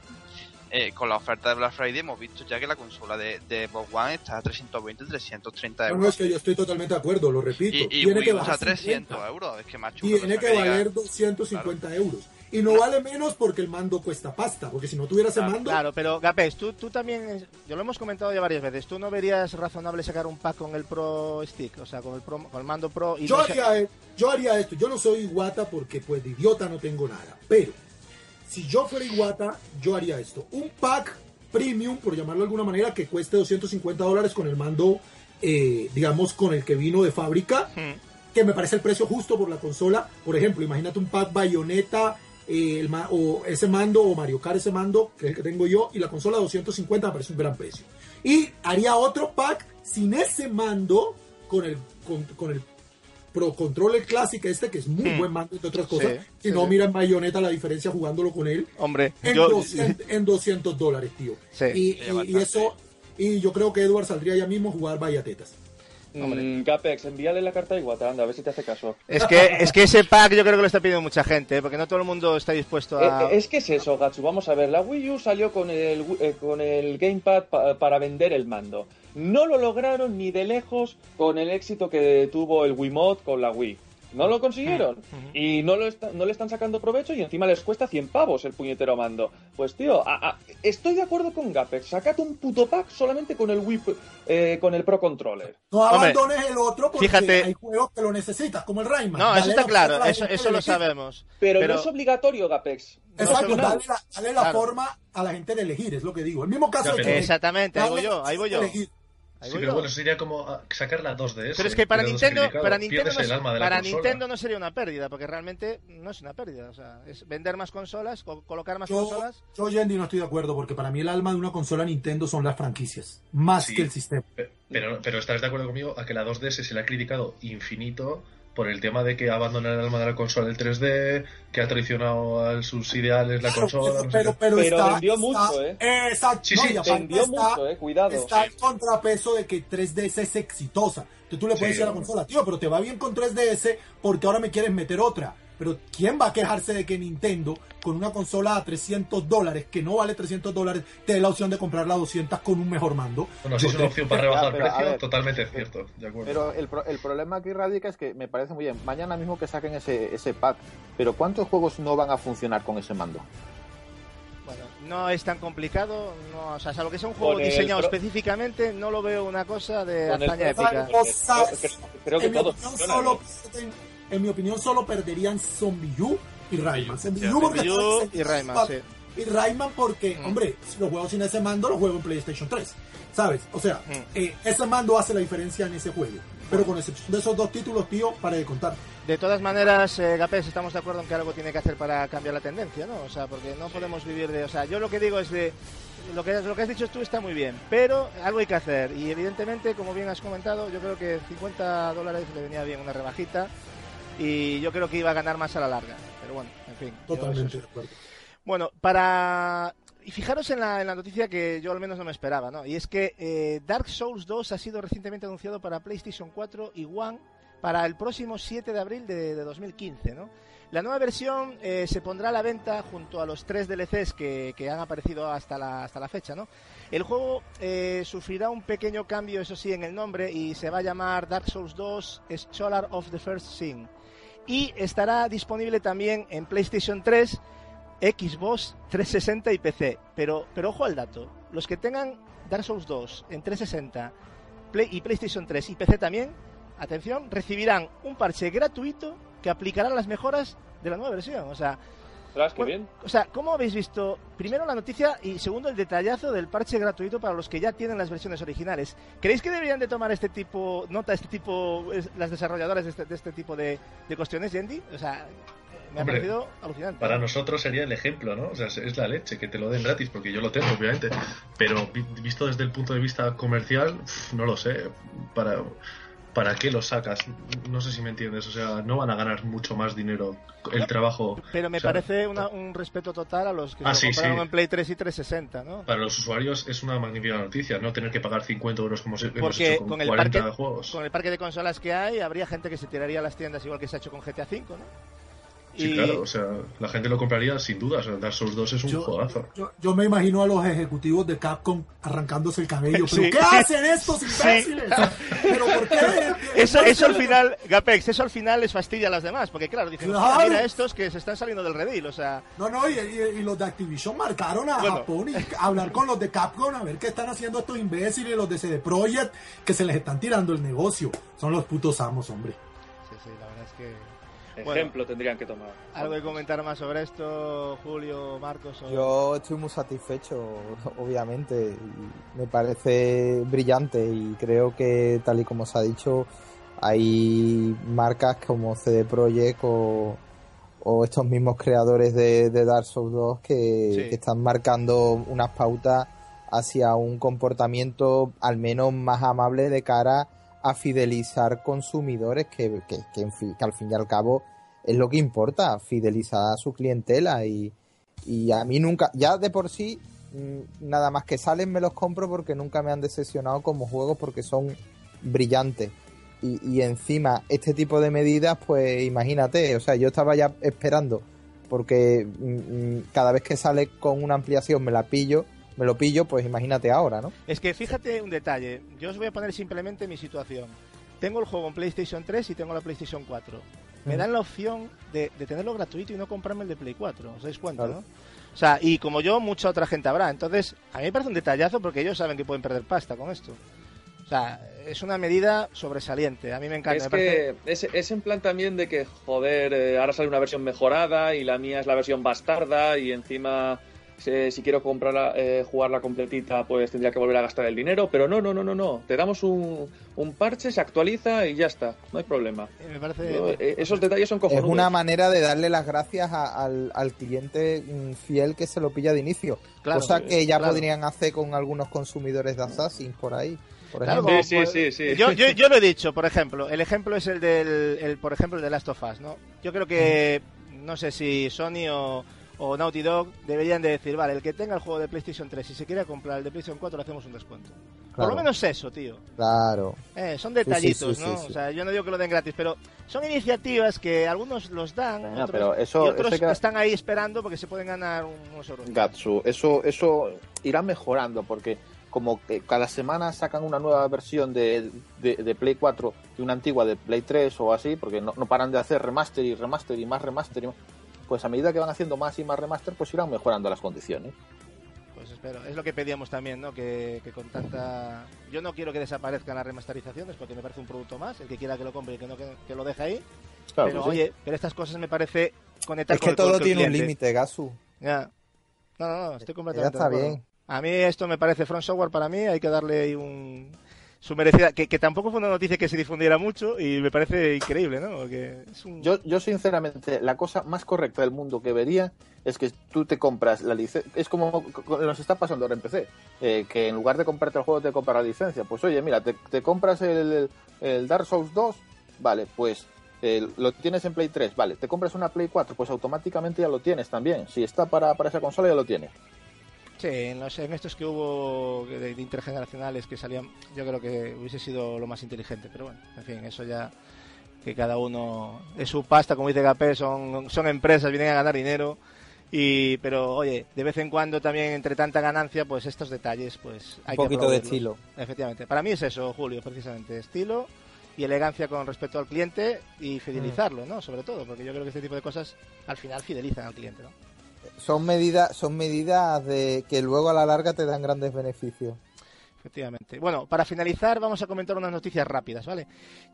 eh, con la oferta de Black Friday hemos visto ya que la consola de, de Xbox One está a 320, 330 No, euros. no, es que yo estoy totalmente de acuerdo, lo repito. y y tiene Wii que está a bajar 300 50. euros, es que macho. Tiene que valer 250 euros. Y no vale menos porque el mando cuesta pasta. Porque si no tuviera ese Claro, mando, Claro, pero Gapés, tú, tú también, ya lo hemos comentado ya varias veces, ¿tú no verías razonable sacar un pack con el Pro Stick? O sea, con el, Pro- con el mando Pro y yo no haría, eh, yo haría esto. Yo no soy Iwata porque pues de idiota no tengo nada. Pero si yo fuera Iwata, yo haría esto. Un pack premium, por llamarlo de alguna manera, que cueste 250 dólares con el mando, eh, digamos, con el que vino de fábrica. Hmm. que me parece el precio justo por la consola. Por ejemplo, imagínate un pack Bayonetta eh, el o ese mando o Mario Kart ese mando, que es el que tengo yo, y la consola 250 me parece un gran precio. Y haría otro pack sin ese mando con el con, con el Pro Controller Classic este, que es muy Hmm. buen mando, entre otras cosas. Sí, si sí, no, sí. mira en Bayonetta la diferencia jugándolo con él. Hombre, En, yo... 200, en 200 dólares, tío. Sí. y, eso... Y yo creo que Edward saldría ya mismo a jugar Bayatetas. Mm, Capex, envíale la carta a Iwata, anda, a ver si te hace caso. Es que, es que ese pack yo creo que lo está pidiendo mucha gente, ¿eh? porque no todo el mundo está dispuesto a... Eh, eh, es que es eso, Gatsu. Vamos a ver, la Wii U salió con el, eh, con el Gamepad pa- para vender el mando. No lo lograron ni de lejos con el éxito que tuvo el Wiimote con la Wii. No lo consiguieron. Y no, lo está- no le están sacando provecho y encima les cuesta 100 pavos el puñetero mando. Pues tío, a- a- estoy de acuerdo con Gapex. Sacate un puto pack solamente con el Wii, eh, con el Pro Controller. No Hombre, abandones el otro porque fíjate- hay juegos que lo necesitas, como el Rayman. No, Dale eso está la claro, eso, lo sabemos. Pero, Pero- no es obligatorio, Gapex. Exacto, No, dale la, dale la Claro. forma a la gente de elegir, es lo que digo. El mismo caso Exactamente, ahí voy yo, ahí voy yo. elegir. Ahí Sí, pero yo. bueno, sería como ah, sacar la 2DS. Pero es que para Nintendo, para Nintendo, no, el es- alma de la para. Nintendo no sería una pérdida, porque realmente no es una pérdida. O sea, es vender más consolas, co- colocar más Yo, consolas. yo, Yendi, no estoy de acuerdo porque para mí el alma de una consola Nintendo son las franquicias, más Sí. que el sistema. Pe- Pero, pero estarás de acuerdo conmigo a que la 2DS se le ha criticado infinito por el tema de que abandona el alma de la consola el 3D, que ha traicionado a sus ideales la consola. pero, no sé pero, pero Pero está, vendió está- mucho, ¿eh? Exacto. Sí, no, sí, y Vendió está- mucho, eh. Cuidado. Está el contrapeso de que 3DS es exitosa. Entonces tú le puedes Sí, decir a la consola, tío, pero te va bien con 3DS porque ahora me quieres meter otra. Pero ¿quién va a quejarse de que Nintendo, con una consola a 300 dólares, que no vale 300 dólares, te dé la opción de comprarla a 200 con un mejor mando? Bueno, si es una opción para Ya, rebajar pero, precio, ver, totalmente cierto. De acuerdo. Pero el, pro- el problema aquí radica es que me parece muy bien. Mañana mismo que saquen ese, ese pack, pero ¿cuántos juegos no van a funcionar con ese mando? Bueno, no es tan complicado. No, o sea, salvo que sea un juego Con diseñado pro- específicamente, no lo veo una cosa de hazaña épica. Cosas- Creo, creo que todos solo ¿eh? En mi opinión, solo perderían Zombie U y Rayman. Zombie Sí, U porque U y Rayman, sí. y Rayman porque, Mm. hombre, si los juegos sin ese mando, los juego en PlayStation 3. ¿Sabes? O sea, Mm. eh, ese mando hace la diferencia en ese juego. Pero con excepción de esos dos títulos, tío, para de contar. De todas maneras, eh, Gapés, estamos de acuerdo en que algo tiene que hacer para cambiar la tendencia, ¿no? O sea, porque no podemos vivir de... O sea, yo lo que digo es de... Lo que, lo que has dicho tú está muy bien, pero algo hay que hacer. Y evidentemente, como bien has comentado, yo creo que 50 dólares le venía bien una rebajita. Y yo creo que iba a ganar más a la larga. Pero bueno, en fin. Totalmente de acuerdo. Bueno, para... Y fijaros en la, en la noticia que yo al menos no me esperaba, ¿no? Y es que eh, Dark Souls 2 ha sido recientemente anunciado para PlayStation 4 y One para el próximo 7 de abril de, de 2015, ¿no? La nueva versión eh, se pondrá a la venta junto a los tres DLCs que, que han aparecido hasta la, hasta la fecha, ¿no? El juego eh, sufrirá un pequeño cambio, eso sí, en el nombre y se va a llamar Dark Souls 2 Scholar of the First Sin. Y estará disponible también en PlayStation 3 Xbox 360 y PC. Pero, pero ojo al dato. Los que tengan Dark Souls 2 en 360 Play y PlayStation 3 y PC también, atención, recibirán un parche gratuito que aplicará las mejoras de la nueva versión. O sea, Ostras, qué bien. o sea, ¿cómo habéis visto? Primero la noticia y segundo el detallazo del parche gratuito para los que ya tienen las versiones originales. ¿Creéis que deberían de tomar este tipo, nota este tipo, es- las desarrolladoras de este, de este tipo de, de cuestiones, Yendi? O sea, me ha Hombre, parecido alucinante. Para nosotros sería el ejemplo, ¿no? O sea, es- la leche, que te lo den gratis, porque yo lo tengo, obviamente. Pero vi- visto desde el punto de vista comercial, no lo sé. ¿Para, ¿Para qué lo sacas? No sé si me entiendes. O sea, no van a ganar mucho más dinero el trabajo. Pero me o sea, parece una- un respeto total a los que Ah, se lo compraron sí. en Play 3 y 360, ¿no? Para los usuarios es una magnífica noticia, no tener que pagar 50 euros como se, hemos hecho con, con el 40 parque- juegos. Con el parque de consolas que hay, habría gente que se tiraría a las tiendas igual que se ha hecho con GTA V, ¿no? Sí, Y- claro, o sea, la gente lo compraría sin duda. O sea, Dark Souls 2 es un Yo, juegazo. yo, yo me imagino a los ejecutivos de Capcom arrancándose el cabello. ¿Pero Sí. qué hacen estos imbéciles? ¿Pero por qué? Eso, eso al final, Gapex, eso al final les fastidia a las demás, porque claro, dicen, Claro. "Hostia, mira estos que se están saliendo del redil, o sea, No, no, y, y- y los de Activision marcaron a Bueno. Japón y hablar con los de Capcom a ver qué están haciendo estos imbéciles, los de CD Projekt, que se les están tirando el negocio. Son los putos amos, hombre. sí, sí, la verdad es que... Bueno. Ejemplo tendrían que tomar. ¿Algo que comentar más sobre esto, Julio, Marcos? O... Yo estoy muy satisfecho, obviamente. y me parece brillante y creo que, tal y como se ha dicho, hay marcas como CD Projekt o, o estos mismos creadores de, de Dark Souls 2 que, Sí. que están marcando unas pautas hacia un comportamiento al menos más amable de cara a fidelizar consumidores que, que, que al fin y al cabo es lo que importa, fidelizar a su clientela y, y a mí nunca, ya de por sí, mm, nada más que salen me los compro porque nunca me han decepcionado como juegos porque son brillantes. Y, y encima, este tipo de medidas, pues imagínate, o sea, yo estaba ya esperando porque mm, mm, cada vez que sale con una ampliación me la pillo, me lo pillo, pues imagínate ahora, ¿no? Es que fíjate un detalle, yo os voy a poner simplemente mi situación. Tengo el juego en PlayStation 3 y tengo la PlayStation 4. me dan la opción de, de tenerlo gratuito y no comprarme el de Play 4. ¿Os dais cuenta, Claro. no? O sea, y como yo, mucha otra gente habrá. Entonces, a mí me parece un detallazo porque ellos saben que pueden perder pasta con esto. O sea, es una medida sobresaliente. A mí me encanta. Es me parece- que es, es en plan también de que, joder, eh, ahora sale una versión mejorada y la mía es la versión bastarda y encima eh, si quiero comprarla, eh, jugarla completita pues tendría que volver a gastar el dinero, pero no, no, no, no, no, te damos un, un parche, se actualiza y ya está, no hay problema. me parece... Yo, eh, esos detalles son Es cojonudos. una manera de darle las gracias a- al, al cliente mm, fiel que se lo pilla de inicio. Claro, cosa que ya claro. podrían hacer con algunos consumidores de Assassin por ahí. Por Claro, ejemplo. como, Sí, pues, sí, sí, sí. Yo, yo, yo lo he dicho, por ejemplo, el ejemplo es el del, el, por ejemplo, el de Last of Us, ¿no? Yo creo que, no sé si Sony o, o Naughty Dog deberían de decir, vale, el que tenga el juego de PlayStation 3 y se quiera comprar el de PlayStation 4 le hacemos un descuento. Por Claro. lo menos eso, tío. Claro. Eh, son detallitos, sí, ¿no? sí, sí. O sea, yo no digo que lo den gratis, pero son iniciativas que algunos los dan, Venga, otros, pero eso- y otros eso queda- están ahí esperando porque se pueden ganar unos euros. Gatsu, eso, eso irá mejorando porque como que cada semana sacan una nueva versión de, de, de Play 4 y una antigua de Play 3 o así, porque no, no paran de hacer remaster y remaster y más remaster, y más, pues a medida que van haciendo más y más remaster, pues irán mejorando las condiciones. Pues espero, es lo que pedíamos también, ¿no? Que, que con tanta... Yo no quiero que desaparezcan las remasterizaciones porque me parece un producto más, el que quiera que lo compre y que no que, que lo deje ahí. Claro pero sí. oye, pero estas cosas me parece conectar Es con que con todo tiene un límite, Gasu. Ya. No, no, no, estoy Ya completamente está de acuerdo. bien. A mí esto me parece Front Software para mí, hay que darle ahí un su merecida que, que tampoco fue una noticia que se difundiera mucho y me parece increíble, ¿no? Porque es un Yo, yo sinceramente, la cosa más correcta del mundo que vería es que tú te compras la licencia. Es como co- co- nos está pasando ahora en PC, eh, que en lugar de comprarte el juego te compras la licencia. Pues oye, mira, te, te compras el, el Dark Souls 2, vale, pues eh, lo tienes en Play 3, vale, te compras una Play 4, pues automáticamente ya lo tienes también. Si está para, para esa consola, ya lo tienes. Sí, en, los, en estos que hubo de, de intergeneracionales que salían, yo creo que hubiese sido lo más inteligente, pero bueno, en fin, eso ya que cada uno es su pasta, como dice Gapé, son, son empresas, vienen a ganar dinero, y pero oye, de vez en cuando también entre tanta ganancia, pues estos detalles, pues hay Un que poquito de aplaudirlos. estilo. Efectivamente, para mí es eso, Julio, precisamente, estilo y elegancia con respecto al cliente y fidelizarlo, ¿no? Sobre todo, porque yo creo que este tipo de cosas al final fidelizan al cliente, ¿no? Son medidas, son medidas de que luego a la larga te dan grandes beneficios. Efectivamente. Bueno, para finalizar vamos a comentar unas noticias rápidas, ¿vale?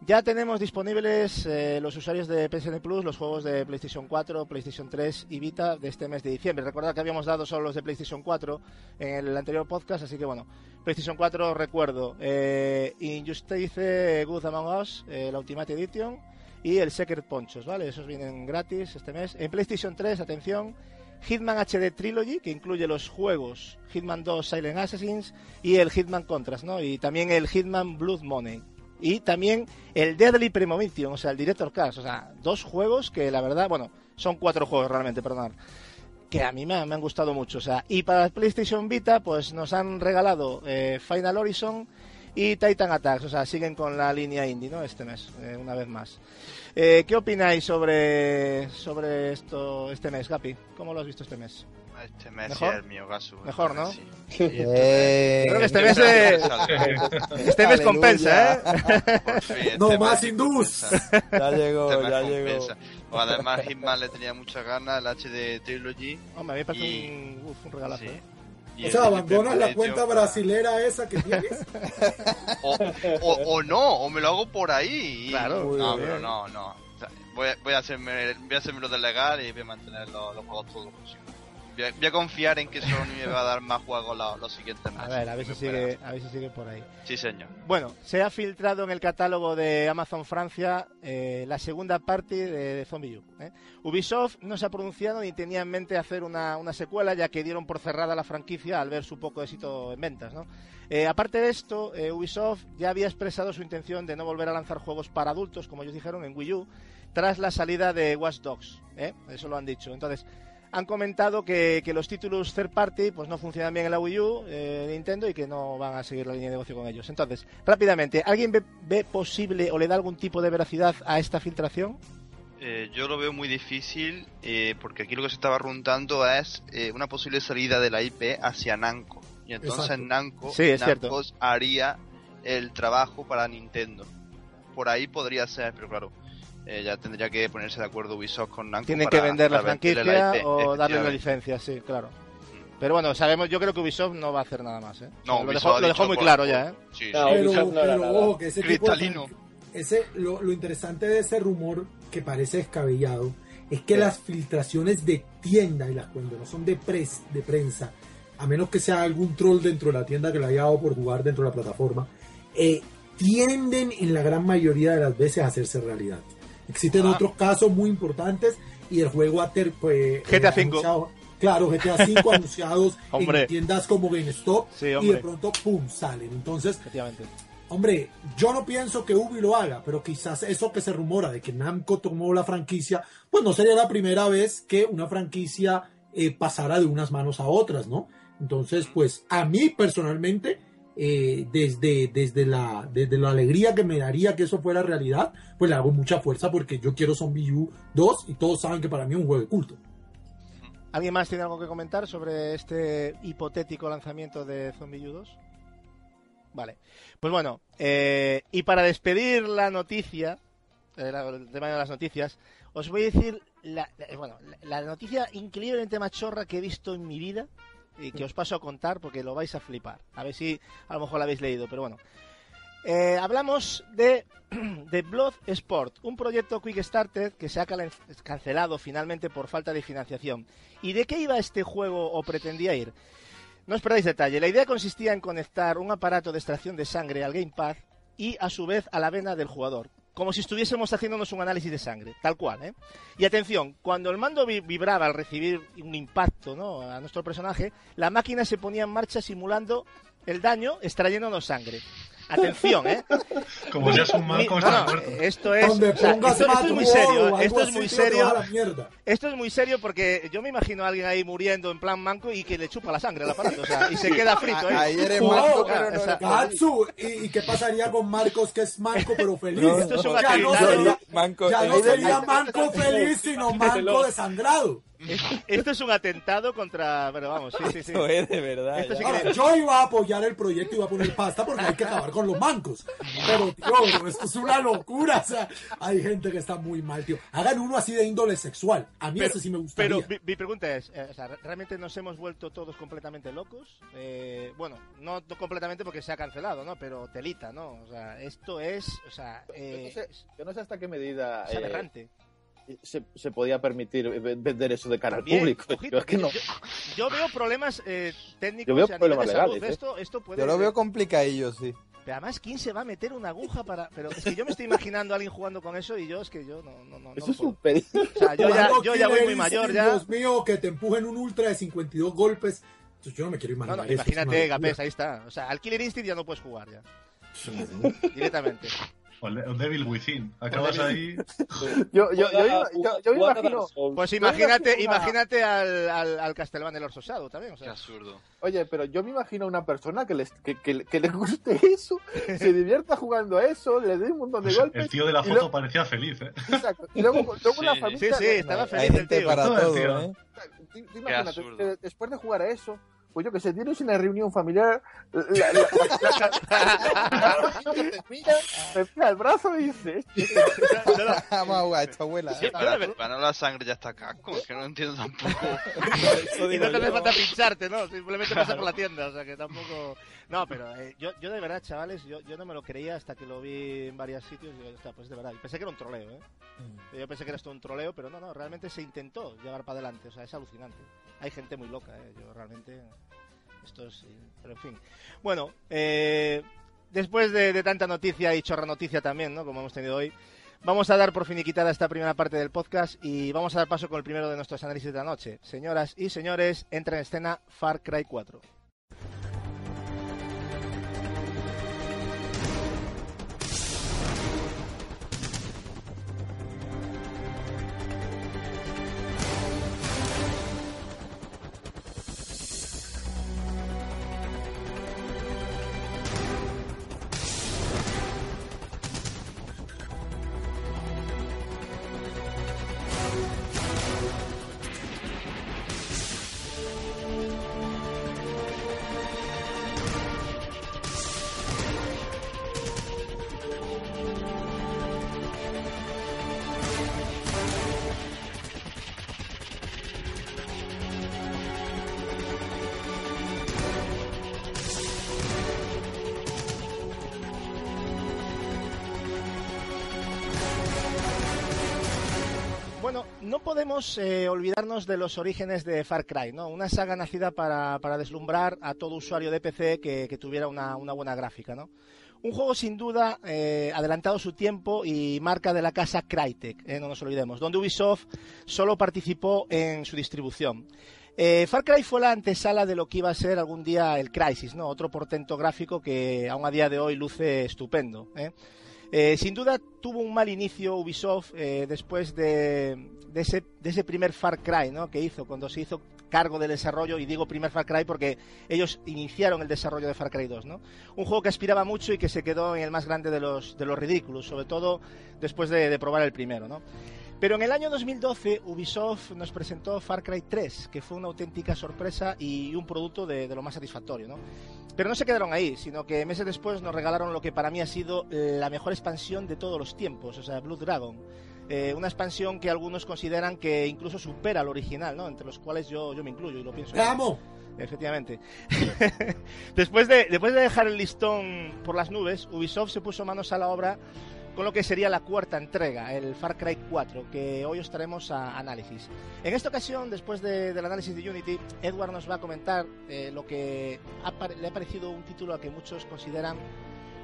Ya tenemos disponibles eh, los usuarios de PSN Plus los juegos de PlayStation 4, PlayStation 3 y Vita de este mes de diciembre. Recordad que habíamos dado solo los de PlayStation 4 en el anterior podcast, así que bueno, PlayStation 4 recuerdo eh, Injustice Good Among Us, eh, la Ultimate Edition y el Secret Ponchos, ¿vale? Esos vienen gratis este mes. En PlayStation 3, atención, Hitman HD Trilogy, que incluye los juegos Hitman 2 Silent Assassins y el Hitman Contras, ¿no? Y también el Hitman Blood Money. Y también el Deadly Premonition, o sea, el Director Cast. O sea, dos juegos que la verdad, bueno, son cuatro juegos realmente, perdón. Que a mí me, han- gustado mucho. O sea, y para PlayStation Vita, pues nos han regalado eh, Final Horizon y Titan Attacks. O sea, siguen con la línea indie, ¿no? Este mes, eh, una vez más. Eh, ¿Qué opináis sobre, sobre esto este mes, Gapi? ¿Cómo lo has visto este mes? Este mes ¿Mejor? es el mío, Gasu. Mejor, ¿no? Sí. Sí, este Eh, Creo que este mes, eh, este compensa, ¿eh? Fin, este No más compensa. Ya llegó, Este ya llegó. O además Hitman le tenía muchas ganas, el HD Trilogy. Hombre, a mí me parece Y- un, uf, un regalazo. Sí. ¿eh? Y O sea, abandonas la cuenta brasilera esa que tienes. O, o, o no, o me lo hago por ahí. y- Claro, no, bien. pero no, no. O sea, voy, a, voy, a hacerme, voy a hacerme lo de legal y voy a mantener los, los juegos todos posible. Voy a, voy a confiar en que Sony me va a dar más juegos los, los siguientes meses. A ver, a ver si sigue, a ver si sigue por ahí. Sí, señor. Bueno, se ha filtrado en el catálogo de Amazon Francia eh, la segunda parte de, de Zombie U. ¿eh? Ubisoft no se ha pronunciado ni tenía en mente hacer una, una secuela, ya que dieron por cerrada la franquicia al ver su poco éxito en ventas. ¿no? Eh, aparte de esto, eh, Ubisoft ya había expresado su intención de no volver a lanzar juegos para adultos, como ellos dijeron, en Wii U, tras la salida de Watch Dogs. ¿eh? Eso lo han dicho. Entonces, han comentado que, que los títulos third party pues no funcionan bien en la Wii U eh, de Nintendo y que no van a seguir la línea de negocio con ellos. Entonces, rápidamente, ¿alguien ve, ve posible o le da algún tipo de veracidad a esta filtración? Eh, yo lo veo muy difícil eh, porque aquí lo que se estaba runtando es eh, una posible salida de la IP hacia Namco. Y entonces Exacto. Namco, Sí, es Namco haría el trabajo para Nintendo. Por ahí podría ser, pero claro. Eh, ya tendría que ponerse de acuerdo Ubisoft con Namco. Tienen para- que vender la franquicia la IP, o darle la licencia, sí, claro. Pero bueno, sabemos, yo creo que Ubisoft no va a hacer nada más, ¿eh? No, lo dejó, lo dejó muy por- claro por- ya, ¿eh? Sí, sí. No, pero, no ojo, que ese tipo de Cristalino. ese lo, lo interesante de ese rumor que parece descabellado es que las filtraciones de tienda y las cuando no son de pres, de prensa, a menos que sea algún troll dentro de la tienda que le haya dado por jugar dentro de la plataforma, eh, tienden en la gran mayoría de las veces a hacerse realidad. Existen Ah. otros casos muy importantes y el juego ha ter- pues, GTA eh, V. anunciado- Claro, GTA V anunciados Hombre. en tiendas como GameStop Sí, y de pronto, ¡pum!, salen. Entonces. Hombre, yo no pienso que Ubi lo haga, pero quizás eso que se rumora de que Namco tomó la franquicia, pues no sería la primera vez que una franquicia eh, pasara de unas manos a otras, ¿no? Entonces, pues a mí personalmente, eh, desde, desde, la, desde la alegría que me daría que eso fuera realidad, pues le hago mucha fuerza porque yo quiero Zombie U 2 y todos saben que para mí es un juego de culto. ¿Alguien más tiene algo que comentar sobre este hipotético lanzamiento de Zombie U 2? Vale. Pues bueno, eh, y para despedir la noticia, eh, el tema de las noticias, os voy a decir la, bueno, la noticia increíblemente machorra que he visto en mi vida y que os paso a contar porque lo vais a flipar. A ver si a lo mejor la habéis leído, pero bueno. Eh, hablamos de, de Blood Sport, un proyecto Quick Starter que se ha cancelado finalmente por falta de financiación. ¿Y de qué iba este juego o pretendía ir? No os perdáis detalle. La idea consistía en conectar un aparato de extracción de sangre al gamepad y a su vez a la vena del jugador. Como si estuviésemos haciéndonos un análisis de sangre, tal cual, ¿eh? Y atención, cuando el mando vi- vibraba al recibir un impacto ¿no? a nuestro personaje, la máquina se ponía en marcha simulando el daño extrayéndonos sangre. Atención, ¿eh? Como seas un no, no, muerto. esto es, o sea, esto, esto es muy serio, ¿eh? esto es muy serio. Esto es muy serio porque yo me imagino a alguien ahí muriendo en plan manco y que le chupa la sangre al aparato, o sea, y se queda frito. ¿eh? Ahí eres manco, pero no eres ¿y, y qué pasaría con Marcos que es manco pero feliz? No, Esto es un ya no atentado. sería, Manco, ya no sería manco feliz, sino manco desangrado. Esto es un atentado contra... Pero vamos, sí, sí, sí. Esto es de verdad. Esto ya. sí Ahora, yo iba a apoyar el proyecto y iba a poner pasta porque hay que acabar con los mancos. Pero, tío, esto es una locura. O sea, hay gente que está muy mal, tío. Hagan uno así de índole sexual. A mí ese sí me gustaría. Pero mi, mi pregunta es, eh, o sea, ¿realmente nos hemos vuelto todos completamente locos? Eh, bueno, no completamente porque se ha cancelado, ¿no? Pero telita, ¿no? O sea, esto es, o sea, eh, Yo no sé- yo no sé hasta qué medida es eh, aberrante. Se, se podía permitir ve- vender eso de cara al público. ojito, Yo es que no. yo, yo veo problemas eh, técnicos Yo veo a de problemas salud. legales, ¿eh? Esto, esto puede... Yo lo veo complicadillo, sí. Pero además, ¿quién se va a meter una aguja para...? Pero es que yo me estoy imaginando a alguien jugando con eso y yo es que yo no... no, no, no Eso es un pedido. O sea, yo ya, Cuando yo ya voy muy mayor ya. Dios mío, que te empujen un ultra de 52 golpes. Yo no me quiero No, imaginar no, eso, es imagínate, locura. Gapés, ahí está. O sea, al Killer Instinct ya no puedes jugar ya. Directamente. O Devil Within. Acabas ahí. Yo, yo, yo, yo, yo- yo me imagino. Pues imagínate, una- imagínate al, al, al Castelván del Orso Shadow también. O Qué sea, absurdo. Oye, pero yo me imagino a una persona que, les, que, que, que le guste eso, se divierta jugando a eso, le dé un montón de Pues golpes. el tío de la foto luego- parecía feliz, ¿eh? Exacto. Y luego, luego una Sí, familia. sí, sí, estaba feliz el tío. para Todo tío. ¿eh? Imagínate, después de jugar a eso, pues yo que sé, tienes una reunión familiar, la, la, la, la- la- te mira, me pega el brazo y dice, no, Vamos a jugar esta abuela. Sí, no, pero la sangre ya está casco, que no entiendo tampoco. Y no te hace falta pincharte, ¿no? Simplemente pasa por la tienda, o sea que tampoco... No, pero eh, yo, yo de verdad, chavales, yo, yo no me lo creía hasta que lo vi en varios sitios y digo, "Hostia, pues de verdad. Y pensé que era un troleo, ¿eh? Yo pensé que era esto un troleo, pero no, no, realmente se intentó llevar para adelante, o sea, es alucinante. Hay gente muy loca, ¿eh? Yo realmente... Esto es... Pero en fin. Bueno, eh, después de, de tanta noticia y chorra noticia también, ¿no? Como hemos tenido hoy, vamos a dar por finiquitada esta primera parte del podcast y vamos a dar paso con el primero de nuestros análisis de la noche. Señoras y señores, entra en escena Far Cry 4. Eh, olvidarnos de los orígenes de Far Cry, ¿no? Una saga nacida para, deslumbrar a todo usuario de PC que, tuviera una, buena gráfica, ¿no? Un juego sin duda eh, adelantado su tiempo y marca de la casa Crytek, eh, no nos olvidemos, donde Ubisoft solo participó en su distribución. Far Cry fue la antesala de lo que iba a ser algún día el Crisis, ¿no? Otro portento gráfico que aún a día de hoy luce estupendo. sin duda tuvo un mal inicio Ubisoft después de, de, ese, de, ese, primer Far Cry ¿no? que hizo, cuando se hizo cargo del desarrollo, y digo primer Far Cry porque ellos iniciaron el desarrollo de Far Cry 2. ¿no? Un juego que aspiraba mucho y que se quedó en el más grande de los, de los ridículos, sobre todo después de, de probar el primero. ¿no? Pero en el año 2012 Ubisoft nos presentó Far Cry 3, que fue una auténtica sorpresa y un producto de, de, lo más satisfactorio. ¿no? Pero no se quedaron ahí, sino que meses después nos regalaron lo que para mí ha sido la mejor expansión de todos los tiempos, o sea, Blue Dragon. Eh, una expansión que algunos consideran que incluso supera al original, ¿no? entre los cuales yo, yo me incluyo y lo pienso. ¡Vamos! Efectivamente. después, de, después de dejar el listón por las nubes, Ubisoft se puso manos a la obra con lo que sería la cuarta entrega, el Far Cry 4, que hoy os traemos a análisis. En esta ocasión, después de, del análisis de Unity, Edward nos va a comentar eh, lo que ha, le ha parecido un título a que muchos consideran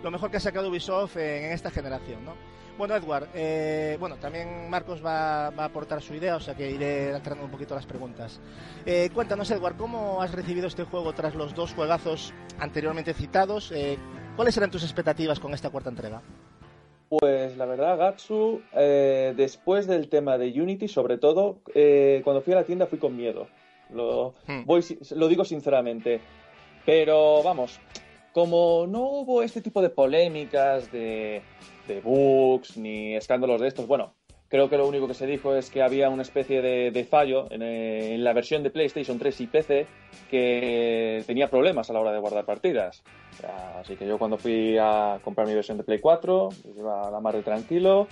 lo mejor que ha sacado Ubisoft en, en esta generación, ¿no? Bueno, Edward, eh, bueno, también Marcos va, va, a aportar su idea, o sea que iré entrando un poquito las preguntas. Eh, cuéntanos, Edward, ¿cómo has recibido este juego tras los dos juegazos anteriormente citados? Eh, ¿Cuáles eran tus expectativas con esta cuarta entrega? Pues la verdad, Gatsu, eh, después del tema de Unity, sobre todo, eh, cuando fui a la tienda fui con miedo. Lo, hmm. voy, lo digo sinceramente. Pero vamos, como no hubo este tipo de polémicas de, de bugs ni escándalos de estos, bueno, creo que lo único que se dijo es que había una especie de, fallo en, eh, en, la versión de PlayStation 3 y PC que tenía problemas a la hora de guardar partidas. Así que yo cuando fui a comprar mi versión de Play 4, iba a la mar de tranquilo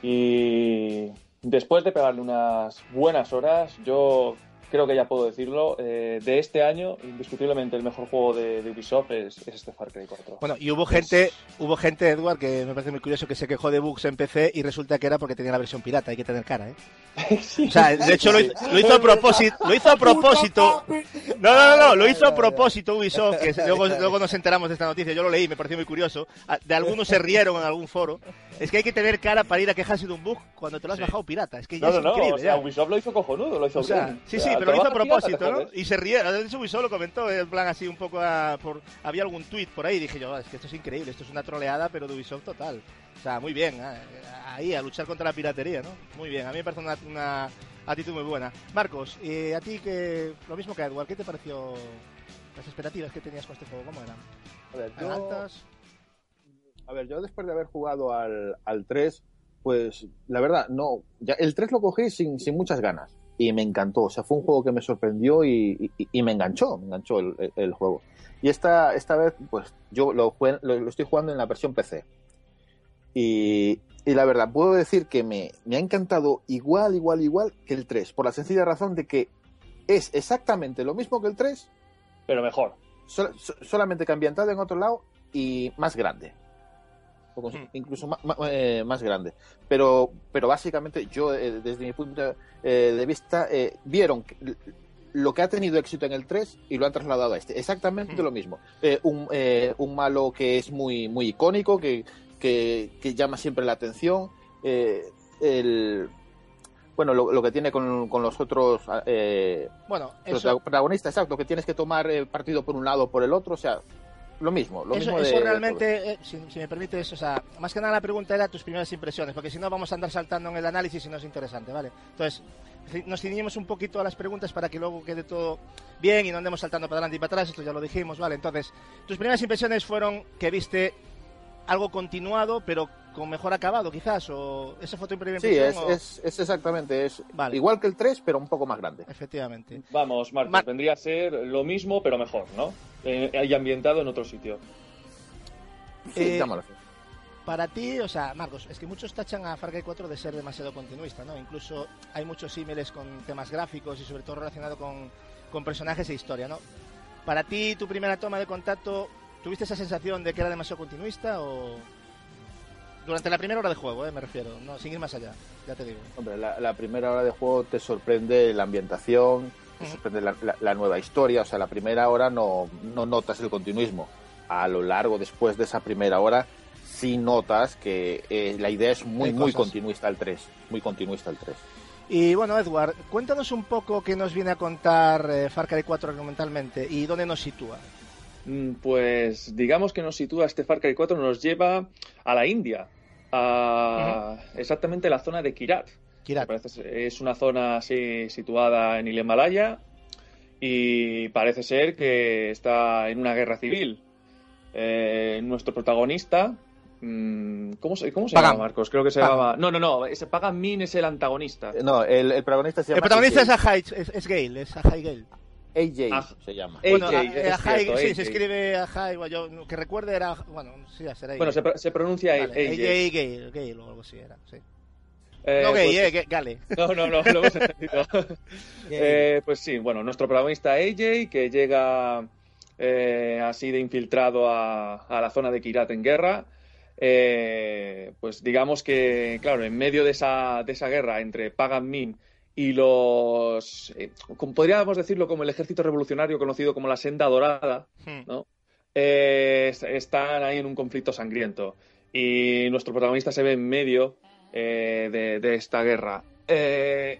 y después de pegarle unas buenas horas, yo creo que ya puedo decirlo, eh, de este año, indiscutiblemente el mejor juego de, de Ubisoft es, es, este Far Cry 4. Bueno, y hubo gente, hubo gente, Edward, que me parece muy curioso, que se quejó de bugs en PC y resulta que era porque tenía la versión pirata, hay que tener cara, ¿eh? sí, o sea, de hecho lo, lo, hizo a propósito, lo hizo a propósito. No, no, no, no lo hizo a propósito Ubisoft, que luego, luego nos enteramos de esta noticia, yo lo leí, me pareció muy curioso. De algunos se rieron en algún foro. Es que hay que tener cara para ir a quejarse de un bug cuando te lo has sí. bajado pirata. Es que ya no, es no, increíble. No, o sea, ya. Ubisoft lo hizo cojonudo, lo hizo o sea, bien. Sí, sí, pero lo hizo a propósito, ¿no? Y se ríe. De hecho, Ubisoft lo comentó, en plan así un poco a, por... Había algún tweet por ahí y dije yo, es que esto es increíble, esto es una troleada, pero de Ubisoft total. O sea, muy bien, ahí a luchar contra la piratería, ¿no? Muy bien, a mí me parece una, una actitud muy buena. Marcos, ¿y a ti que lo mismo que a Edward, ¿qué te pareció las expectativas que tenías con este juego? ¿Cómo eran? A ver, yo... ¿Altas? A ver, yo después de haber jugado al, al 3, pues la verdad, no. Ya, el 3 lo cogí sin, sin muchas ganas y me encantó. O sea, fue un juego que me sorprendió y, y, y me enganchó, me enganchó el, el, el, juego. Y esta, esta vez, pues yo lo, jugué, lo, lo, estoy jugando en la versión PC. Y, y la verdad, puedo decir que me, me, ha encantado igual, igual, igual que el 3, por la sencilla razón de que es exactamente lo mismo que el 3, pero mejor. So, so, solamente que ambientado en otro lado y más grande. Incluso más, más, eh, más, grande. Pero, pero básicamente, yo, eh, desde mi punto eh, de vista, vieron que lo que ha tenido éxito en el 3 y lo han trasladado a este. Exactamente mm. lo mismo. un, un malo que es muy, muy icónico, que, que, que llama siempre la atención. el bueno, lo, lo, que tiene con, con los otros eh, bueno, eso... protagonistas, exacto, que tienes que tomar eh, partido por un lado o por el otro, o sea, lo mismo. Lo eso, mismo eso de, realmente, de eh, si, si, me permites, o sea, más que nada la pregunta era tus primeras impresiones, porque si no vamos a andar saltando en el análisis y no es interesante, ¿vale? Entonces, nos ciñimos un poquito a las preguntas para que luego quede todo bien y no andemos saltando para adelante y para atrás, esto ya lo dijimos, ¿vale? Entonces, tus primeras impresiones fueron que viste algo continuado, pero con mejor acabado, quizás, o esa fue tu primera Sí, es, o... es, es, exactamente, es vale. igual que el 3, pero un poco más grande. Efectivamente. Vamos, Marcos, Mar vendría a ser lo mismo, pero mejor, ¿no? Eh, y ambientado en otro sitio. Sí, eh, para ti, o sea, Marcos, es que muchos tachan a Far Cry 4 de ser demasiado continuista, ¿no? Incluso hay muchos símiles con temas gráficos y sobre todo relacionado con, con personajes e historia, ¿no? Para ti, tu primera toma de contacto, ¿tuviste esa sensación de que era demasiado continuista o...? Durante la primera hora de juego, eh, me refiero, no, sin ir más allá, ya te digo. Hombre, la, la primera hora de juego te sorprende la ambientación, te sorprende la, la- la nueva historia. O sea, la primera hora no, no notas el continuismo. A lo largo, después de esa primera hora, sí notas que eh, la idea es muy, muy continuista el 3. Muy continuista el 3. Y bueno, Edward, cuéntanos un poco qué nos viene a contar eh, Far Cry 4 argumentalmente y dónde nos sitúa. Mm, Pues digamos que nos sitúa este Far Cry 4, nos lleva a la India, a exactamente la zona de Kirat. Kirat. Parece ser- es una zona así situada en el Himalaya y parece ser que está en una guerra civil. Eh, nuestro protagonista, mm, ¿cómo se, cómo se llama Marcos? Creo que se Pagan. llamaba. No, no, no. Ese Pagan Min es el antagonista. Eh, No, el, el protagonista se El llama protagonista es. Ahai, es, es Gale, es Ahai Gale. AJ Ah. se llama. AJ, Bueno, es eh, Ahai, cierto, sí, AJ. se escribe Ahai, bueno, yo que recuerde era, bueno, sí, será Bueno, se, se pronuncia Vale, AJ. AJ Gale, Gale o algo así era, sí. Eh, no Gale, pues- eh, Ga- Gale. No, no, no, lo hemos entendido. Eh, pues sí, bueno, nuestro protagonista AJ, que llega eh, así de infiltrado a, a la zona de Kirat en guerra, eh, pues digamos que, claro, en medio de esa, de esa guerra entre Pagan Min y los, eh, como podríamos decirlo como el ejército revolucionario conocido como la Senda Dorada, Hmm. ¿no? Eh, est- están ahí en un conflicto sangriento y nuestro protagonista se ve en medio eh, de, de esta guerra. Eh,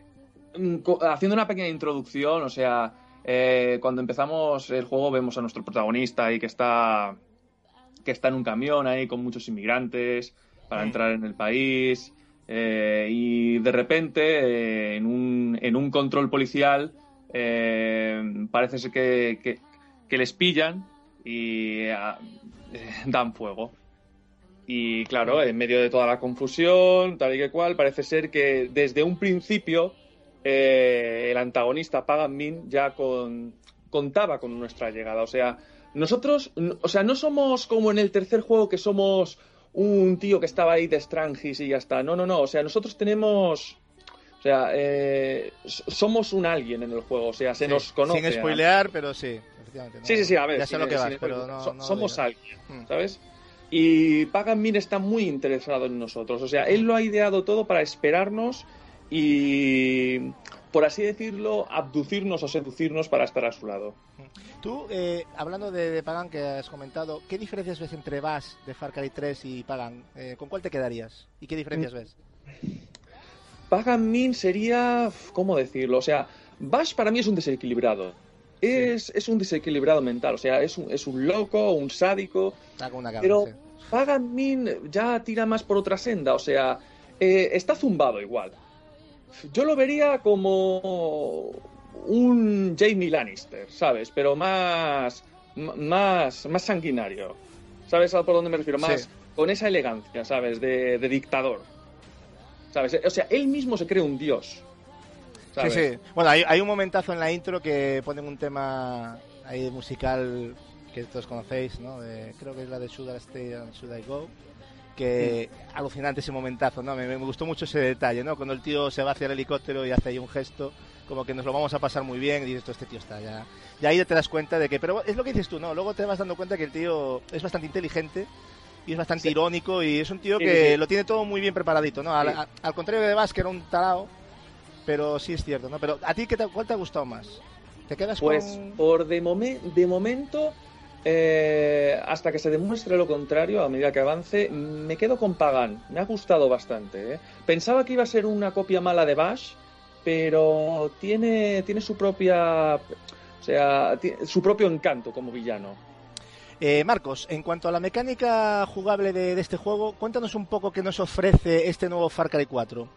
mm, haciendo una pequeña introducción, o sea, cuando empezamos el juego vemos a nuestro protagonista ahí que está que está en un camión ahí con muchos inmigrantes para Mm. entrar en el país eh, y de repente eh, en, un, en un control policial eh, parece ser que, que- les pillan y dan fuego. Y claro, en medio de toda la confusión, tal y que cual, parece ser que desde un principio el antagonista Pagan Min ya con- contaba con nuestra llegada. O sea, nosotros, o sea, no somos como en el tercer juego que somos un tío que estaba ahí de Strangis y ya está. No, no, no. O sea, nosotros tenemos. O sea, eh, somos un alguien en el juego. O sea, se Sí, nos conoce. Sin spoilear, pero sí, no- Sí, sí, sí, a ver. Ya sé sin- lo que vas, sin- pero no. so- no somos alguien, Hmm. ¿sabes? Y Pagan Min está muy interesado en nosotros. O sea, él lo ha ideado todo para esperarnos y, por así decirlo, abducirnos o seducirnos para estar a su lado. Tú, eh, hablando de, de Pagan que has comentado, ¿qué diferencias ves entre Bash de Far Cry 3 y Pagan? Eh, ¿Con cuál te quedarías? ¿Y qué diferencias ves? Pagan Min sería. ¿Cómo decirlo? O sea, Bash para mí es un desequilibrado. Es, es un desequilibrado mental. O sea, es un, es un loco, un sádico. Una Pero sí. Pagan Min ya tira más por otra senda. O sea, eh, está zumbado igual. Yo lo vería como un Jamie Lannister, ¿sabes? Pero más. más, más sanguinario. ¿Sabes a por dónde me refiero? Más Sí. con esa elegancia, ¿sabes? De, de dictador. ¿Sabes? O sea, él mismo se cree un dios. ¿sabes? Sí, sí. Bueno, hay, hay un momentazo en la intro que ponen un tema ahí musical que todos conocéis, ¿no? De- creo que es la de Should I Stay and Should I Go. Que alucinante ese momentazo, ¿no? Me, me gustó mucho ese detalle, ¿no? Cuando el tío se va hacia el helicóptero y hace ahí un gesto, como que nos lo vamos a pasar muy bien, y dices, "Esto, este tío está ya. Y ahí te das cuenta de que. Pero es lo que dices tú, ¿no? Luego te vas dando cuenta que el tío es bastante inteligente y es bastante Sí. irónico y es un tío Sí, que sí. lo tiene todo muy bien preparadito, ¿no? Al, Sí. a- al contrario de Vas, que era un tarao, pero sí es cierto, ¿no? Pero a ti, ¿qué te, ¿cuál te ha gustado más? ¿Te quedas Pues con...? por de, momen- de momento, eh, hasta que se demuestre lo contrario, a medida que avance, me quedo con Pagan. Me ha gustado bastante. ¿eh? Pensaba que iba a ser una copia mala de Bash, pero tiene, tiene su propia. O sea, su propio encanto como villano. Eh, Marcos, en cuanto a la mecánica jugable de, de este juego, cuéntanos un poco qué nos ofrece este nuevo Far Cry 4.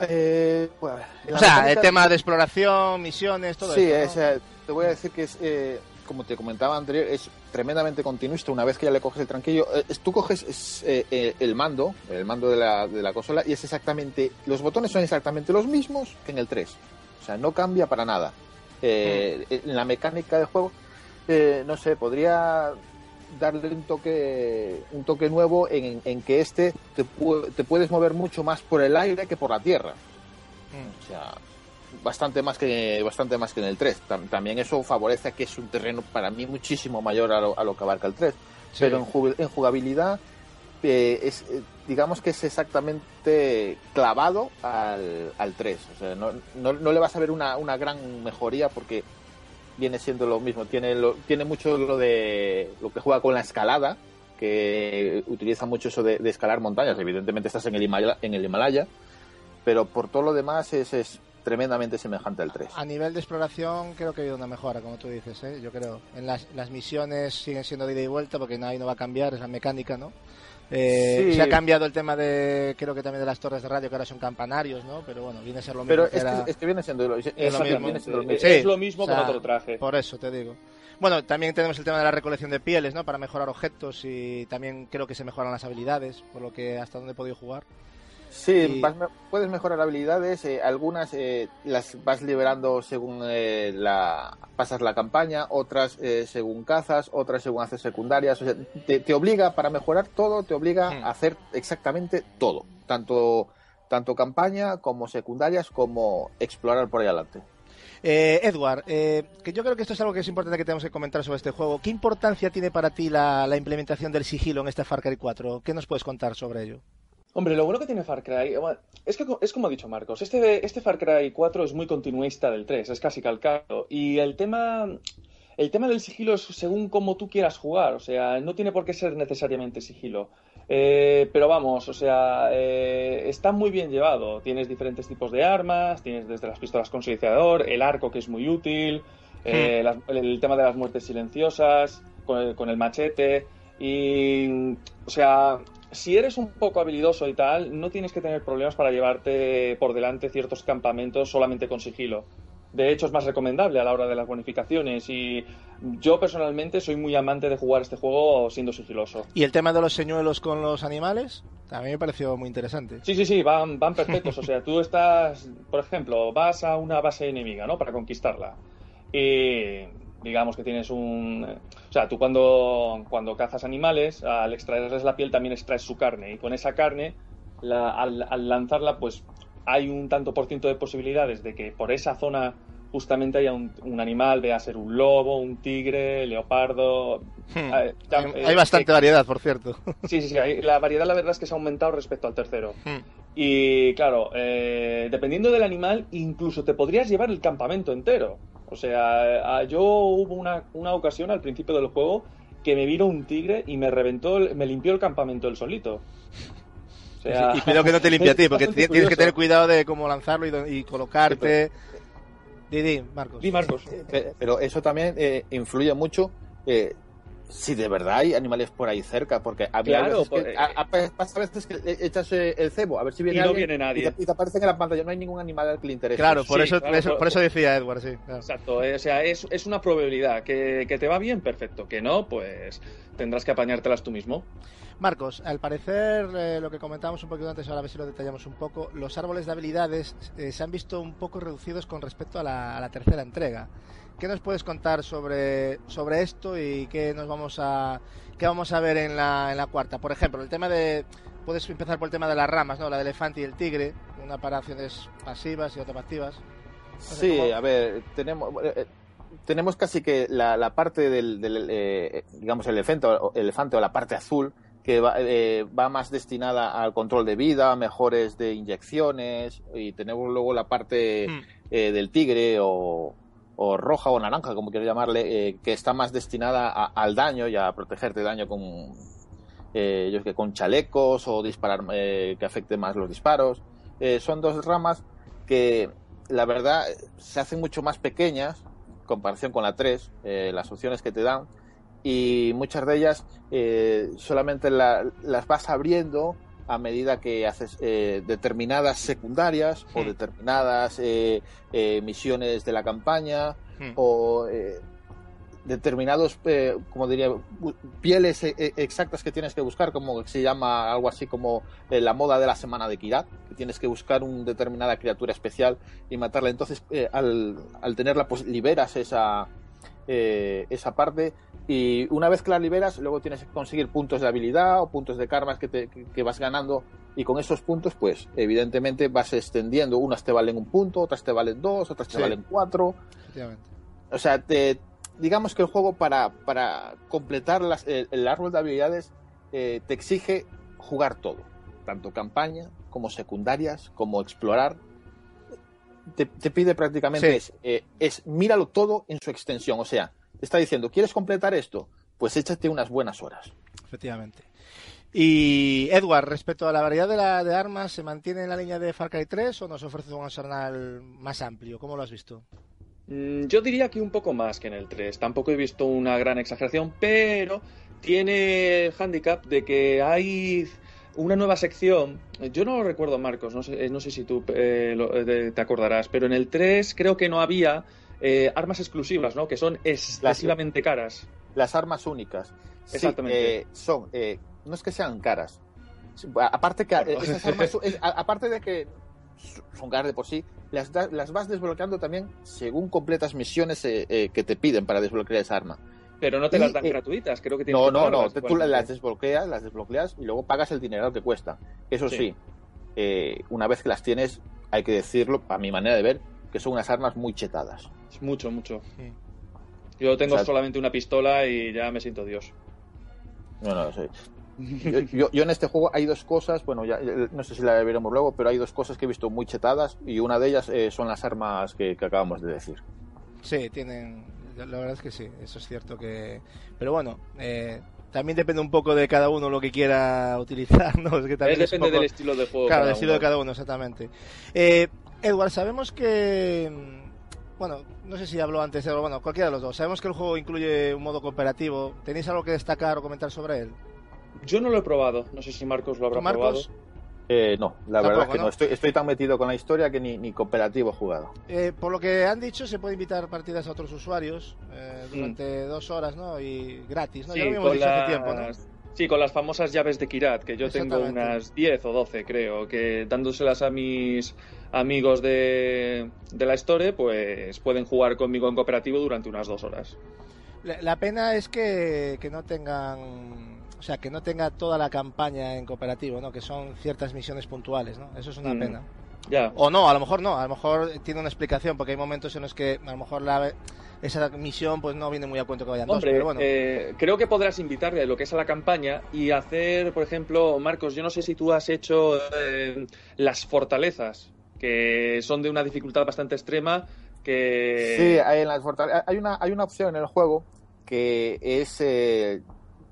Eh, bueno, O sea, mecánica- el tema de exploración, misiones, todo Sí, esto, ¿no? es, eh, te voy a decir que es, eh, como te comentaba anterior, es tremendamente continuista. Una vez que ya le coges el tranquillo, eh, tú coges es, eh, eh, el mando, el mando de la, de la consola, y es exactamente, los botones son exactamente los mismos que en el 3. O sea, no cambia para nada. Eh, En la mecánica del juego, eh, no sé, podría darle un toque un toque nuevo en, en que este te, te puedes mover mucho más por el aire que por la tierra. Mm. O sea, bastante más que bastante más que en el 3. Tam- también eso favorece que es un terreno para mí muchísimo mayor a lo, a lo que abarca el 3. pero en, en jugabilidad eh, es, eh, digamos que es exactamente clavado al, al 3. O sea, no, no, no le vas a ver una, una gran mejoría porque viene siendo lo mismo. Tiene, lo, tiene mucho lo de lo que juega con la escalada, que utiliza mucho eso de, de escalar montañas. Evidentemente estás en el, Himalaya, en el Himalaya, pero por todo lo demás es, es tremendamente semejante al 3. A nivel de exploración creo que ha habido una mejora, como tú dices, ¿eh? yo creo. En las, las misiones siguen siendo de ida y vuelta porque ahí no va a cambiar, es la mecánica, ¿no? Eh, Sí. Se ha cambiado el tema de, creo que también de las torres de radio, que ahora son campanarios, ¿no? Pero bueno, viene a ser lo mismo. Pero que es era- que, es que viene siendo lo, es- lo exacto, mismo. viene siendo lo mismo. Sí. es lo mismo O sea, con otro traje. Por eso te digo. Bueno, también tenemos el tema de la recolección de pieles, ¿no? Para mejorar objetos y también creo que se mejoran las habilidades, por lo que hasta donde he podido jugar. Sí, Y- vas puedes mejorar habilidades, eh, algunas eh, las vas liberando según eh, la pasas la campaña, otras eh, según cazas, otras según haces secundarias, o sea, te, te obliga para mejorar todo, te obliga Hmm. a hacer exactamente todo, tanto tanto campaña como secundarias como explorar por ahí adelante. Eh, Edward, eh, que yo creo que esto es algo que es importante que tenemos que comentar sobre este juego. ¿Qué importancia tiene para ti la, la implementación del sigilo en este Far Cry 4? ¿Qué nos puedes contar sobre ello? Hombre, lo bueno que tiene Far Cry bueno, es que es como ha dicho Marcos, este, este Far Cry 4 es muy continuista del 3, es casi calcado. Y el tema, el tema del sigilo es según cómo tú quieras jugar, o sea, no tiene por qué ser necesariamente sigilo. Eh, pero vamos, o sea, eh, está muy bien llevado. Tienes diferentes tipos de armas, tienes desde las pistolas con silenciador, el arco que es muy útil, eh, las- el, tema de las muertes silenciosas, con el, con el machete. Y, o sea, si eres un poco habilidoso y tal, no tienes que tener problemas para llevarte por delante ciertos campamentos solamente con sigilo. De hecho, es más recomendable a la hora de las bonificaciones y yo personalmente soy muy amante de jugar este juego siendo sigiloso. ¿Y el tema de los señuelos con los animales? A mí me pareció muy interesante. Sí, sí, sí, van, van perfectos. O sea, tú estás, por ejemplo, vas a una base enemiga, ¿no? Para conquistarla. Y digamos que tienes un... O sea, tú cuando, cuando cazas animales, al extraerles la piel también extraes su carne. Y con esa carne, la- al, al lanzarla, pues hay un tanto por ciento de posibilidades de que por esa zona justamente haya un, un animal, vea ser un lobo, un tigre, leopardo... Hmm. eh, Hay, eh, hay bastante eh, variedad, por cierto. Sí, sí, sí. hay- La variedad, la verdad es que se ha aumentado respecto al tercero. Hmm. Y claro, eh, dependiendo del animal, incluso te podrías llevar el campamento entero. O sea, a- yo hubo una, una ocasión al principio del juego que me vino un tigre y me reventó, el- me limpió el campamento el solito. O sea, y cuidado que no te limpia a ti, porque tienes que tener cuidado de cómo lanzarlo y, colocarte. Didi, Marcos. Di, Marcos. Pe- Pero eso también eh, influye mucho eh, si de verdad hay animales por ahí cerca, porque a, mí a Claro, veces que- por- a- a- pasa a veces que echas el cebo a ver si viene Y no alguien, viene nadie. Y te, y te aparece que en la pantalla no hay ningún animal al que le interese. Claro, por, Sí, eso, claro, eso- por- por eso decía Edward, sí. claro. Exacto, eh, o sea, es, es una probabilidad. Que, que te va bien, perfecto. Que no, pues tendrás que apañártelas tú mismo. Marcos, al parecer, eh, lo que comentábamos un poquito antes, ahora a ver si lo detallamos un poco, los árboles de habilidades eh, se han visto un poco reducidos con respecto a la, a la tercera entrega. ¿Qué nos puedes contar sobre, sobre esto y qué nos vamos a qué vamos a ver en la, en la cuarta? Por ejemplo, el tema de puedes empezar por el tema de las ramas, ¿no? La del elefante y el tigre, una para acciones pasivas y otra para activas. sé Sí, cómo- a ver, tenemos eh, tenemos casi que la, la parte del, del, eh, digamos el elefante, o, elefante o la parte azul que va, eh, va más destinada al control de vida, mejores de inyecciones y tenemos luego la parte Hmm. eh, del tigre o, o roja o naranja, como quiero llamarle, eh, que está más destinada a- al daño y a protegerte de daño con, eh, yo que con chalecos o disparar eh, que afecte más los disparos. Eh, son dos ramas que la verdad se hacen mucho más pequeñas en comparación con la 3, eh, las opciones que te dan y muchas de ellas solamente la- las vas abriendo a medida que haces eh, determinadas secundarias o Hmm. determinadas eh, eh, misiones de la campaña Hmm. o eh, determinados, eh, como diría, pieles exactas que tienes que buscar, como se llama algo así como la moda de la semana de Kirat, que tienes que buscar una determinada criatura especial y matarla. Entonces, al, al tenerla, pues liberas esa, eh, esa parte y una vez que la liberas, luego tienes que conseguir puntos de habilidad o puntos de karmas que, te, que, vas ganando y con esos puntos, pues evidentemente vas extendiendo. Unas te valen un punto, otras te valen dos, otras te valen cuatro. Efectivamente. O sea, te, digamos que el juego para, para completar las, el, el árbol de habilidades eh, te exige jugar todo, tanto campaña como secundarias, como explorar. Te, te pide prácticamente Sí. es, eh, es míralo todo en su extensión. O sea, te está diciendo, ¿quieres completar esto? Pues échate unas buenas horas. Efectivamente. Y Edward, respecto a la variedad de, la, de armas, ¿se mantiene en la línea de Far Cry 3 o nos ofrece un arsenal más amplio? ¿Cómo lo has visto? Mm, Yo diría que un poco más que en el 3. Tampoco he visto una gran exageración, pero tiene el handicap de que hay una nueva sección. Yo no lo recuerdo, Marcos, no sé, eh, no sé si tú eh, lo- eh, te acordarás, pero en el 3 creo que no había eh, armas exclusivas, ¿no? Que son excesivamente caras. Las armas únicas. Sí, Exactamente. eh, son, eh, no es que sean caras. Sí, Aparte que esas armas, su- es- a- aparte de que son caras de por sí, las, las vas desbloqueando también según completas misiones que te piden para desbloquear esa arma. Pero no te Y, las dan eh, gratuitas, creo que tienes No, que no, no, tú las desbloqueas, las desbloqueas y luego pagas el dinero que cuesta. Eso Sí. sí, eh, una vez que las tienes, hay que decirlo, a mi manera de ver, que son unas armas muy chetadas. Es mucho, mucho. Sí. Yo tengo O sea- solamente una pistola y ya me siento Dios. No, no, sí. Yo, yo- yo en este juego hay dos cosas, bueno, ya ya- no sé si la veremos luego, pero hay dos cosas que he visto muy chetadas y una de ellas eh, son las armas que, que acabamos de decir. Sí, tienen. La verdad es que sí, eso es cierto que. Pero bueno, eh, también depende un poco de cada uno lo que quiera utilizar, ¿no? Es que también es depende poco- del estilo de juego. Claro, del estilo uno. de cada uno, exactamente. Eh, Edward, sabemos que. Bueno, no sé si habló antes, pero bueno, cualquiera de los dos. Sabemos que el juego incluye un modo cooperativo. ¿Tenéis algo que destacar o comentar sobre él? Yo no lo he probado. No sé si Marcos lo habrá ¿Tú, Marcos? probado. Eh, no, la Tampoco, verdad que no. ¿no? Estoy, estoy tan metido con la historia que ni, ni cooperativo he jugado. Eh, por lo que han dicho, se puede invitar partidas a otros usuarios eh, Mm. durante dos horas, ¿no? Y gratis, ¿no? Sí, ya lo habíamos hace tiempo, ¿no? Sí, con las famosas llaves de Kirat, que yo tengo unas 10 o 12, creo, que dándoselas a mis amigos de, de la Store, pues pueden jugar conmigo en cooperativo durante unas dos horas. La, la pena es que, que no tengan. O sea, que no tenga toda la campaña en cooperativo, ¿no? Que son ciertas misiones puntuales, ¿no? Eso es una Mm. pena. Ya. O no, a lo mejor no, a lo mejor tiene una explicación, porque hay momentos en los que a lo mejor la, esa misión pues no viene muy a cuento que vayan dos, Hombre, pero bueno. eh, creo que podrás invitarle a lo que es a la campaña y hacer, por ejemplo, Marcos, yo no sé si tú has hecho eh, las fortalezas, que son de una dificultad bastante extrema, que... Sí, hay, en las hay una, hay una opción en el juego que es eh,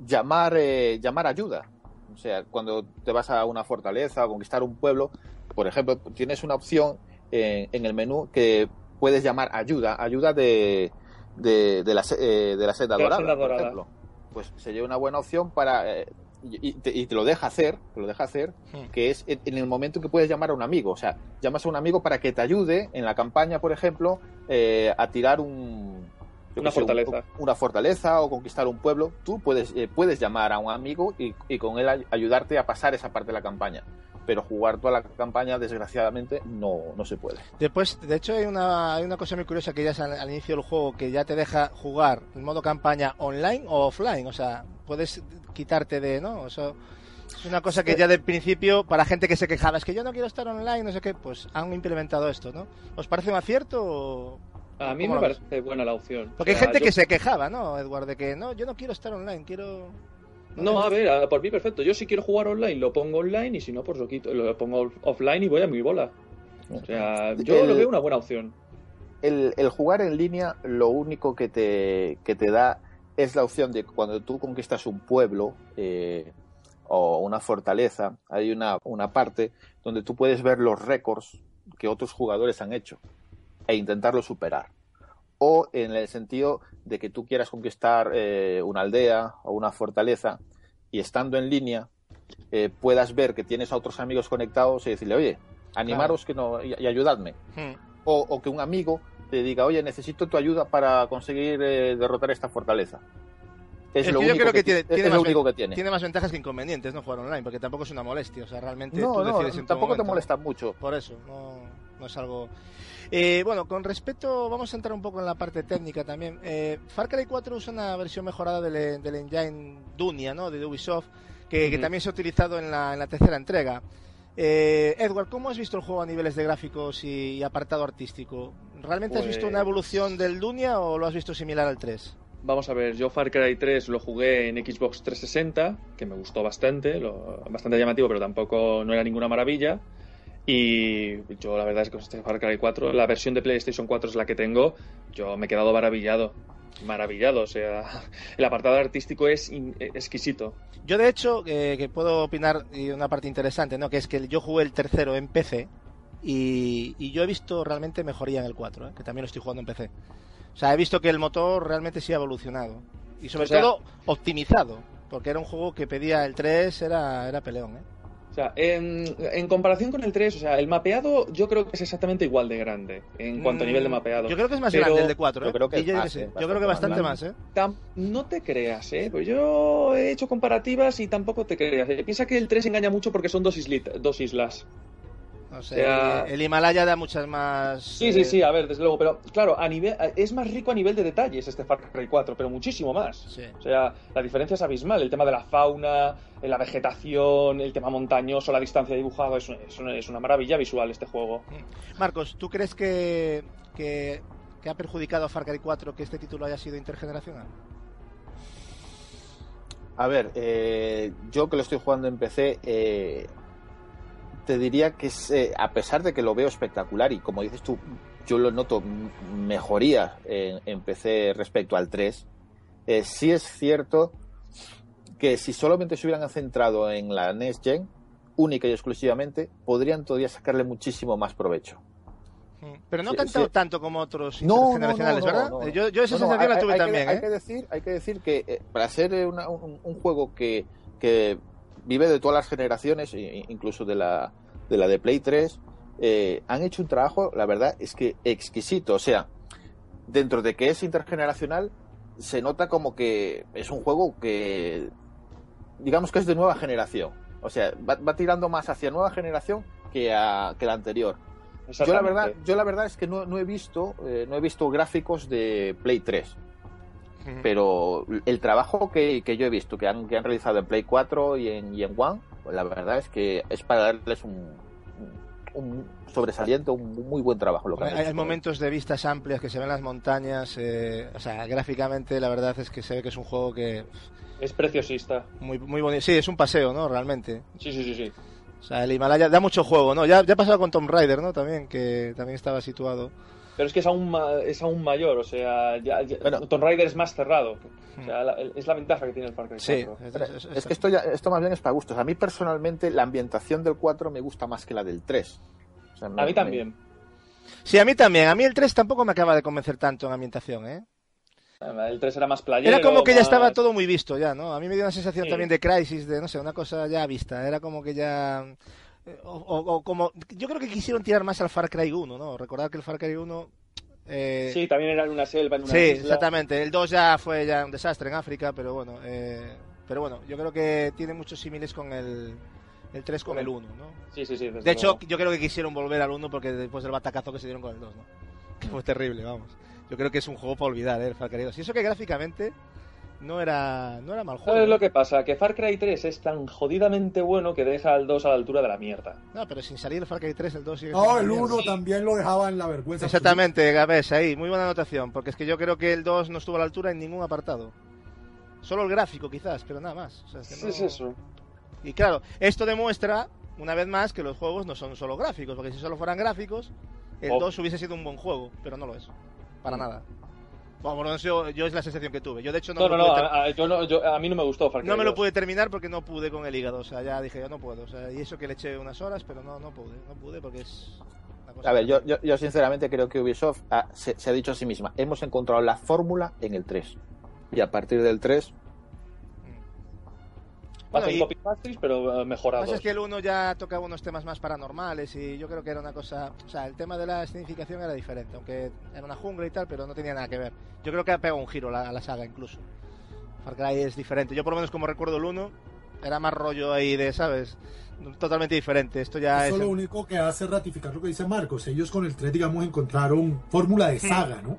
llamar, eh, llamar ayuda. O sea, cuando te vas a una fortaleza o conquistar un pueblo, por ejemplo, tienes una opción eh, en el menú que puedes llamar ayuda, ayuda de, de, de la, eh, de la la dorada, por ejemplo. Pues sería una buena opción para... eh, y, te, y te lo deja hacer, te lo deja hacer, Hmm. que es en el momento que puedes llamar a un amigo. O sea, llamas a un amigo para que te ayude en la campaña, por ejemplo, eh, a tirar un, Una sé, un- fortaleza. una fortaleza o conquistar un pueblo. Tú puedes, eh, puedes llamar a un amigo y, y con él ay- ayudarte a pasar esa parte de la campaña. Pero jugar toda la campaña, desgraciadamente, no, no se puede. Después, de hecho, hay una, hay una cosa muy curiosa que ya es al, al inicio del juego que ya te deja jugar en modo campaña online o offline. O sea, puedes quitarte de, ¿no? Eso es una cosa que ya de principio, para gente que se quejaba, es que yo no quiero estar online, no sé qué, pues han implementado esto, ¿no? ¿Os parece un acierto o...? A mí ¿Cómo me ves? parece buena la opción. Porque O hay gente yo- que se quejaba, ¿no, Edward? De que no, yo no quiero estar online, quiero... No, a ver, a- por mí perfecto. Yo si quiero jugar online lo pongo online y si no, pues lo quito, lo pongo off- offline y voy a mi bola. O sea, yo El- lo veo una buena opción. el, el jugar en línea lo único que te, que te da es la opción de que cuando tú conquistas un pueblo eh, o una fortaleza, hay una, una parte donde tú puedes ver los récords que otros jugadores han hecho e intentarlo superar. O en el sentido de que tú quieras conquistar eh, una aldea o una fortaleza y estando en línea eh, puedas ver que tienes a otros amigos conectados y decirle, oye, animaros que no, y- y ayudadme Hmm. o, o que un amigo te diga, oye, necesito tu ayuda para conseguir eh, derrotar esta fortaleza. Es, Es lo único creo que que, tiene- es tiene lo más único ven- que tiene. Tiene más ventajas que inconvenientes, ¿no? Jugar online, porque tampoco es una molestia, o sea, realmente No, tú no, decides en tu tampoco te molesta mucho. Por eso, no, no es algo... Eh, bueno, con respecto, vamos a entrar un poco en la parte técnica también. Eh, Far Cry 4 usa una versión mejorada del, del engine Dunia, ¿no? De Ubisoft, que, que Ujú. también se ha utilizado en la, en la tercera entrega. Eh, Edward, ¿cómo has visto el juego a niveles de gráficos y, y apartado artístico? ¿realmente has visto una Pues- evolución del Dunia o lo has visto similar al 3? Vamos a ver, yo Far Cry 3 lo jugué en Xbox 360, que me gustó bastante, lo- bastante llamativo, pero tampoco no era ninguna maravilla. Y yo la verdad es que con este Far Cry 4, la versión de PlayStation 4 es la que tengo, yo me he quedado maravillado. Maravillado, o sea, el apartado artístico es in- exquisito. Yo, de hecho, eh, que puedo opinar y una parte interesante, ¿no? Que es que yo jugué el tercero en PC y, y yo he visto realmente mejoría en el 4, ¿eh? que también lo estoy jugando en PC. O sea, he visto que el motor realmente sí ha evolucionado. Y sobre O sea- todo, optimizado. Porque era un juego que pedía el 3, era, era peleón, ¿eh? O sea, en, en comparación con el 3, o sea, el mapeado yo creo que es exactamente igual de grande en cuanto a nivel de Mm, mapeado. Yo creo que es más Pero grande el de 4, ¿eh? yo creo que yo, creo que Bastante bastante más más, ¿eh? Tam- no te creas, ¿eh? Pues yo he hecho comparativas y tampoco te creas. ¿eh? Piensa que el 3 engaña mucho porque son dos, islit- dos islas. O sea, sea- el Himalaya da muchas más... Sí, eh, sí, sí, a ver, desde luego. Pero claro, a nivel, es más rico a nivel de detalles este Far Cry 4, pero muchísimo más. sí. O sea, la diferencia es abismal. El tema de la fauna, eh, la vegetación, el tema montañoso, la distancia dibujada, es, es una, es una maravilla visual este juego. Marcos, ¿tú crees que, que, que ha perjudicado a Far Cry 4 que este título haya sido intergeneracional? A ver, eh, yo que lo estoy jugando en PC, eh, te diría que es, eh, a pesar de que lo veo espectacular y como dices tú, yo lo noto mejoría en, en PC respecto al 3, eh, sí es cierto que si solamente se hubieran centrado en la Next Gen, única y exclusivamente, podrían todavía sacarle muchísimo más provecho. Pero no Sí, sí. tanto como otros No, no, intergeneracionales, no, ¿verdad? Yo, yo esa sensación la tuve hay que- también, hay ¿eh? que decir, hay que decir que eh, para ser una- un, un juego que, que vive de todas las generaciones, incluso de la de la de Play 3, eh, han hecho un trabajo, la verdad, es que exquisito. O sea, dentro de que es intergeneracional, se nota como que es un juego que, digamos que es de nueva generación. O sea, va, va tirando más hacia nueva generación que, a, que la anterior. Yo la verdad, yo la verdad es que no, no he visto, eh, no he visto gráficos de Play 3, Pero el trabajo que, que yo he visto que han, que han realizado en Play 4 y en, y en One, pues la verdad es que es para darles un, un sobresaliente, un muy buen trabajo. Lo que han Hay, hay hecho. momentos de vistas amplias que se ven las montañas, eh, o sea, gráficamente la verdad es que se ve que es un juego que Es preciosista. muy muy bonito. Sí, es un paseo, ¿no? Realmente. Sí, sí, sí, sí. O sea, el Himalaya da mucho juego, ¿no? Ya, ya ha pasado con Tomb Raider, ¿no? También, que también estaba situado. Pero es que es aún, ma- es aún mayor, o sea, ya, ya- Bueno. Tomb Raider es más cerrado. O sea, la- es la ventaja que tiene el Far Cry Sí, 4. es, Pero es- es- es que esto, ya, esto más bien es para gustos. A mí personalmente la ambientación del 4 me gusta más que la del 3. O sea, me- A mí me- también. Sí, a mí también. A mí el 3 tampoco me acaba de convencer tanto en ambientación, ¿eh? El 3 era más playero. Era como que ya estaba todo muy visto ya, ¿no? A mí me dio una sensación Sí. también de Crisis, de, no sé, una cosa ya vista. Era como que ya... eh, O, o- o como... Yo creo que quisieron tirar más al Far Cry 1, ¿no? Recordar que el Far Cry 1... eh, Sí, también era en una selva, en una Sí, isla. exactamente. El 2 ya fue ya un desastre en África, pero bueno, eh, pero bueno, yo creo que tiene muchos símiles con el, el 3 con el 1, ¿no? Sí, sí, sí. De hecho, luego. yo creo que quisieron volver al 1 porque después del batacazo que se dieron con el 2, ¿no? Que fue terrible, vamos. Yo creo que es un juego para olvidar, ¿eh? El Far Cry 2. Y eso que gráficamente no era, no era mal juego. ¿Sabes lo que pasa? Que Far Cry 3 es tan jodidamente bueno que deja al 2 a la altura de la mierda. No, pero sin salir el Far Cry 3, el 2 sigue No, siendo el una mierda. 1 también lo dejaba en la vergüenza. Exactamente, Gabés, ahí, muy buena anotación, porque es que yo creo que el 2 no estuvo a la altura en ningún apartado. Solo el gráfico quizás, pero nada más. O sea, es que ¿Qué no- es eso? Y claro, esto demuestra, una vez más, que los juegos no son solo gráficos, porque si solo fueran gráficos, el Oh. 2 hubiese sido un buen juego, pero no lo es. Para nada. Menos yo, yo es la sensación que tuve. Yo, de hecho, no, No, me, no, lo no, pude ter- a, a- yo no yo- a mí no me gustó Far Cry no me lo 2. pude terminar porque no pude con el hígado. O sea, ya dije, yo no puedo. O sea, y eso que le eché unas horas, pero no, no pude. No pude porque es. una cosa A ver, yo, yo, yo sinceramente creo que Ubisoft ha- se, se ha dicho a sí misma, hemos encontrado la fórmula en el 3. Y a partir del 3, Bueno, Hacen y- copy-pastes, pero eh, Lo que mejorados. pasa es que el 1 ya tocaba unos temas más paranormales y yo creo que era una cosa... O sea, el tema de la escenificación era diferente, aunque era una jungla y tal, pero no tenía nada que ver. Yo creo que ha pegado un giro la- a la saga incluso. Far Cry es diferente. Yo por lo menos como recuerdo el 1, era más rollo ahí de, ¿sabes? Totalmente diferente. Esto ya Eso es... lo único que hace ratificar lo que dice Marcos. Ellos con el 3, digamos, encontraron fórmula de saga, ¿no?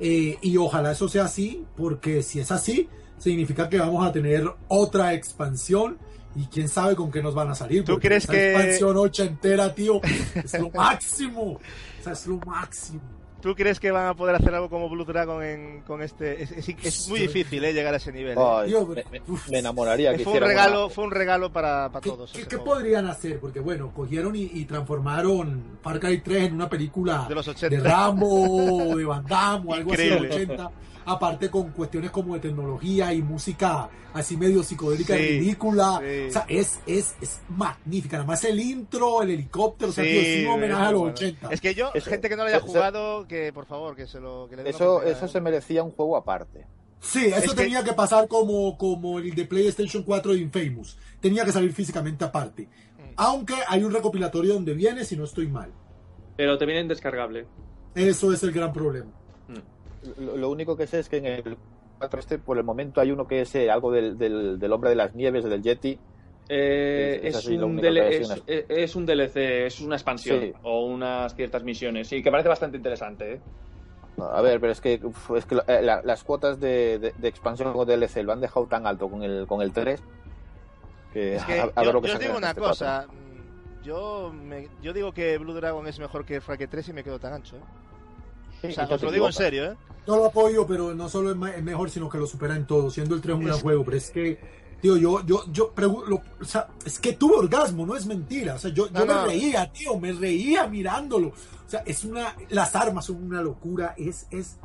Eh, y ojalá eso sea así, porque si es así, significa que vamos a tener otra expansión y quién sabe con qué nos van a salir. ¿Tú crees esa que- expansión ochentera, tío, es lo máximo. O sea, es lo máximo. ¿Tú crees que van a poder hacer algo como Blue Dragon en- con este? Es, es- es muy difícil ¿eh? llegar a ese nivel. ¿eh? Ay, me, me- enamoraría que fue, un regalo, una- fue un regalo para, para ¿Qué, todos. qué- qué podrían hacer? Porque bueno, cogieron y, y transformaron Far Cry 3 en una película De los 80. de Rambo, de Van Damme o algo así de los Increíble. 80. Aparte con cuestiones como de tecnología y música así medio psicodélica y Sí, ridícula. sí. O sea, es, es, es magnífica. Nada más el intro, el helicóptero, o sea, Sí, tío, es un homenaje a los bueno. 80. Es que yo, Eso- gente que no lo haya jugado, que por favor, que se lo que le Eso, eso se merecía un juego aparte. Sí, eso Es tenía que pasar como, como el de PlayStation 4 de Infamous. Tenía que salir físicamente aparte. Mm. Aunque hay un recopilatorio donde viene, si no estoy mal. Pero te viene en descargable. Eso es el gran problema. Lo, lo único que sé es que en el 4 este, por el momento, hay uno que es eh, algo del, del, del hombre de las nieves, del Yeti. Eh, Es- así un único que DL hay, es, sí, es- es un DLC, es una expansión Sí. o unas ciertas misiones. Sí, que parece bastante interesante. ¿eh? A ver, pero es que, es que eh, la- las cuotas de, de- de expansión o DLC lo han dejado tan alto con el, con el 3 que, Es que a, a yo, ver lo que yo os digo una este cosa. mm, Yo, me- yo digo que Blue Dragon es mejor que Cry 3 y me quedo tan ancho. ¿eh? O sea, os te lo digo en serio, ¿eh? Yo lo apoyo, pero no solo es, mejor, sino que lo supera en todo, siendo el 3 un gran juego. Pero es que, tío, yo, yo, yo, lo- o sea, es que tuve orgasmo, no es mentira. O sea, yo, yo no. me reía, tío, me reía mirándolo. O sea, es una, las armas son una locura, es, es.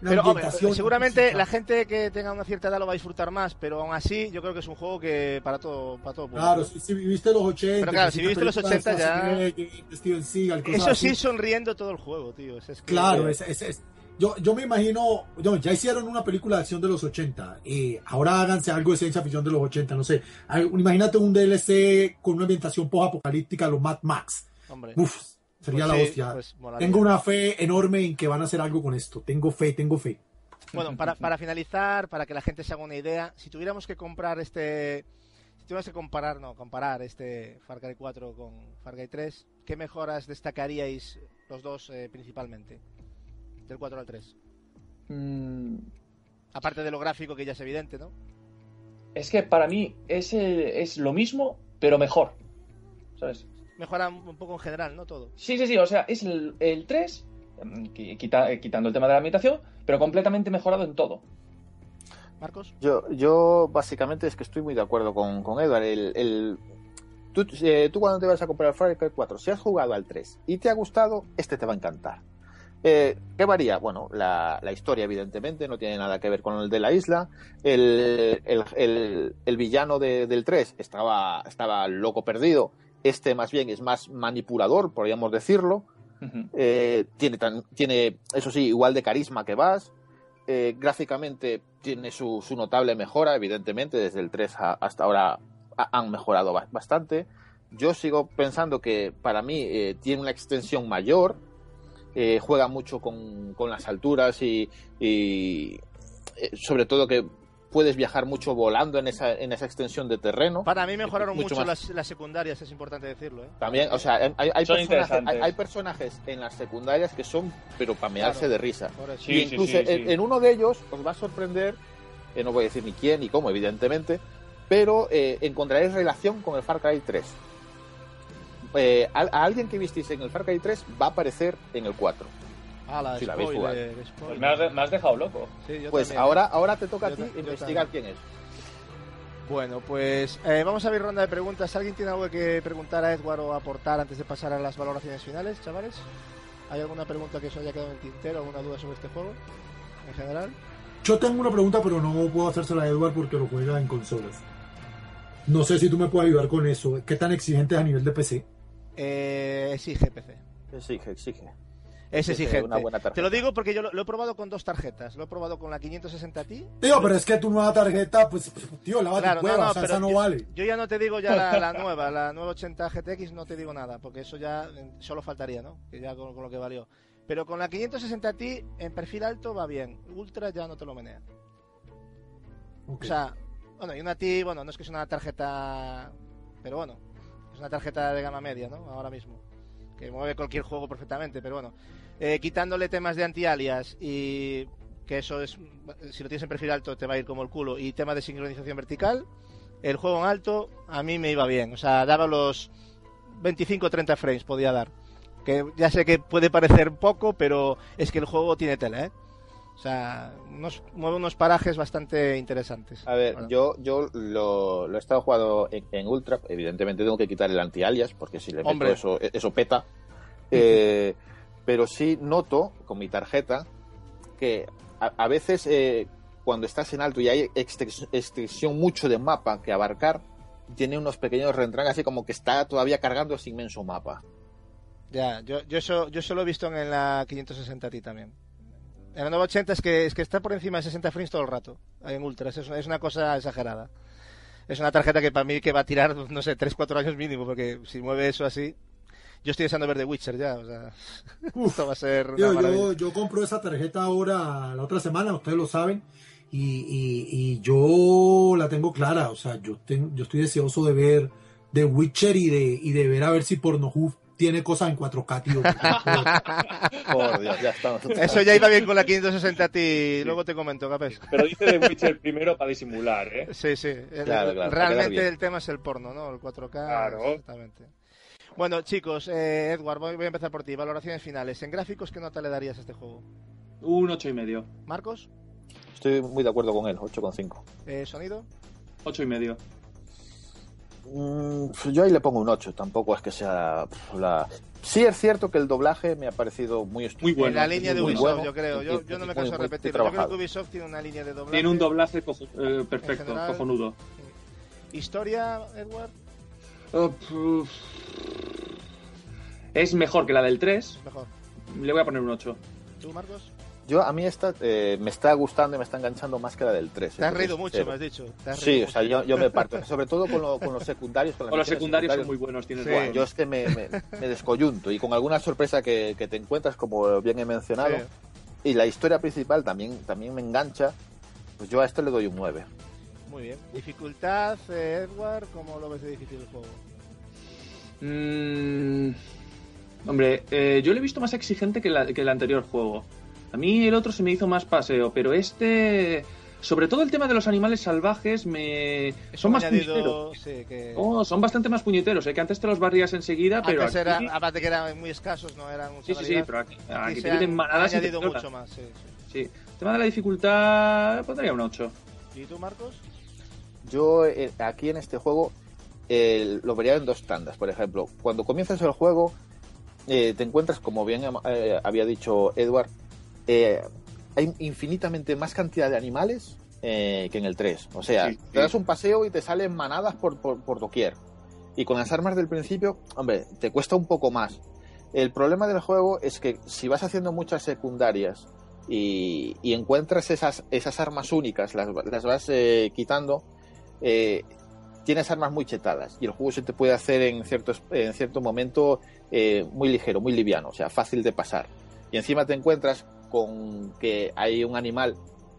la Pero hombre, seguramente la gente que tenga una cierta edad lo va a disfrutar más, pero aún así yo creo que es un juego que para todo, para todo público. Claro, si, si viviste los 80, Pero claro, si viviste los películas de 80 ya- Steven Seagal, Eso así. sí, sonriendo todo el juego, tío. es- es que- Claro, es- es- yo, yo me imagino, no, ya hicieron una película de acción de los 80, eh, ahora háganse algo de ciencia ficción de los 80, no sé. Imagínate un DLC con una ambientación post-apocalíptica, los Mad Max. Hombre. Uf, sería Pues la sí, hostia. pues tengo una fe enorme en que van a hacer algo con esto. Tengo fe, tengo fe. Bueno, para, para finalizar, para que la gente se haga una idea, si tuviéramos que comprar este. Si tuviéramos que comparar, no, comparar este Far Cry 4 con Far Cry 3, ¿qué mejoras destacaríais los dos eh, principalmente? Del 4 al 3. Mm, Aparte de lo gráfico, que ya es evidente, ¿no? es que para mí es, eh, es lo mismo, pero mejor. ¿Sabes? Mejora un poco en general, ¿no? Todo. Sí, sí, sí. O sea, es el, el 3, mm, qui- quita- eh, quitando el tema de la ambientación, pero completamente mejorado en todo. Marcos. Yo, yo básicamente es que estoy muy de acuerdo con, con Edward. El, el- tú, eh, tú cuando te vas a comprar el Far Cry 4, si has jugado al 3 y te ha gustado, este te va a encantar. Eh, ¿Qué varía? Bueno, la, la historia, evidentemente, no tiene nada que ver con el de la isla. El, el- el- el villano de- del 3 estaba, estaba loco perdido. Este, más bien, es más manipulador, podríamos decirlo. Eh, tiene, tan- tiene, eso sí, igual de carisma que Bass. Eh, gráficamente tiene su, su notable mejora, evidentemente, desde el 3 a- hasta ahora ha- han mejorado ba- bastante. Yo sigo pensando que para mí eh, tiene una extensión mayor, eh, juega mucho con, con las alturas y, y, eh, sobre todo que puedes viajar mucho volando en esa, en esa extensión de terreno. Para mí mejoraron Mucho las, las secundarias, es importante decirlo, ¿eh? También, o sea, hay, hay Son personajes, hay, hay personajes en las secundarias que son, pero para mearse Claro. de risa. Sí, y incluso sí, sí, en, sí. en uno de ellos os va a sorprender, eh, no voy a decir ni quién ni cómo, evidentemente, pero eh, encontraréis relación con el Far Cry 3. Eh, a, a alguien que visteis en el Far Cry 3 va a aparecer en el 4. Ala, Si la habéis spoiler, Pues me has, me has dejado loco. Sí, yo Pues también, ¿eh? ahora, ahora te toca a ti investigar también. quién es. Bueno, pues eh, vamos a abrir ronda de preguntas. ¿Alguien tiene algo que preguntar a Edward o aportar antes de pasar a las valoraciones finales, chavales? ¿Hay alguna pregunta que os haya quedado en el tintero, alguna duda sobre este juego en general? Yo tengo una pregunta, pero no puedo hacérsela a Edward porque lo juega en consolas. No sé si tú me puedes ayudar con eso. ¿Qué tan exigente es a nivel de PC? Eh, exige PC. Exige, exige. Es Exige exigente. una buena tarjeta. Te lo digo porque yo lo, lo he probado con dos tarjetas. Lo he probado con la 560 Ti. Tío, pero es que tu nueva tarjeta, pues, tío, la Claro, tu no, cueva, no, o sea, pero esa no yo- vale. Yo ya no te digo ya la, la nueva, la 980 GTX, no te digo nada, porque eso ya eh, solo faltaría, ¿no? Que ya con, con lo que valió. Pero con la 560 Ti en perfil alto va bien. Ultra ya no te lo menea. O sea, bueno, y una Ti, bueno, no es que es una tarjeta, pero bueno, una tarjeta de gama media, ¿no? Ahora mismo. Que mueve cualquier juego perfectamente, pero bueno. Eh, quitándole temas de anti-alias y que eso es, si lo tienes en perfil alto te va a ir como el culo, y tema de sincronización vertical, el juego en alto a mí me iba bien. O sea, daba los 25-30 frames, podía dar. Que ya sé que puede parecer poco, pero es que el juego tiene tela, ¿eh? O sea, unos, mueve unos parajes bastante interesantes. A ver, Bueno. yo, yo lo, lo he estado jugando en, en Ultra. Evidentemente tengo que quitar el anti-alias, porque si le meto Hombre. eso, eso peta. Eh, pero sí noto con mi tarjeta que a, a veces eh, cuando estás en alto y hay extens- extensión mucho de mapa que abarcar, tiene unos pequeños reentragas así como que está todavía cargando ese inmenso mapa. Ya, yo, yo, eso, yo eso lo he visto en la 560 Ti también. En la 980 es que, es que está por encima de 60 frames todo el rato, en Ultras, es, una- es una cosa exagerada. Es una tarjeta que para mí que va a tirar, no sé, 3-4 años mínimo, porque si mueve eso así... Yo estoy deseando ver The Witcher ya, o sea... esto va a ser una Tío, yo, yo compro esa tarjeta ahora, la otra semana, ustedes lo saben, y, y- y yo la tengo clara, o sea, yo, ten- yo estoy deseoso de ver The Witcher y de, y de ver a ver si Pornhub tiene cosas en 4K, tío. Por Dios, ya estamos. Eso ya iba bien con la 560 Ti, luego te comento, Capes. Pero dice The Witcher primero para disimular, ¿eh? Sí, sí. El- Claro, claro, realmente el tema es el porno, ¿no? El 4K. Claro. Exactamente. Bueno, chicos, eh, Edward, voy, voy a empezar por ti. Valoraciones finales. En gráficos, ¿qué nota le darías a este juego? Un ocho y medio. Marcos, Estoy muy de acuerdo con él, 8,5. eh, sonido, Ocho y medio. Mm, yo ahí le pongo un 8, tampoco es que sea la... Sí es cierto que el doblaje me ha parecido muy estupendo. Muy bueno. en la línea de Ubisoft, bueno. yo creo. Yo, yo no me canso de muy repetirlo. Yo creo que Ubisoft tiene una línea de doblaje. Tiene un doblaje cojo- eh, perfecto, general- cojonudo. Historia, Edward, Oh. Es mejor que la del 3. mejor. Le voy a poner un 8. ¿Tú, Marcos? Yo a mí esta eh, me está gustando y me está enganchando más que la del 3. Te has reído mucho, cero. me has dicho. Has Sí, o sea, yo, yo me parto. Sobre todo con, lo- con los secundarios. Con, los secundarios son muy buenos, tienes Sí. razón. Yo es que me, me, me descoyunto y con alguna sorpresa que, que te encuentras, como bien he mencionado, Sí. y la historia principal también, también me engancha, pues yo a este le doy un 9. Muy bien. Dificultad, eh, Edward, ¿cómo lo ves de difícil el juego? Mm, hombre, eh, yo lo he visto más exigente que, la- que el anterior juego. A mí el otro se me hizo más paseo, pero este, sobre todo el tema de los animales salvajes, me son más añadido, puñeteros. sí, que... Oh, son bastante más puñeteros, ¿eh? que antes te los barrías enseguida, pero Antes aquí, era, aparte que eran muy escasos, no eran mucha sí, sí, sí, pero aquí, Aquí aquí se te han añadido impresionantes. mucho más, sí, sí. Sí, el tema de la dificultad pondría un 8. ¿Y tú, Marcos? Yo eh, aquí en este juego eh, lo vería en dos tandas. Por ejemplo, cuando comienzas el juego, eh, te encuentras, como bien eh, había dicho Edward, eh, hay infinitamente más cantidad de animales eh, que en el 3. O sea, Sí, sí. te das un paseo y te salen manadas por, por, por doquier. Y con las armas del principio, hombre, te cuesta un poco más. El problema del juego es que si vas haciendo muchas secundarias y, y encuentras esas, esas armas únicas, las, las vas eh, quitando, eh, tienes armas muy chetadas y el juego se te puede hacer en, ciertos, en cierto momento eh, muy ligero, muy liviano, o sea, fácil de pasar. Y encima te encuentras con que hay un animal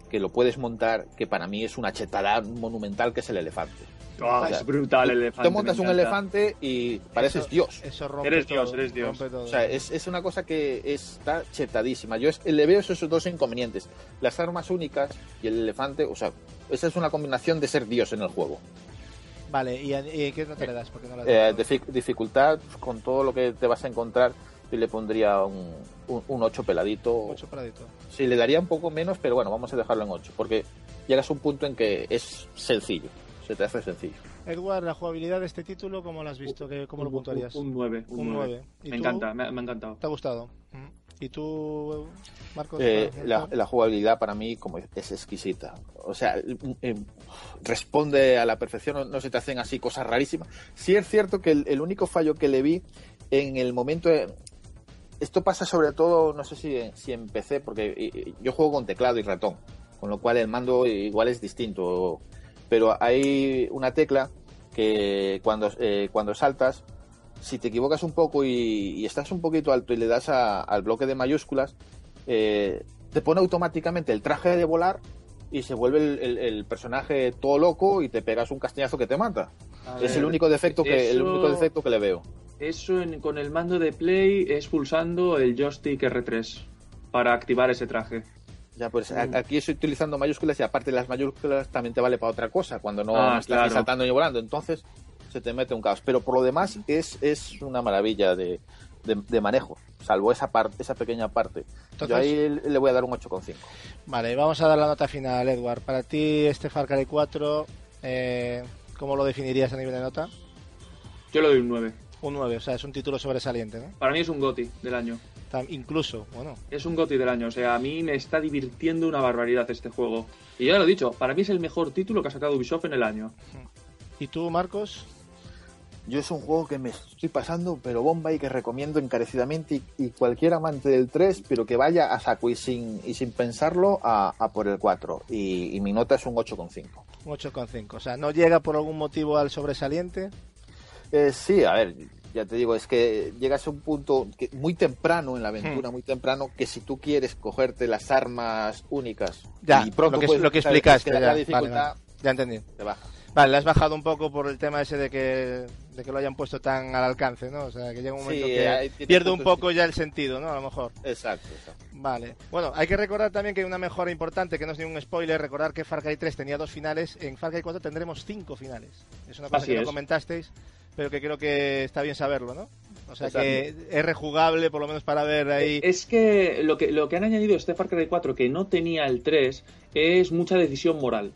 que lo puedes montar, que para mí es una chetada monumental, que es el elefante. Ah, O sea, es brutal el elefante. Te montas un elefante y pareces Eso- Dios. Eso rompe Eres todo, Dios, eres Dios. rompe todo. O sea, es, es una cosa que está chetadísima. Yo es- le veo esos dos inconvenientes. Las armas únicas y el elefante, o sea, esa es una combinación de ser Dios en el juego. Vale, ¿y, y qué nota le das? Porque no la has Eh, dificultad, pues, con todo lo que te vas a encontrar, yo le pondría un, un, un 8 peladito. Ocho paradito. Sí, le daría un poco menos, pero bueno, vamos a dejarlo en 8, porque llegas a un punto en que es sencillo, se te hace sencillo. Edward, la jugabilidad de este título, ¿cómo lo has visto? ¿Qué- ¿Cómo lo Un- puntuarías? Un 9. Un, Un 9. nueve. ¿Y Me tú? encanta, me, me ha encantado. ¿Te ha gustado? ¿Y tú, Marcos? Eh, ¿Te ha la, la jugabilidad para mí como es exquisita. O sea, eh, responde a la perfección, no, no se te hacen así cosas rarísimas. Sí es cierto que el, el único fallo que le vi en el momento... esto pasa sobre todo, no sé si, si en PC, porque yo juego con teclado y ratón, con lo cual el mando igual es distinto. Pero hay una tecla que cuando, eh, cuando saltas, si te equivocas un poco y, y estás un poquito alto y le das a- al bloque de mayúsculas, eh, te pone automáticamente el traje de volar y se vuelve el, el- el personaje todo loco y te pegas un castañazo que te mata. Es el único defecto que el único defecto que le veo. Eso en- con el mando de Play es pulsando el joystick R3 para activar ese traje. Ya, pues Mm. aquí estoy utilizando mayúsculas y aparte las mayúsculas también te vale para otra cosa cuando no Ah, estás ni saltando ni volando. Entonces se te mete un caos. Pero por lo demás es, es una maravilla de, de, de manejo, salvo esa parte, esa pequeña parte. Entonces- Yo ahí le voy a dar un 8,5. Vale, vamos a dar la nota final, Edward. Para ti, este Far Cry 4, eh, ¿cómo lo definirías a nivel de nota? Yo le doy un 9. Un 9, o sea, es un título sobresaliente, ¿no? Para mí es un GOTI del año. Tam- incluso, bueno, Es un GOTI del año. O sea, a mí me está divirtiendo una barbaridad este juego. Y ya lo he dicho, para mí es el mejor título que ha sacado Ubisoft en el año. ¿Y tú, Marcos? Yo es un juego que me estoy pasando, pero bomba y que recomiendo encarecidamente y, y cualquier amante del 3, pero que vaya a saco y sin, y sin pensarlo a, a por el 4. Y, y mi nota es un 8,5. Un 8,5. O sea, ¿no llega por algún motivo al sobresaliente? Eh, sí, a ver, ya te digo, es que llegas a un punto que muy temprano en la aventura, muy temprano, que si tú quieres cogerte las armas únicas Ya, y pronto lo que, puedes lo que explicaste. que ya. la dificultad vale. Ya entendí. te baja. Vale, le has bajado un poco por el tema ese de que, de que lo hayan puesto tan al alcance, ¿no? O sea, que llega un momento Sí, que pierde un poco ya el sentido, ¿no? A lo mejor. Exacto, exacto. Vale. Bueno, hay que recordar también que hay una mejora importante, que no es ningún spoiler, recordar que Far Cry 3 tenía dos finales, en Far Cry 4 tendremos cinco finales. Es una cosa Así que no es. comentasteis, pero que creo que está bien saberlo, ¿no? O sea que es rejugable, por lo menos para ver ahí... Es que lo que lo que han añadido este Far Cry 4 que no tenía el 3 es mucha decisión moral.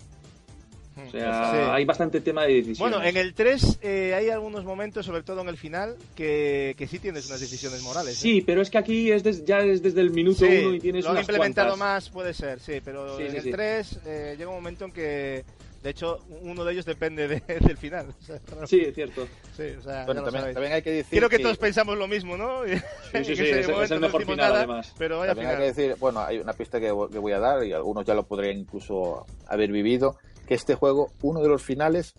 O sea, Sí. hay bastante tema de decisión. Bueno, en el 3 eh, hay algunos momentos, sobre todo en el final, que, que sí tienes unas decisiones morales. ¿eh? Sí, pero es que aquí es des- ya es desde el minuto Sí, 1 y tienes lo unas implementado cuantas. más, puede ser, sí, pero Sí, en el sí. 3 eh, llega un momento en que, de hecho, uno de ellos depende de- del final. O sea, Sí, es cierto. sí, o sea, Bueno, también, hay que decir Creo que todos pensamos lo mismo, ¿no? Sí, sí, sí, es, es el mejor final nada, además. Pero vaya También hay que decir, bueno, hay una pista que, que voy a dar y algunos ya lo podrían incluso haber vivido, que este juego, uno de los finales,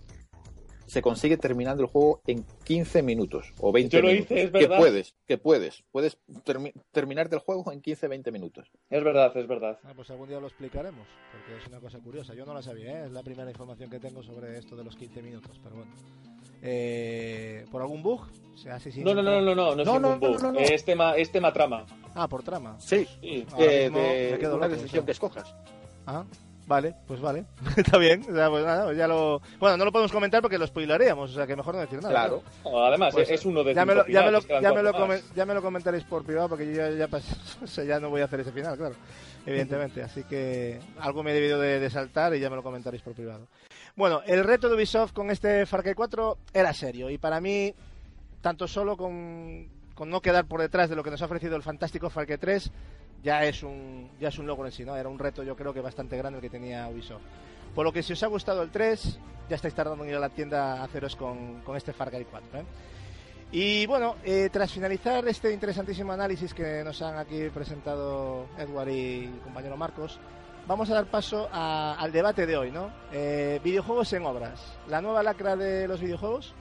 se consigue terminando el juego en 15 minutos o 20 Yo lo minutos. hice, es que verdad. puedes, que puedes. Puedes termi- terminarte el juego en 15-20 minutos. Es verdad, es verdad. Ah, pues algún día lo explicaremos, porque es una cosa curiosa. Yo no la sabía, ¿eh? es la primera información que tengo sobre esto de los 15 minutos, pero bueno. Eh, ¿Por algún bug? Se hace sin No, no, no, no, no, no es No, no, ningún no, bug. no, no. Es tema, es tema trama. Ah, por trama. Sí, Sí. Ahora de, me quedo una loco, decisión o sea. que escojas. Ah, vale, pues vale. Está bien. O sea, pues nada, pues ya lo... Bueno, no lo podemos comentar porque lo spoilaríamos, o sea que mejor no decir nada. Claro. Además, Pues, es uno de Ya me, lo, ya, me lo, ya, me lo comen- ya me lo comentaréis por privado porque yo ya, ya pas- o sea, ya no voy a hacer ese final, claro. Evidentemente. Así que algo me he debido de, de saltar y ya me lo comentaréis por privado. Bueno, el reto de Ubisoft con este Far Cry 4 era serio y para mí, tanto solo con, con no quedar por detrás de lo que nos ha ofrecido el fantástico Far Cry 3, ya es un ya es un logro en sí, ¿no? Era un reto yo creo que bastante grande el que tenía Ubisoft. Por lo que si os ha gustado el 3, ya estáis tardando en ir a la tienda a haceros con, con este Far Cry 4, ¿eh? Y bueno, eh, tras finalizar este interesantísimo análisis que nos han aquí presentado Edward y el compañero Marcos, vamos a dar paso a- al debate de hoy, ¿no? Eh, videojuegos en obras. ¿La nueva lacra de los videojuegos?